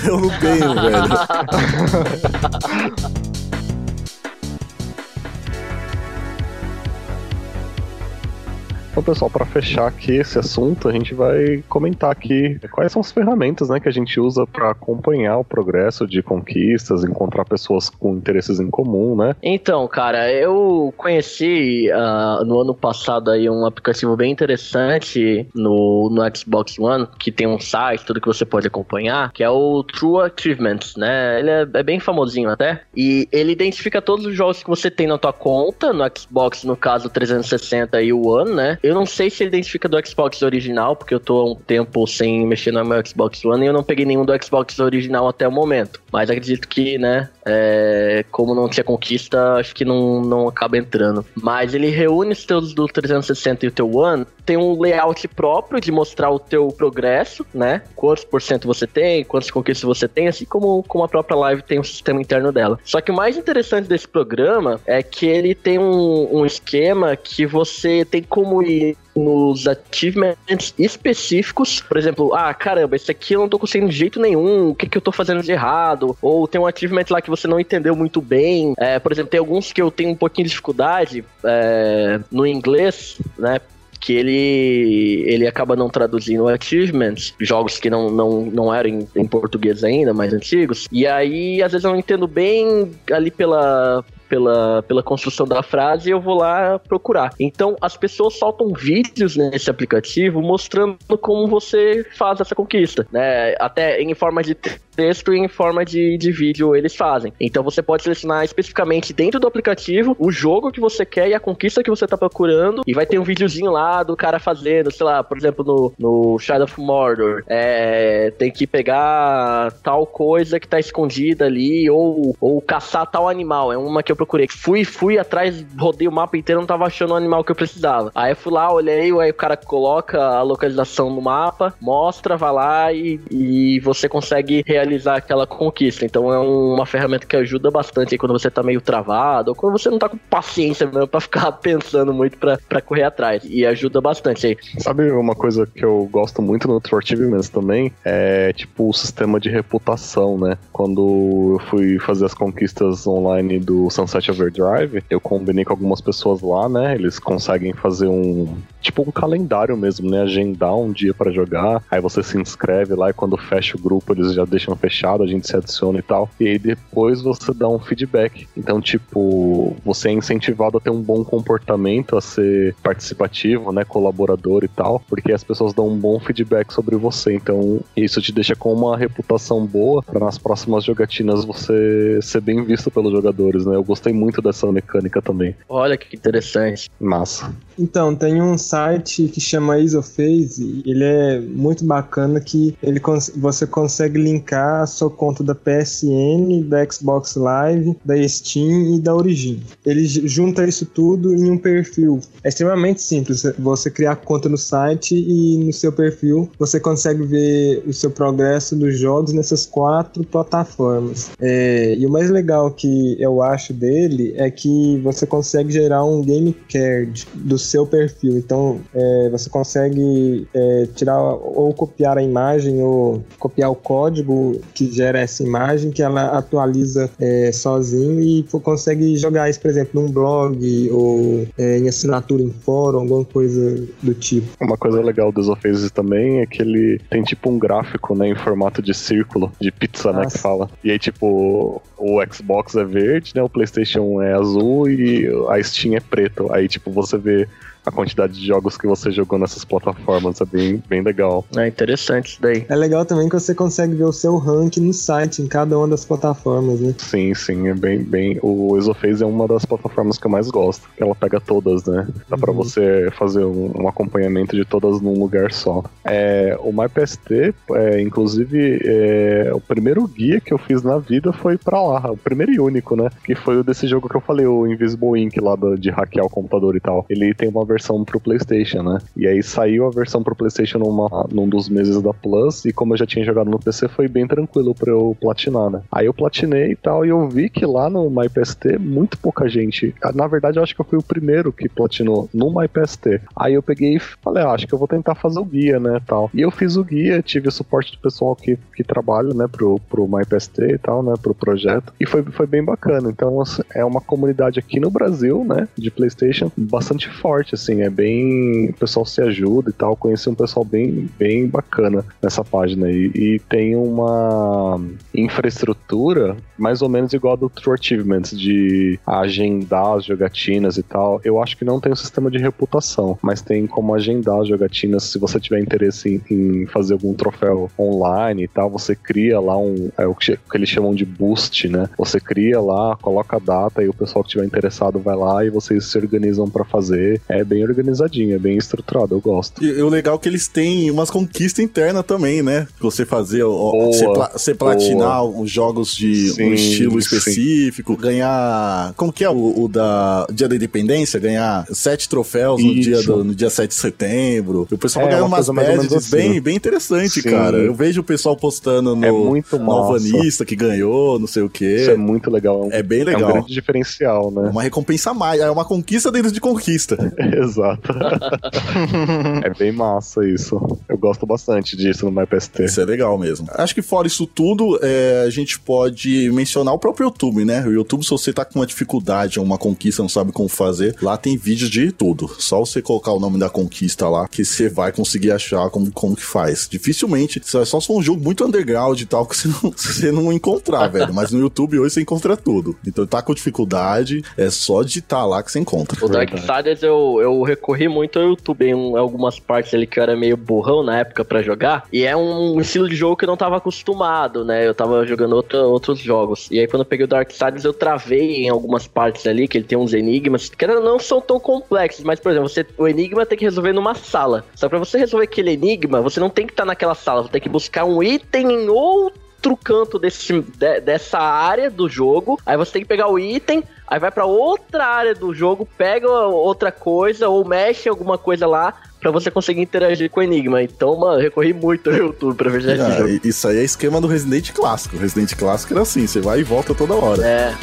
Eu não tenho, velho. ハハハハ! Então, pessoal, para fechar aqui esse assunto, a gente vai comentar aqui quais são as ferramentas né, que a gente usa para acompanhar o progresso de conquistas, encontrar pessoas com interesses em comum, né? Então, cara, eu conheci ah, no ano passado aí um aplicativo bem interessante no, no Xbox One, que tem um site, tudo que você pode acompanhar, que é o True Achievements, né? Ele é, é bem famosinho até. E ele identifica todos os jogos que você tem na tua conta, no Xbox, no caso 360 e o One, né? Eu não sei se ele identifica do Xbox original, porque eu tô há um tempo sem mexer no meu Xbox One e eu não peguei nenhum do Xbox original até o momento. Mas acredito que, né, é, como não tinha conquista, acho que não, não acaba entrando. Mas ele reúne os teus do 360 e o teu One, tem um layout próprio de mostrar o teu progresso, né? Quantos por cento você tem, quantas conquistas você tem, assim como, como a própria live tem um sistema interno dela. Só que o mais interessante desse programa é que ele tem um, um esquema que você tem como ir nos achievements específicos, por exemplo, ah, caramba, esse aqui eu não tô conseguindo de jeito nenhum, o que que eu tô fazendo de errado? Ou tem um achievement lá que você não entendeu muito bem, é, por exemplo, tem alguns que eu tenho um pouquinho de dificuldade é, no inglês, né? que ele ele acaba não traduzindo achievements, jogos que não, não, não eram em, em português ainda, mais antigos. E aí, às vezes eu não entendo bem ali pela pela, pela construção da frase, eu vou lá procurar. Então, as pessoas soltam vídeos nesse aplicativo mostrando como você faz essa conquista, né? Até em forma de texto e em forma de, de vídeo eles fazem. Então, você pode selecionar especificamente dentro do aplicativo o jogo que você quer e a conquista que você tá procurando, e vai ter um videozinho lá do cara fazendo, sei lá, por exemplo, no, no Shadow of Mordor, é, tem que pegar tal coisa que tá escondida ali, ou, ou caçar tal animal. É uma que eu procurei. Fui, fui atrás, rodei o mapa inteiro, não tava achando o animal que eu precisava. Aí eu fui lá, olhei, aí o cara coloca a localização no mapa, mostra, vai lá e, e você consegue realizar aquela conquista. Então é um- uma ferramenta que ajuda bastante aí quando você tá meio travado, ou quando você não tá com paciência mesmo pra ficar pensando muito pra, pra correr atrás. E ajuda bastante aí. Sabe uma coisa que eu gosto muito no True Achievements também? É tipo o sistema de reputação, né? Quando eu fui fazer as conquistas online do Sunset Overdrive, eu combinei com algumas pessoas lá, né? Eles conseguem fazer um tipo um calendário mesmo, né? Agendar um dia para jogar, aí você se inscreve lá e quando fecha o grupo eles já deixam fechado, a gente se adiciona e tal. E aí depois você dá um feedback. Então, tipo, você é incentivado a ter um bom comportamento, a ser participativo, né? Colaborador e tal, porque as pessoas dão um bom feedback sobre você. Então, isso te deixa com uma reputação boa para nas próximas jogatinas você ser bem visto pelos jogadores, né? Eu gostei muito dessa mecânica também. Olha que interessante. Massa. Então, tem um site que chama Isophase, ele é muito bacana que ele cons você consegue linkar a sua conta da PSN, da Xbox Live, da Steam e da Origin. Ele junta isso tudo em um perfil. É extremamente simples, você criar conta no site e no seu perfil você consegue ver o seu progresso dos jogos nessas quatro plataformas. É, e o mais legal que eu acho dele é que você consegue gerar um game card do seu perfil. Então é, você consegue é, tirar ou copiar a imagem ou copiar o código que gera essa imagem que ela atualiza é, sozinho e consegue jogar isso, por exemplo, num blog ou é, em assinatura em fórum, alguma coisa do tipo. Uma coisa legal do Isophase também é que ele tem tipo um gráfico, né, em formato de círculo, de pizza, Nossa. né, que fala. E aí, tipo, o Xbox é verde, né, o PlayStation é azul e a Steam é preto. Aí, tipo, você vê a quantidade de jogos que você jogou nessas plataformas. É bem, bem legal. É interessante isso daí. É legal também que você consegue ver o seu rank no site, em cada uma das plataformas, né? Sim, sim, é bem, bem. O Exophase é uma das plataformas que eu mais gosto. Ela pega todas, né? Dá uhum. pra você fazer um, um, acompanhamento de todas num lugar só. É, o MyPST, é, inclusive, é, o primeiro guia que eu fiz na vida foi pra lá. O primeiro e único, né? Que foi o desse jogo que eu falei, o Invisible Ink lá do, de hackear o computador e tal. Ele tem uma versão versão pro PlayStation, né? E aí saiu a versão pro PlayStation numa, num dos meses da Plus, e como eu já tinha jogado no PC, foi bem tranquilo pra eu platinar, né? Aí eu platinei e tal, e eu vi que lá no MyPST, muito pouca gente. Na verdade, eu acho que eu fui o primeiro que platinou no MyPST. Aí eu peguei e falei, ah, acho que eu vou tentar fazer o guia, né? Tal. E eu fiz o guia, tive o suporte do pessoal que, que trabalha, né, pro, pro MyPST e tal, né, pro projeto. E foi, foi bem bacana. Então, assim, é uma comunidade aqui no Brasil, né, de PlayStation, bastante forte, assim assim, é bem. O pessoal se ajuda e tal. Conheci um pessoal bem, bem bacana nessa página. E, e tem uma infraestrutura mais ou menos igual a do True Achievements, de agendar as jogatinas e tal. Eu acho que não tem um sistema de reputação, mas tem como agendar as jogatinas se você tiver interesse em, em fazer algum troféu online e tal. Você cria lá um. É o que, que eles chamam de boost, né? Você cria lá, coloca a data e o pessoal que estiver interessado vai lá e vocês se organizam para fazer. É bem organizadinho, é bem estruturado, eu gosto. E, o legal é que eles têm umas conquistas internas também, né? Você fazer, ó, você, pla você platinar boa. os jogos de sim, um estilo específico, sim. ganhar. Como que é o, o, da Dia da Independência? Ganhar sete troféus no dia, do, no dia 7 de setembro. O pessoal é, ganha umas badges assim. bem, bem interessante, sim. cara. Eu vejo o pessoal postando no, é muito no Alvanista que ganhou, não sei o quê. Isso é muito legal. É bem legal. É um grande diferencial, né? É uma recompensa mais, é uma conquista dentro de conquista. Exato. é bem massa isso. Eu gosto bastante disso no MyPST. Isso é legal mesmo. Acho que fora isso tudo, é, a gente pode mencionar o próprio YouTube, né? O YouTube, se você tá com uma dificuldade, uma conquista, não sabe como fazer, lá tem vídeos de tudo. Só você colocar o nome da conquista lá, que você vai conseguir achar como, como que faz. Dificilmente, só, só se for um jogo muito underground e tal, que você não, você não encontrar, velho. Mas no YouTube hoje você encontra tudo. Então tá com dificuldade, é só digitar lá que você encontra. O Darksiders eu, eu recorri muito ao YouTube em algumas partes ali que eu era meio burrão na época para jogar. E é um estilo de jogo que eu não tava acostumado, né? Eu tava jogando outro, outros jogos. E aí quando eu peguei o Darksiders eu travei em algumas partes ali, que ele tem uns enigmas, que não são tão complexos, mas por exemplo, você, o enigma tem que resolver numa sala. Só para você resolver aquele enigma, você não tem que estar tá naquela sala, você tem que buscar um item em outro outro canto desse, de, dessa área do jogo. Aí você tem que pegar o item, aí vai para outra área do jogo, pega outra coisa ou mexe alguma coisa lá para você conseguir interagir com o Enigma. Então, mano, recorri muito ao YouTube pra ver esse ah, jogo. Isso aí é esquema do Resident Clássico. O Resident Clássico era assim, você vai e volta toda hora. É.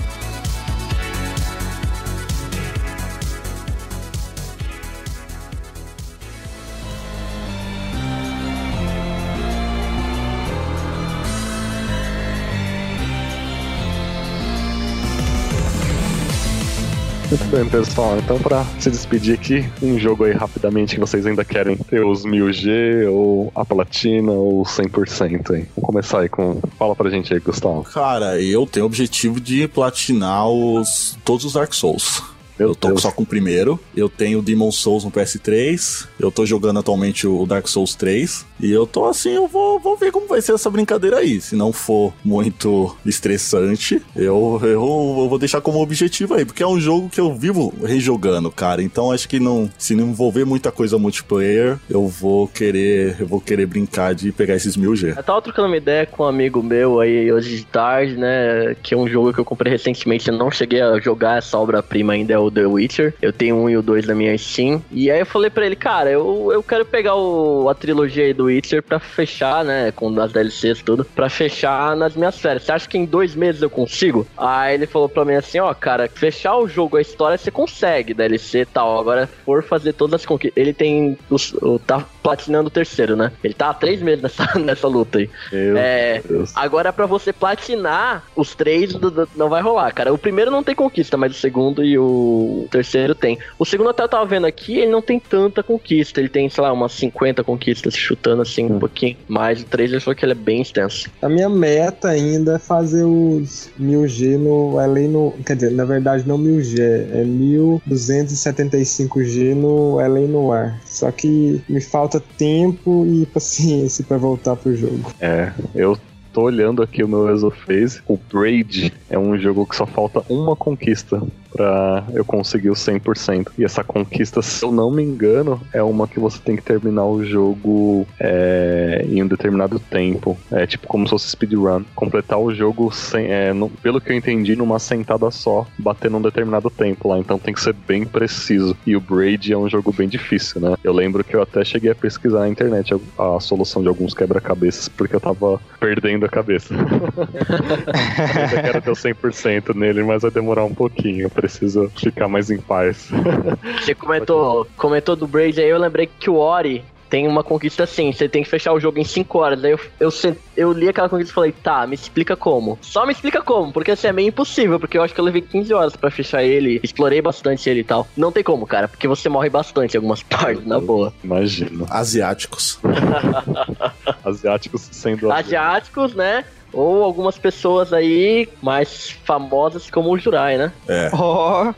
Muito bem, pessoal. Então, pra se despedir aqui, um jogo aí rapidamente que vocês ainda querem ter os 1000G, ou a platina, ou 100% aí. Vamos começar aí com. Fala pra gente aí, Gustavo. Cara, eu tenho o objetivo de platinar os todos os Dark Souls. Meu eu tô Deus. só com o primeiro. Eu tenho o Demon Souls no PS3. Eu tô jogando atualmente o Dark Souls 3. E eu tô assim, eu vou, vou ver como vai ser essa brincadeira aí. Se não for muito estressante, eu, eu, eu vou deixar como objetivo aí. Porque é um jogo que eu vivo rejogando, cara. Então acho que não, se não envolver muita coisa multiplayer, eu vou querer, eu vou querer brincar de pegar esses 1000G. Eu tava trocando uma ideia com um amigo meu aí hoje de tarde, né? Que é um jogo que eu comprei recentemente. Eu não cheguei a jogar essa obra-prima ainda, é o The Witcher. Eu tenho um e o dois na minha Steam. E aí eu falei pra ele, cara, eu, eu quero pegar o, a trilogia aí do Witcher pra fechar, né? Com as DLCs e tudo, pra fechar nas minhas férias. Você acha que em dois meses eu consigo? Aí ele falou pra mim assim, ó, cara, fechar o jogo, a história você consegue, DLC e tal. Agora, for fazer todas as conquistas. Ele tem. Os, o, tá platinando o terceiro, né? Ele tá há três meses nessa, nessa luta aí. Meu É, Deus. Agora, pra você platinar os três, do- do- não vai rolar, cara. O primeiro não tem conquista, mas o segundo e o terceiro tem. O segundo até eu tava vendo aqui, ele não tem tanta conquista. Ele tem, sei lá, umas 50 conquistas, chutando assim um pouquinho. Mas o 3 ele falou que ele é bem extenso. A minha meta ainda é fazer os 1000G no. Além no. Quer dizer, na verdade não 1000G, é 1275G no Além no ar. Só que me falta tempo e paciência pra voltar pro jogo. É, eu tô olhando aqui o meu Exophase. O Braid é um jogo que só falta uma conquista pra eu conseguir o 100%. E essa conquista, se eu não me engano, é uma que você tem que terminar o jogo é, em um determinado tempo. É tipo como se fosse speedrun. Completar o jogo, sem, é, no- pelo que eu entendi, numa sentada só, bater num determinado tempo lá. Então tem que ser bem preciso. E o Braid é um jogo bem difícil, né? Eu lembro que eu até cheguei a pesquisar na internet a, a solução de alguns quebra-cabeças, porque eu tava perdendo a cabeça. eu quero ter o 100% nele, mas vai demorar um pouquinho. Eu preciso ficar mais em paz. Você comentou, comentou do Braid aí, eu lembrei que o Ori tem uma conquista assim, você tem que fechar o jogo em 5 horas. Aí eu, eu, eu li aquela conquista e falei, tá, me explica como. Só me explica como, porque assim é meio impossível, porque eu acho que eu levei 15 horas pra fechar ele, explorei bastante ele e tal. Não tem como, cara, porque você morre bastante em algumas partes, na boa. Imagino. Asiáticos. Asiáticos sendo. Asiáticos, né? Ou algumas pessoas aí mais famosas como o Jurai, né? É. Ó,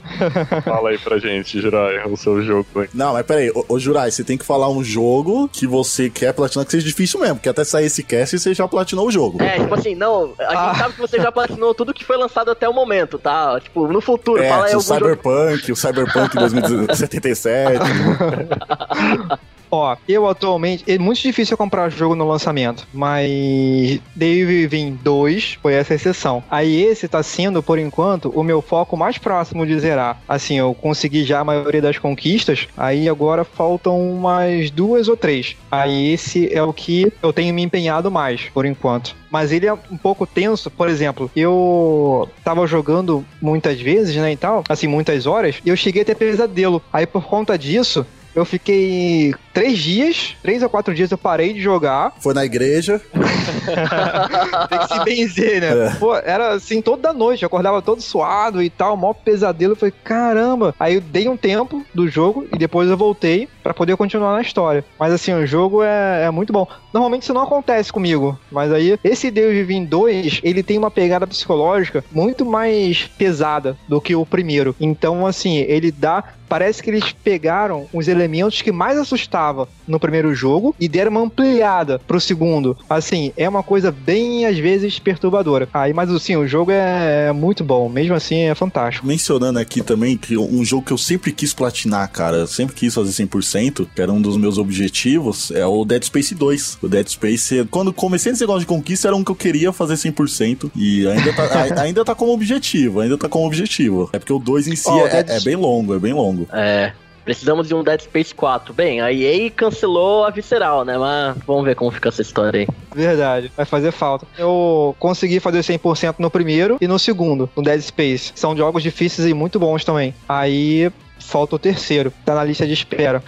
Fala aí pra gente, Jirai, o seu jogo. hein? Não, mas peraí, ô, ô Jurai, você tem que falar um jogo que você quer platinar que seja difícil mesmo, porque até sair esse cast você já platinou o jogo. É, tipo assim, não, a gente Ah. sabe que você já platinou tudo que foi lançado até o momento, tá? Tipo, no futuro, É, fala aí o algum jogo. Cyberpunk, o Cyberpunk 2077. Ó, eu atualmente. É muito difícil comprar jogo no lançamento, mas Dave Vim 2 foi essa exceção. Aí esse tá sendo, por enquanto, o meu foco mais próximo de zerar. Assim, eu consegui já a maioria das conquistas, aí agora faltam umas duas ou três. Aí esse é o que eu tenho me empenhado mais, por enquanto. Mas ele é um pouco tenso, por exemplo, eu tava jogando muitas vezes, né, e tal, assim, muitas horas, e eu cheguei a ter pesadelo. Aí por conta disso, eu fiquei três dias, três ou quatro dias eu parei de jogar. Foi na igreja. Tem que se benzer, né? É. Pô, era assim toda noite, eu acordava todo suado e tal, maior pesadelo. Eu falei, caramba. Aí eu dei um tempo do jogo e depois eu voltei pra poder continuar na história. Mas assim, o jogo é, é muito bom. Normalmente isso não acontece comigo, mas aí esse Deus Vivim 2, ele tem uma pegada psicológica muito mais pesada do que o primeiro. Então, assim, ele dá parece que eles pegaram os elementos que mais assustava no primeiro jogo e deram uma ampliada pro segundo. Assim, é uma coisa bem, às vezes, perturbadora. Aí, mas assim, o jogo é muito bom. Mesmo assim, é fantástico. Mencionando aqui também que um jogo que eu sempre quis platinar, cara, eu sempre quis fazer 100%, que era um dos meus objetivos, é o Dead Space 2. O Dead Space, quando comecei nesse negócio de conquista, era um que eu queria fazer 100% e ainda tá, a- ainda tá como objetivo, ainda tá como objetivo. É porque o 2 em si Ó, o é, Dead- é bem longo, é bem longo. É. Precisamos de um Dead Space 4. Bem, a EA cancelou a Visceral, né? Mas vamos ver como fica essa história aí. Verdade, vai fazer falta. Eu consegui fazer 100% no primeiro e no segundo, no Dead Space. São jogos difíceis e muito bons também. Aí falta o terceiro, tá na lista de espera.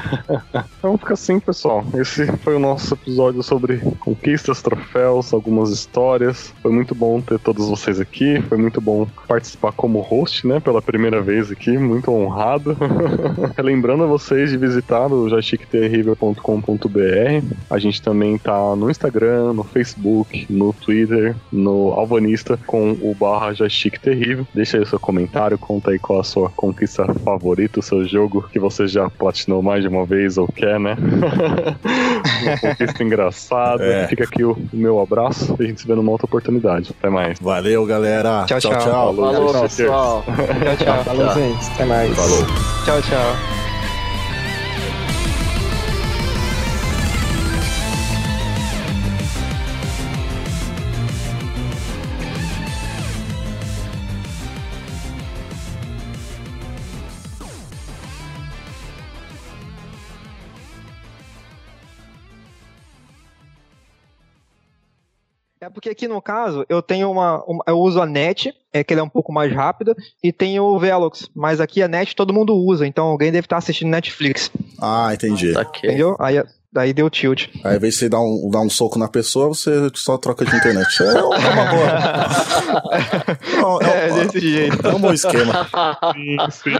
então fica assim, pessoal. Esse foi o nosso episódio sobre conquistas, troféus, algumas histórias. Foi muito bom ter todos vocês aqui. Foi muito bom participar como host, né? Pela primeira vez aqui. Muito honrado. Lembrando a vocês de visitar o joystickterrível.com.br. A gente também tá no Instagram, no Facebook, no Twitter, no Alvanista com o barra joystick terrível. Deixa aí o seu comentário, conta aí qual a sua conquista favorita, o seu jogo que você já platinou mais de uma vez ou quer, né? uma conquista engraçada. É. Fica aqui o meu abraço e a gente se vê numa outra oportunidade. Até mais. Valeu, galera. Tchau, tchau. tchau. tchau. Falou, Falou pessoal. tchau, tchau. Falou, gente. Até mais. Falou. Tchau, tchau. É porque aqui no caso eu tenho uma, uma, eu uso a net, é que ele é um pouco mais rápida, e tenho o Velox, mas aqui a net todo mundo usa, então alguém deve estar assistindo Netflix. Ah, entendi. Okay. Entendeu? Aí Daí deu tilt. Aí, ao invés de você dar um, dar um soco na pessoa, você só troca de internet. É uma boa. é, é, é, desse jeito. É um bom esquema. sim, sim.